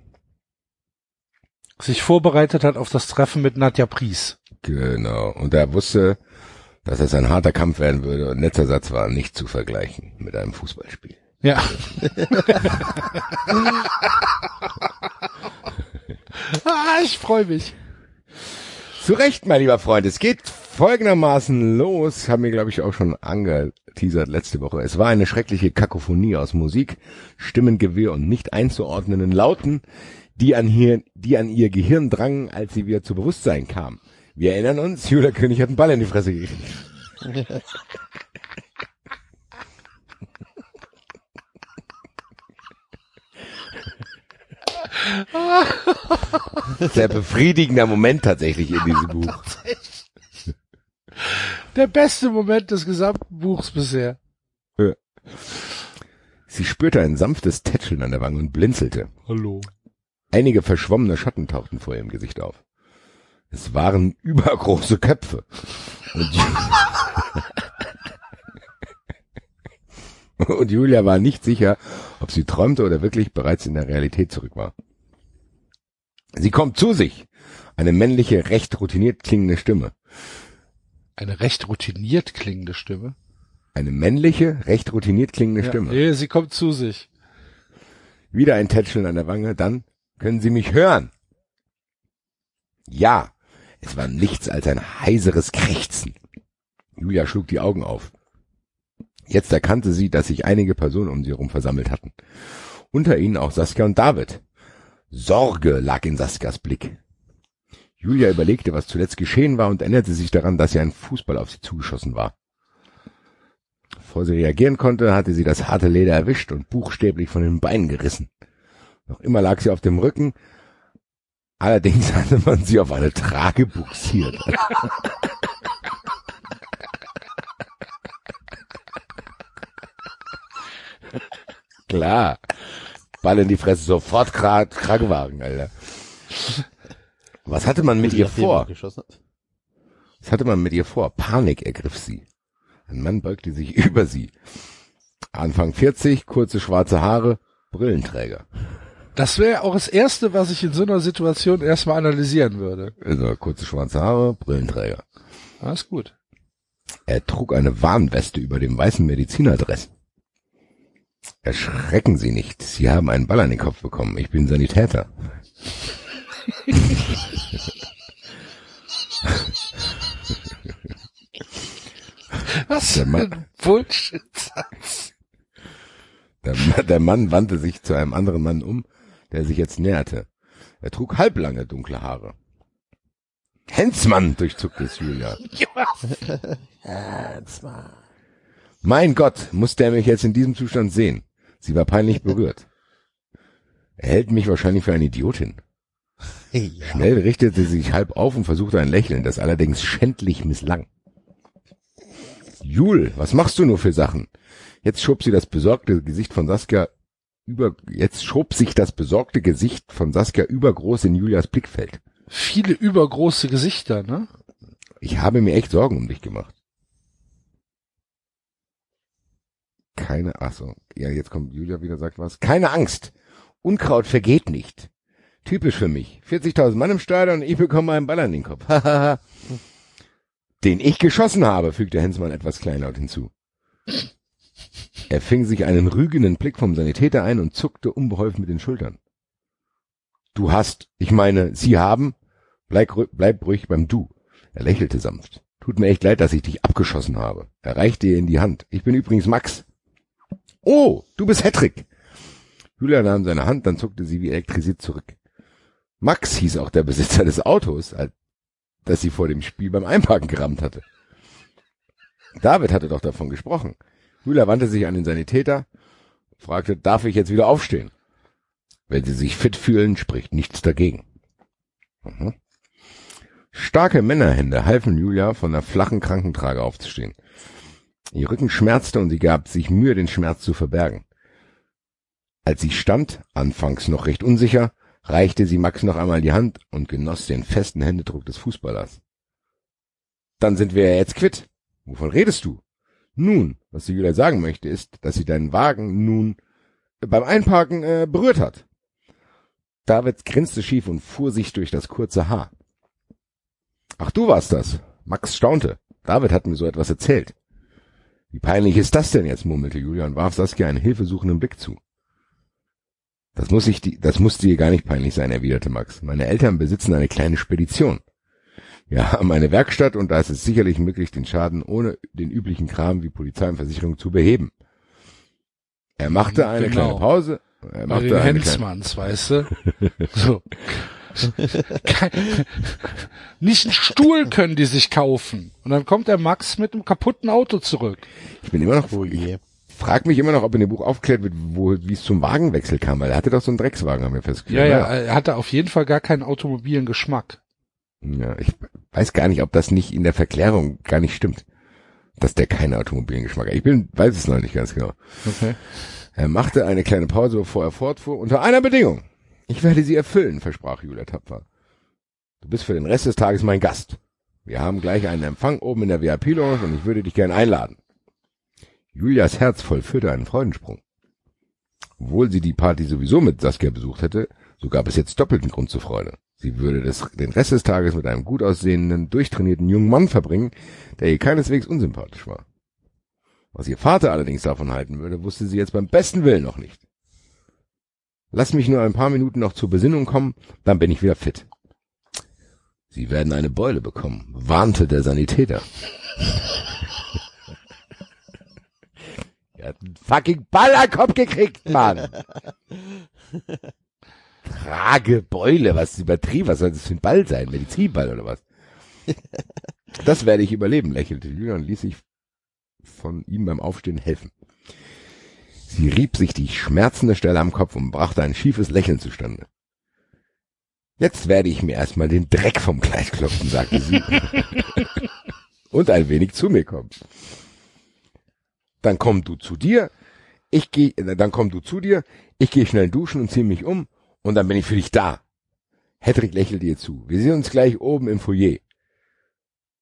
sich vorbereitet hat auf das Treffen mit Nadja Pries. Genau. Und er wusste, dass es ein harter Kampf werden würde. Und letzter Satz war nicht zu vergleichen mit einem Fußballspiel. Ja. ah, ich freue mich. Zu Recht, mein lieber Freund. Es geht folgendermaßen los. Haben wir, glaube ich, auch schon angeteasert letzte Woche. Es war eine schreckliche Kakophonie aus Musik, Stimmengewirr und nicht einzuordnenden Lauten, die an, hier, die an ihr Gehirn drangen, als sie wieder zu Bewusstsein kam. Wir erinnern uns, Julia König hat einen Ball in die Fresse gekriegt. Sehr befriedigender Moment tatsächlich in diesem Buch. Der beste Moment des gesamten Buchs bisher. Sie spürte ein sanftes Tätscheln an der Wange und blinzelte. Hallo. Einige verschwommene Schatten tauchten vor ihrem Gesicht auf. Es waren übergroße Köpfe. Und, und Julia war nicht sicher, ob sie träumte oder wirklich bereits in der Realität zurück war. Sie kommt zu sich. Eine männliche, recht routiniert klingende Stimme. Eine recht routiniert klingende Stimme. Eine männliche, recht routiniert klingende Stimme. Ja, nee, sie kommt zu sich. Wieder ein Tätscheln an der Wange, dann können Sie mich hören. Ja, es war nichts als ein heiseres Krächzen. Julia schlug die Augen auf. Jetzt erkannte sie, dass sich einige Personen um sie herum versammelt hatten. Unter ihnen auch Saskia und David. Sorge lag in Saskias Blick. Julia überlegte, was zuletzt geschehen war und erinnerte sich daran, dass ja ein Fußball auf sie zugeschossen war. Bevor sie reagieren konnte, hatte sie das harte Leder erwischt und buchstäblich von den Beinen gerissen. Noch immer lag sie auf dem Rücken, allerdings hatte man sie auf eine Trage buxiert. Klar. Ball in die Fresse, sofort Kra Krankenwagen, Alter. Was hatte man mit ihr vor? Was hatte man mit ihr vor? Panik ergriff sie. Ein Mann beugte sich über sie. Anfang 40, kurze schwarze Haare, Brillenträger. Das wäre auch das Erste, was ich in so einer Situation erstmal analysieren würde. Also kurze schwarze Haare, Brillenträger. Alles gut. Er trug eine Warnweste über dem weißen Medizinerdress. Erschrecken Sie nicht. Sie haben einen Ball an den Kopf bekommen. Ich bin Sanitäter. Was Der für Mann- ein Bullshit-Satz. Der, der Mann wandte sich zu einem anderen Mann um, der sich jetzt näherte. Er trug halblange dunkle Haare. Hensmann, durchzuckte es Julia. Mein Gott, musste er mich jetzt in diesem Zustand sehen. Sie war peinlich berührt. Er hält mich wahrscheinlich für eine Idiotin. Ja. Schnell richtete sie sich halb auf und versuchte ein Lächeln, das allerdings schändlich misslang. Jul, was machst du nur für Sachen? Jetzt schob sie das besorgte Gesicht von Saskia über, jetzt schob sich das besorgte Gesicht von Saskia übergroß in Julias Blickfeld. Viele übergroße Gesichter, ne? Ich habe mir echt Sorgen um dich gemacht. Keine, ach so, ja, jetzt kommt Julia wieder, sagt was. Keine Angst. Unkraut vergeht nicht. Typisch für mich. 40.000 Mann im Stadion und ich bekomme einen Ball an den Kopf. Den ich geschossen habe, fügte Hensmann etwas kleinlaut hinzu. Er fing sich einen rügenden Blick vom Sanitäter ein und zuckte unbeholfen mit den Schultern. Du hast, ich meine, Sie haben, bleib, bleib ruhig beim Du. Er lächelte sanft. Tut mir echt leid, dass ich dich abgeschossen habe. Er reichte ihr in die Hand. Ich bin übrigens Max. Oh, du bist Hedrick. Julia nahm seine Hand, dann zuckte sie wie elektrisiert zurück. Max hieß auch der Besitzer des Autos, das sie vor dem Spiel beim Einparken gerammt hatte. David hatte doch davon gesprochen. Julia wandte sich an den Sanitäter, fragte, darf ich jetzt wieder aufstehen? Wenn sie sich fit fühlen, spricht nichts dagegen. Mhm. Starke Männerhände halfen Julia von der flachen Krankentrage aufzustehen. Ihr Rücken schmerzte und sie gab sich Mühe, den Schmerz zu verbergen. Als sie stand, anfangs noch recht unsicher, reichte sie Max noch einmal die Hand und genoss den festen Händedruck des Fußballers. Dann sind wir ja jetzt quitt. Wovon redest du? Nun, was sie Julia sagen möchte, ist, dass sie deinen Wagen nun beim Einparken äh, berührt hat. David grinste schief und fuhr sich durch das kurze Haar. Ach, du warst das. Max staunte. David hat mir so etwas erzählt. Wie peinlich ist das denn jetzt, murmelte Julia und warf Saskia einen hilfesuchenden Blick zu. Das muss ich, die, das musste dir gar nicht peinlich sein, erwiderte Max. Meine Eltern besitzen eine kleine Spedition. Wir haben eine Werkstatt und da ist es sicherlich möglich, den Schaden ohne den üblichen Kram wie Polizei und Versicherung zu beheben. Er machte eine Genau. kleine Pause. Er Bei machte den eine kleine, Hensmanns, weißt du? So. Kein, nicht einen Stuhl können die sich kaufen. Und dann kommt der Max mit einem kaputten Auto zurück. ich bin immer noch, Oh je. frag mich immer noch, ob in dem Buch aufgeklärt wird, wo, wie es zum Wagenwechsel kam, weil er hatte doch so einen Dreckswagen, haben wir Ja, festgestellt. ja, er hatte auf jeden Fall gar keinen automobilen Geschmack. Ja, ich weiß gar nicht, ob das nicht in der Verklärung gar nicht stimmt, dass der keinen automobilen Geschmack hat. Ich bin, weiß es noch nicht ganz genau. Okay. Er machte eine kleine Pause, bevor er fortfuhr, unter einer Bedingung. Ich werde sie erfüllen, versprach Julia tapfer. Du bist für den Rest des Tages mein Gast. Wir haben gleich einen Empfang oben in der VIP-Lounge und ich würde dich gern einladen. Julias Herz vollführte einen Freudensprung. Obwohl sie die Party sowieso mit Saskia besucht hätte, so gab es jetzt doppelten Grund zur Freude. Sie würde des, den Rest des Tages mit einem gut aussehenden, durchtrainierten jungen Mann verbringen, der ihr keineswegs unsympathisch war. Was ihr Vater allerdings davon halten würde, wusste sie jetzt beim besten Willen noch nicht. Lass mich nur ein paar Minuten noch zur Besinnung kommen, dann bin ich wieder fit. Sie werden eine Beule bekommen, warnte der Sanitäter. er hat einen fucking Ball an Kopf gekriegt, Mann. Trage Beule, was ist übertrieben, was soll das für ein Ball sein? Medizinball oder was? Das werde ich überleben, lächelte Julia und ließ sich von ihm beim Aufstehen helfen. Sie rieb sich die schmerzende Stelle am Kopf und brachte ein schiefes Lächeln zustande. Jetzt werde ich mir erstmal den Dreck vom Kleid klopfen, sagte sie. und ein wenig zu mir kommen. Dann komm du zu dir, ich geh, äh, dann komm du zu dir, ich gehe schnell duschen und ziehe mich um und dann bin ich für dich da. Hedrick lächelte ihr zu. Wir sehen uns gleich oben im Foyer.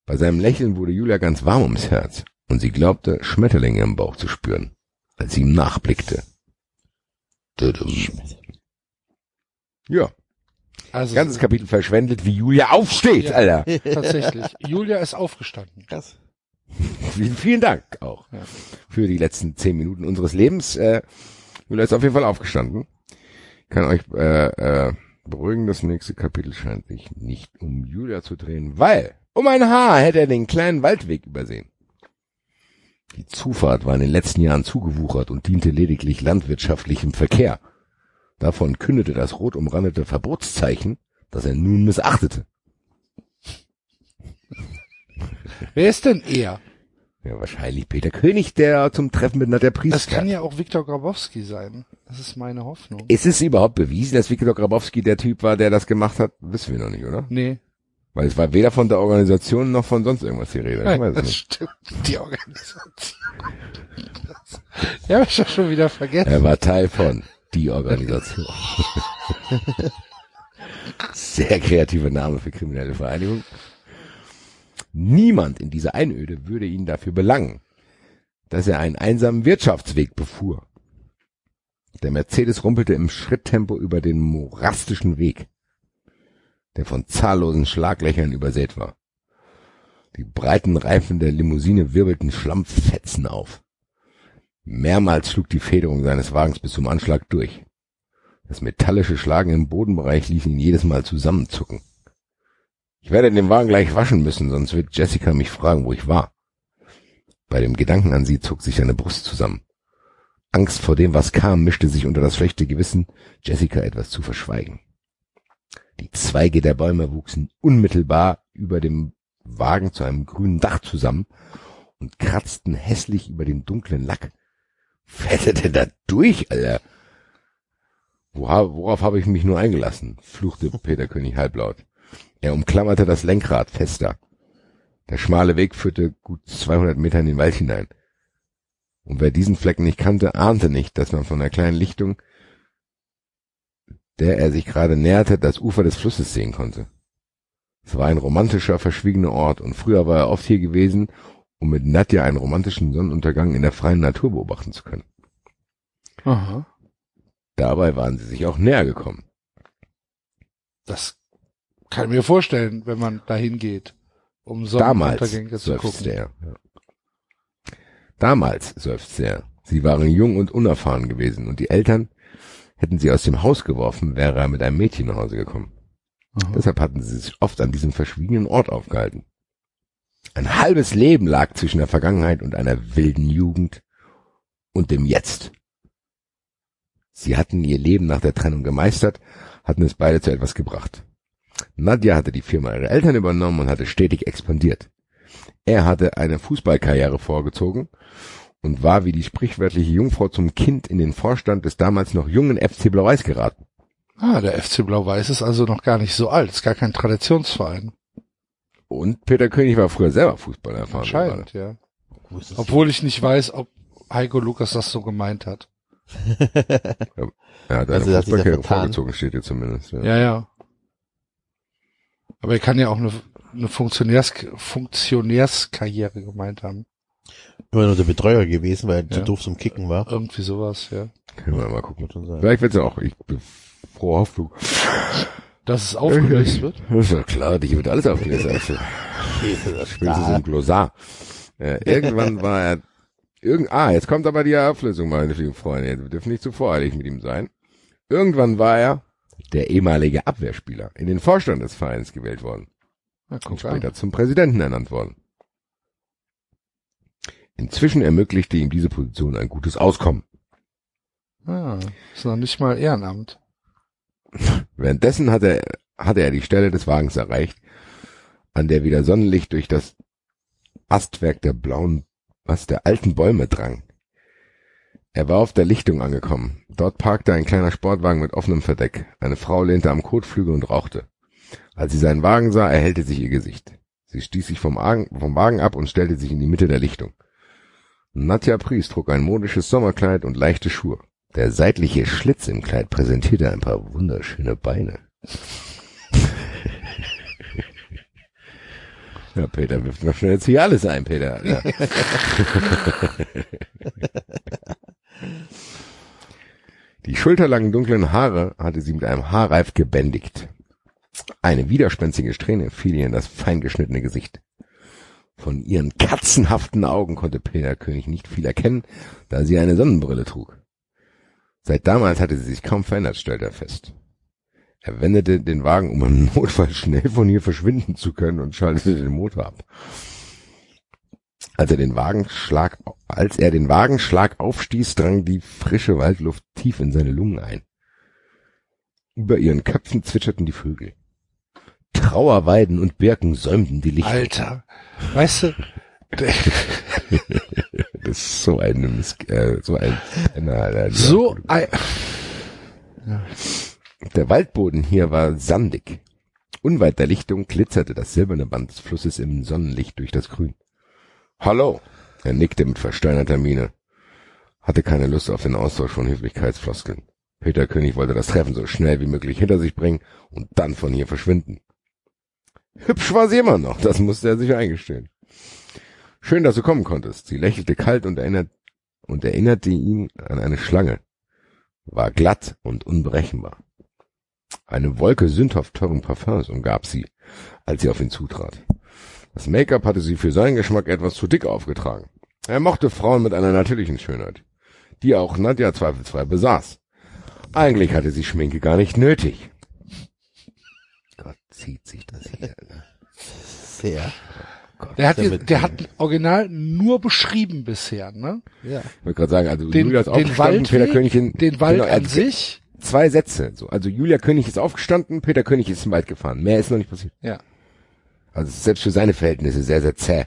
Bei seinem Lächeln wurde Julia ganz warm ums Herz und sie glaubte, Schmetterlinge im Bauch zu spüren, als sie ihm nachblickte. Ja, Also ganzes Kapitel verschwendet, wie Julia aufsteht, Ja. Alter. tatsächlich. Julia ist aufgestanden. Krass. Vielen, vielen Dank auch Ja. für die letzten zehn Minuten unseres Lebens. Äh, Julia ist auf jeden Fall aufgestanden. Kann euch äh, äh, beruhigen, das nächste Kapitel scheint sich nicht um Julia zu drehen, weil um ein Haar hätte er den kleinen Waldweg übersehen. Die Zufahrt war in den letzten Jahren zugewuchert und diente lediglich landwirtschaftlichem Verkehr. Davon kündete das rot umrandete Verbotszeichen, das er nun missachtete. Wer ist denn er? Ja, wahrscheinlich Peter König, der zum Treffen mit Nadja Priester. Das kann ja auch Viktor Grabowski sein. Das ist meine Hoffnung. Ist es überhaupt bewiesen, dass Viktor Grabowski der Typ war, der das gemacht hat? Wissen wir noch nicht, oder? Nee. Weil es war weder von der Organisation noch von sonst irgendwas die Rede. Es das nicht. stimmt. Die Organisation. Das, ja, hab ich ja schon wieder vergessen. Er war Teil von die Organisation. Sehr kreativer Name für kriminelle Vereinigung. Niemand in dieser Einöde würde ihn dafür belangen, dass er einen einsamen Wirtschaftsweg befuhr. Der Mercedes rumpelte im Schritttempo über den morastischen Weg, der von zahllosen Schlaglöchern übersät war. Die breiten Reifen der Limousine wirbelten Schlammfetzen auf. Mehrmals schlug die Federung seines Wagens bis zum Anschlag durch. Das metallische Schlagen im Bodenbereich ließ ihn jedes Mal zusammenzucken. Ich werde den Wagen gleich waschen müssen, sonst wird Jessica mich fragen, wo ich war. Bei dem Gedanken an sie zog sich seine Brust zusammen. Angst vor dem, was kam, mischte sich unter das schlechte Gewissen, Jessica etwas zu verschweigen. Die Zweige der Bäume wuchsen unmittelbar über dem Wagen zu einem grünen Dach zusammen und kratzten hässlich über den dunklen Lack. Fährt er denn da durch, Alter? Worauf, habe ich mich nur eingelassen? fluchte Peter König halblaut. Er umklammerte das Lenkrad fester. Der schmale Weg führte gut 200 Meter in den Wald hinein. Und wer diesen Flecken nicht kannte, ahnte nicht, dass man von der kleinen Lichtung, der er sich gerade näherte, das Ufer des Flusses sehen konnte. Es war ein romantischer, verschwiegener Ort und früher war er oft hier gewesen, um mit Nadja einen romantischen Sonnenuntergang in der freien Natur beobachten zu können. Aha. Dabei waren sie sich auch näher gekommen. Das kann ich mir vorstellen, wenn man dahin geht, um Sonnenuntergänge zu gucken. er. Damals seufzte er. Sie waren jung und unerfahren gewesen und die Eltern hätten sie aus dem Haus geworfen, wäre er mit einem Mädchen nach Hause gekommen. Aha. Deshalb hatten sie sich oft an diesem verschwiegenen Ort aufgehalten. Ein halbes Leben lag zwischen der Vergangenheit und einer wilden Jugend und dem Jetzt. Sie hatten ihr Leben nach der Trennung gemeistert, hatten es beide zu etwas gebracht. Nadja hatte die Firma ihrer Eltern übernommen und hatte stetig expandiert. Er hatte eine Fußballkarriere vorgezogen und war wie die sprichwörtliche Jungfrau zum Kind in den Vorstand des damals noch jungen FC Blau-Weiß geraten. Ah, der FC Blau-Weiß ist also noch gar nicht so alt, ist gar kein Traditionsverein. Und Peter König war früher selber Fußballer erfahren. Anscheinend, ja. Obwohl ich nicht weiß, ob Heiko Lukas das so gemeint hat. Er hat eine Also, ja Fußballkarriere vorgezogen, steht hier zumindest. Ja. Ja, ja. Aber er kann ja auch eine, eine Funktionärs Funktionärskarriere gemeint haben. Immer nur der Betreuer gewesen, weil er zu Ja. doof zum Kicken war. Irgendwie sowas, ja. Können wir mal gucken. Vielleicht wird's ja auch, ich bin froher Hoffnung. Dass es aufgelöst wird. Das ist ja klar, dich wird alles aufgelöst. Also, spätestens im Glossar. Äh, irgendwann war er, irgend, ah, jetzt kommt aber die Auflösung, meine lieben Freunde. Wir dürfen nicht zu voreilig mit ihm sein. Irgendwann war er der ehemalige Abwehrspieler in den Vorstand des Vereins gewählt worden Na, und später an. zum Präsidenten ernannt worden. Inzwischen ermöglichte ihm diese Position ein gutes Auskommen. Ah, ist noch nicht mal Ehrenamt. Währenddessen hatte, hatte er die Stelle des Wagens erreicht, an der wieder Sonnenlicht durch das Astwerk der blauen, was der alten Bäume drang. Er war auf der Lichtung angekommen. Dort parkte ein kleiner Sportwagen mit offenem Verdeck. Eine Frau lehnte am Kotflügel und rauchte. Als sie seinen Wagen sah, erhellte sich ihr Gesicht. Sie stieß sich vom Wagen, vom Wagen ab und stellte sich in die Mitte der Lichtung. Nadja Pries trug ein modisches Sommerkleid und leichte Schuhe. Der seitliche Schlitz im Kleid präsentierte ein paar wunderschöne Beine. Ja, Peter wirft noch schnell jetzt hier alles ein, Peter. Ja. Die schulterlangen dunklen Haare hatte sie mit einem Haarreif gebändigt. Eine widerspenstige Strähne fiel ihr in das feingeschnittene Gesicht. Von ihren katzenhaften Augen konnte Peter König nicht viel erkennen, da sie eine Sonnenbrille trug. Seit damals hatte sie sich kaum verändert, stellte er fest. Er wendete den Wagen, um im Notfall schnell von hier verschwinden zu können und schaltete den Motor ab. Als er den Wagenschlag, als er den Wagenschlag aufstieß, drang die frische Waldluft tief in seine Lungen ein. Über ihren Köpfen zwitscherten die Vögel. Trauerweiden und Birken säumten die Lichter. Alter, weißt du, Das ist so eine, Miss äh, so ein, Alter. so ein, Der Waldboden hier war sandig. Unweit der Lichtung glitzerte das silberne Band des Flusses im Sonnenlicht durch das Grün. Hallo! Er nickte mit versteinerter Miene. Hatte keine Lust auf den Austausch von Höflichkeitsfloskeln. Peter König wollte das Treffen so schnell wie möglich hinter sich bringen und dann von hier verschwinden. Hübsch war sie immer noch, das musste er sich eingestehen. Schön, dass du kommen konntest. Sie lächelte kalt und, erinnert, und erinnerte ihn an eine Schlange. War glatt und unberechenbar. Eine Wolke sündhaft teuren Parfums umgab sie, als sie auf ihn zutrat. Das Make-up hatte sie für seinen Geschmack etwas zu dick aufgetragen. Er mochte Frauen mit einer natürlichen Schönheit, die auch Nadja zweifelsfrei besaß. Eigentlich hatte sie Schminke gar nicht nötig. Gott, zieht sich das hier. Ne? Sehr. der hat, Damit- der hat Original nur beschrieben bisher, ne? Ja. Ich wollte gerade sagen, also Den, Julia ist den aufgestanden, Peter König in, den Wald genau, an sich, Zwei Sätze. So. Also Julia König ist aufgestanden, Peter König ist im Wald gefahren. Mehr ist noch nicht passiert. ja. Also selbst für seine Verhältnisse sehr, sehr zäh.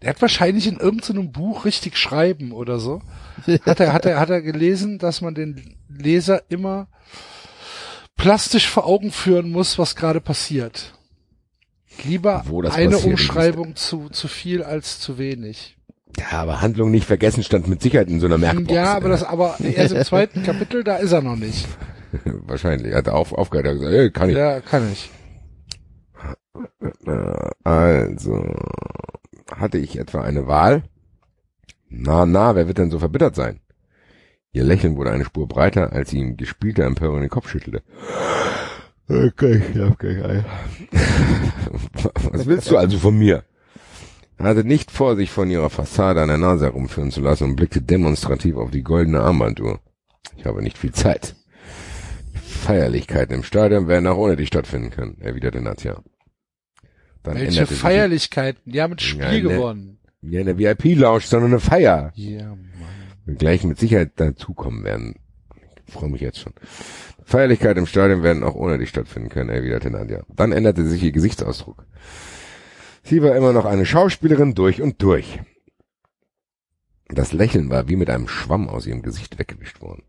Der hat wahrscheinlich in irgendeinem Buch richtig schreiben oder so. Hat er, hat er, hat er gelesen, dass man den Leser immer plastisch vor Augen führen muss, was gerade passiert. Lieber eine passiert, Umschreibung zu, zu viel als zu wenig. Ja, aber Handlung nicht vergessen stand mit Sicherheit in so einer Merkbox. Ja, aber das, aber erst im zweiten Kapitel, da ist er noch nicht. Wahrscheinlich. Er hat auf, aufgehört, er hat gesagt, hey, kann ich. Ja, kann ich. Äh, Also, hatte ich etwa eine Wahl? Na, na, wer wird denn so verbittert sein? Ihr Lächeln wurde eine Spur breiter, als sie ihm gespielter Empörung den Kopf schüttelte. Okay, ich hab gleich Eier. Was willst du also von mir? Er hatte nicht vor, sich von ihrer Fassade an der Nase herumführen zu lassen und blickte demonstrativ auf die goldene Armbanduhr. Ich habe nicht viel Zeit. Die Feierlichkeiten im Stadion werden auch ohne dich stattfinden können, erwiderte Nadja. Dann Welche Feierlichkeiten? Die haben ein Spiel Ja, ne. gewonnen. Ja, eine VIP-Lounge, sondern eine Feier. Ja, Mann. Gleich mit Sicherheit dazukommen werden. Ich freue mich jetzt schon. Feierlichkeiten im Stadion werden auch ohne dich stattfinden können, erwiderte Nadja. Dann änderte sich ihr Gesichtsausdruck. Sie war immer noch eine Schauspielerin durch und durch. Das Lächeln war wie mit einem Schwamm aus ihrem Gesicht weggewischt worden.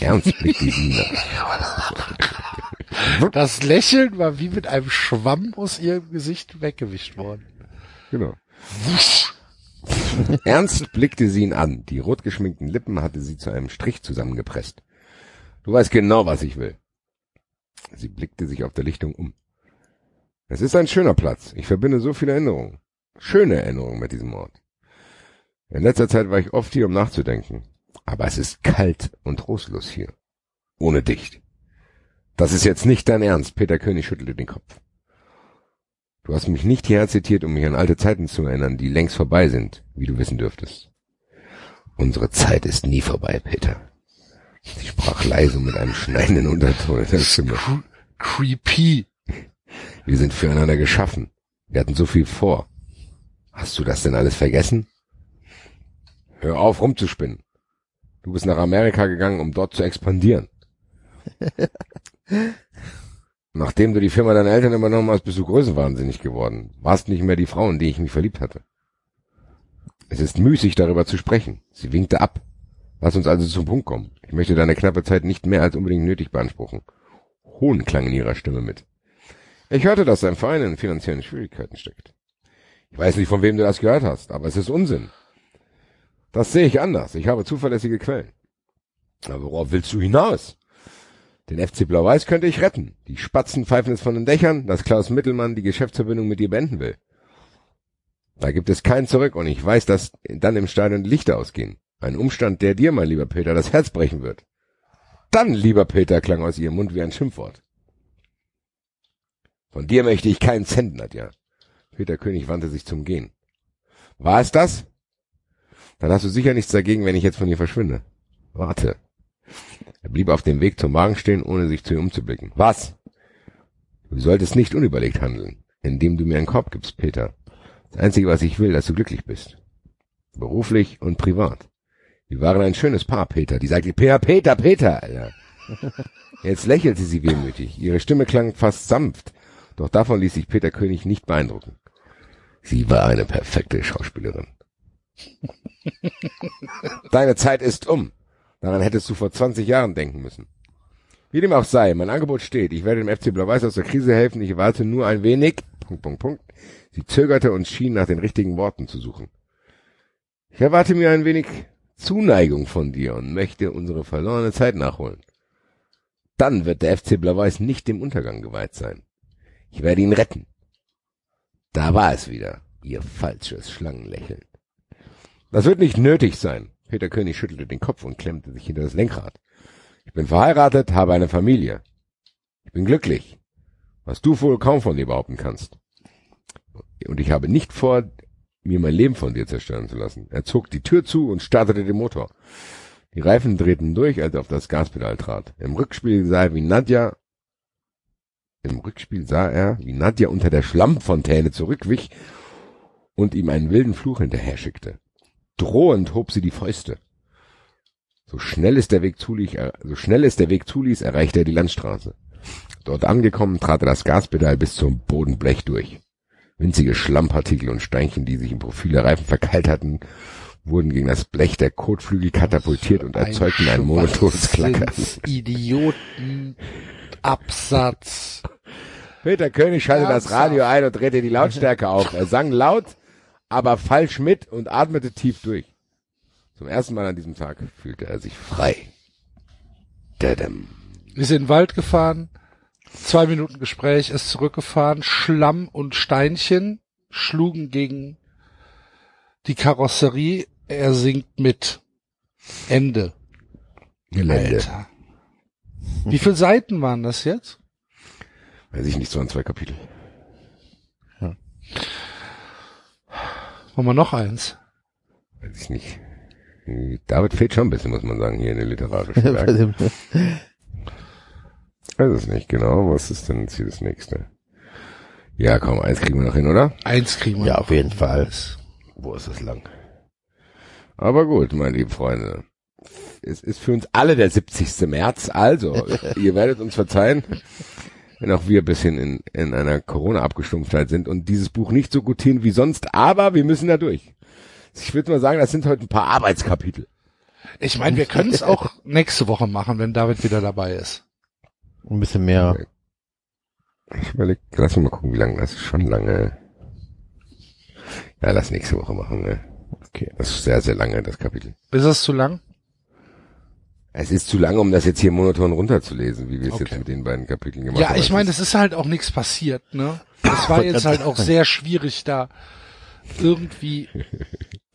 Ernst blickte sie nach. Das Lächeln war wie mit einem Schwamm aus ihrem Gesicht weggewischt worden. Genau. Ernst blickte sie ihn an. Die rot geschminkten Lippen hatte sie zu einem Strich zusammengepresst. Du weißt genau, was ich will. Sie blickte sich auf der Lichtung um. Es ist ein schöner Platz. Ich verbinde so viele Erinnerungen. Schöne Erinnerungen mit diesem Ort. In letzter Zeit war ich oft hier, um nachzudenken. Aber es ist kalt und trostlos hier. Ohne dich. Das ist jetzt nicht dein Ernst. Peter König schüttelte den Kopf. Du hast mich nicht hierher zitiert, um mich an alte Zeiten zu erinnern, die längst vorbei sind, wie du wissen dürftest. Unsere Zeit ist nie vorbei, Peter. Sie sprach leise mit einem schneidenden Unterton in der Stimme. Creepy. Wir sind füreinander geschaffen. Wir hatten so viel vor. Hast du das denn alles vergessen? Hör auf, rumzuspinnen. Du bist nach Amerika gegangen, um dort zu expandieren. Nachdem du die Firma deiner Eltern übernommen hast, bist du größenwahnsinnig geworden. Warst nicht mehr die Frau, in die ich mich verliebt hatte. Es ist müßig, darüber zu sprechen. Sie winkte ab. Lass uns also zum Punkt kommen. Ich möchte deine knappe Zeit nicht mehr als unbedingt nötig beanspruchen. Hohn klang in ihrer Stimme mit. Ich hörte, dass dein Verein in finanziellen Schwierigkeiten steckt. Ich weiß nicht, von wem du das gehört hast, aber es ist Unsinn. Das sehe ich anders. Ich habe zuverlässige Quellen. Aber worauf willst du hinaus? Den FC Blau-Weiß könnte ich retten. Die Spatzen pfeifen es von den Dächern, dass Klaus Mittelmann die Geschäftsverbindung mit dir beenden will. Da gibt es kein Zurück und ich weiß, dass dann im Stadion Lichter ausgehen. Ein Umstand, der dir, mein lieber Peter, das Herz brechen wird. Dann, lieber Peter, klang aus ihrem Mund wie ein Schimpfwort. Von dir möchte ich keinen Cent, Nadja. Peter König wandte sich zum Gehen. War es das? Dann hast du sicher nichts dagegen, wenn ich jetzt von ihr verschwinde. Warte. Er blieb auf dem Weg zum Wagen stehen, ohne sich zu ihr umzublicken. Was? Du solltest nicht unüberlegt handeln. indem du mir einen Korb gibst, Peter. Das Einzige, was ich will, dass du glücklich bist. Beruflich und privat. Wir waren ein schönes Paar, Peter. Die sagte, Peter, Peter, Peter. Alter. Jetzt lächelte sie wehmütig. Ihre Stimme klang fast sanft. Doch davon ließ sich Peter König nicht beeindrucken. Sie war eine perfekte Schauspielerin. Deine Zeit ist um. Daran hättest du vor 20 Jahren denken müssen. Wie dem auch sei, mein Angebot steht. Ich werde dem FC Blau-Weiß aus der Krise helfen. Ich warte nur ein wenig. Punkt, Punkt, Punkt. Sie zögerte und schien nach den richtigen Worten zu suchen. Ich erwarte mir ein wenig Zuneigung von dir und möchte unsere verlorene Zeit nachholen. Dann wird der FC Blau-Weiß nicht dem Untergang geweiht sein. Ich werde ihn retten. Da war es wieder, ihr falsches Schlangenlächeln. Das wird nicht nötig sein. Peter König schüttelte den Kopf und klemmte sich hinter das Lenkrad. Ich bin verheiratet, habe eine Familie. Ich bin glücklich, was du wohl kaum von dir behaupten kannst. Und ich habe nicht vor, mir mein Leben von dir zerstören zu lassen. Er zog die Tür zu und startete den Motor. Die Reifen drehten durch, als er auf das Gaspedal trat. Im Rückspiel sah er, wie Nadja, im Rückspiel sah er, wie Nadja unter der Schlammfontäne zurückwich und ihm einen wilden Fluch hinterher schickte. Drohend hob sie die Fäuste. So schnell es der Weg zuließ, so schnell es der Weg zuließ, erreichte er die Landstraße. Dort angekommen, trat er das Gaspedal bis zum Bodenblech durch. Winzige Schlammpartikel und Steinchen, die sich im Profil der Reifen verkeilt hatten, wurden gegen das Blech der Kotflügel katapultiert und erzeugten ein monotones Klackern. Idioten Absatz. Peter König schaltete das Radio ein und drehte die Lautstärke auf. Er sang laut, aber falsch mit und atmete tief durch. Zum ersten Mal an diesem Tag fühlte er sich frei. Dadam. Wir sind in den Wald gefahren, zwei Minuten Gespräch, ist zurückgefahren, Schlamm und Steinchen schlugen gegen die Karosserie, er singt mit. Ende. Gelände. Alter. Wie viele Seiten waren das jetzt? Weiß ich nicht, so an zwei Kapitel. Wollen wir noch eins? Weiß ich nicht. David fehlt schon ein bisschen, muss man sagen, hier in der literarischen Werk. Weiß es nicht genau. Was ist denn jetzt hier das nächste? Ja, komm, eins kriegen wir noch hin, oder? Eins kriegen wir Ja, auf jeden Fall. Wo ist es lang? Aber gut, meine lieben Freunde. Es ist für uns alle der 70. März, also ihr werdet uns verzeihen, wenn auch wir ein bisschen in, in einer Corona-Abgestumpftheit sind und dieses Buch nicht so gutieren wie sonst, aber wir müssen da durch. Ich würde mal sagen, das sind heute ein paar Arbeitskapitel. Ich meine, wir können es auch nächste Woche machen, wenn David wieder dabei ist. Ein bisschen mehr. Ich überleg, lass mich mal gucken, wie lange das ist. Schon lange. Ja, lass nächste Woche machen. Ne? Okay. Das ist sehr, sehr lange, das Kapitel. Ist es zu lang? Es ist zu lange, um das jetzt hier monoton runterzulesen, wie wir es Okay. jetzt mit den beiden Kapiteln gemacht Ja, haben. ich Es meine, es ist halt auch nichts passiert, ne? Es war jetzt halt auch sehr schwierig, da irgendwie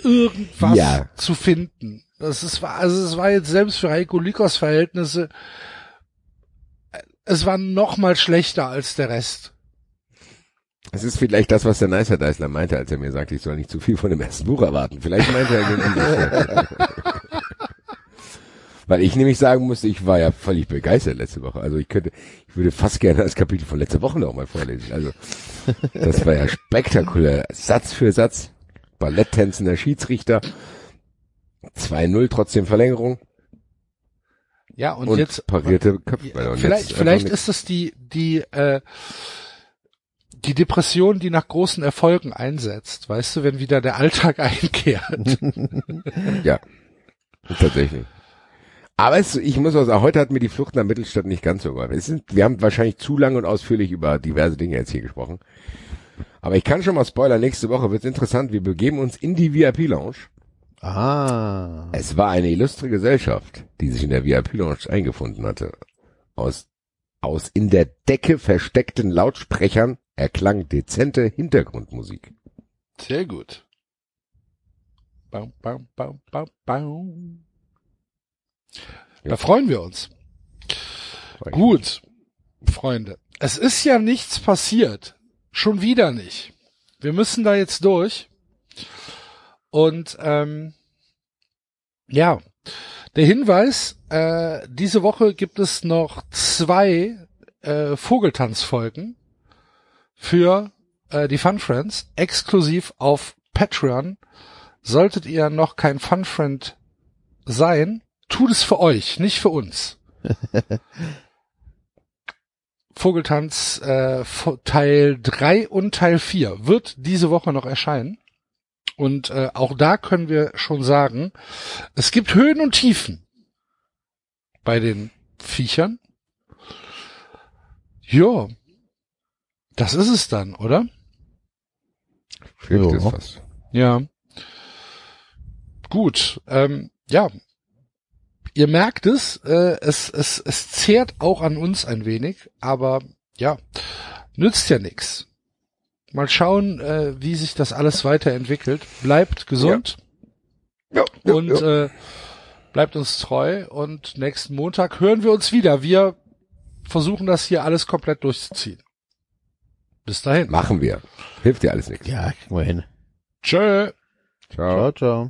irgendwas Ja. zu finden. Das ist, also es war jetzt selbst für Heiko Lykos Verhältnisse, es war noch mal schlechter als der Rest. Es ist vielleicht das, was der Nicer Deisler meinte, als er mir sagte, ich soll nicht zu viel von dem ersten Buch erwarten. Vielleicht meinte er den umgekehrt. Weil ich nämlich sagen musste, ich war ja völlig begeistert letzte Woche. Also ich könnte, ich würde fast gerne das Kapitel von letzter Woche noch mal vorlesen. Also das war ja spektakulär. Satz für Satz. Balletttänzender Schiedsrichter. 2-0 trotzdem Verlängerung. Ja, und, Und, jetzt parierte. Und vielleicht, jetzt vielleicht ist es die, die, äh, die Depression, die nach großen Erfolgen einsetzt, weißt du, wenn wieder der Alltag einkehrt. Ja, tatsächlich. Aber es, ich muss auch sagen, heute hat mir die Flucht nach Mittelstadt nicht ganz so geholfen. Es sind, wir haben wahrscheinlich zu lang und ausführlich über diverse Dinge jetzt hier gesprochen. Aber ich kann schon mal spoilern, nächste Woche wird's interessant. Wir begeben uns in die VIP-Lounge. Ah. Es war eine illustre Gesellschaft, die sich in der VIP-Lounge eingefunden hatte. Aus, aus in der Decke versteckten Lautsprechern erklang dezente Hintergrundmusik. Sehr gut. Baum, baum, baum, baum, Da freuen wir uns. Gut, Freunde. Es ist ja nichts passiert. Schon wieder nicht. Wir müssen da jetzt durch. Und ähm, ja, der Hinweis, äh, diese Woche gibt es noch zwei äh, Vogeltanzfolgen für äh, die Fun Friends exklusiv auf Patreon. Solltet ihr noch kein Fun Friend sein, tut es für euch, nicht für uns. Vogeltanz äh, Teil 3 und Teil 4 wird diese Woche noch erscheinen. Und äh, auch da können wir schon sagen, es gibt Höhen und Tiefen bei den Viechern. Jo, das ist es dann, oder? Fast. Ja. Gut, ähm, ja. Ihr merkt es, äh, es, es, es zehrt auch an uns ein wenig, aber ja, nützt ja nix. Mal schauen, äh, wie sich das alles weiterentwickelt. Bleibt gesund Ja, ja, und ja. Äh, bleibt uns treu und nächsten Montag hören wir uns wieder. Wir versuchen das hier alles komplett durchzuziehen. Bis dahin. Machen wir. Hilft dir alles nichts. Ja, kriegen wir hin. Tschö. Ciao. Ciao, ciao.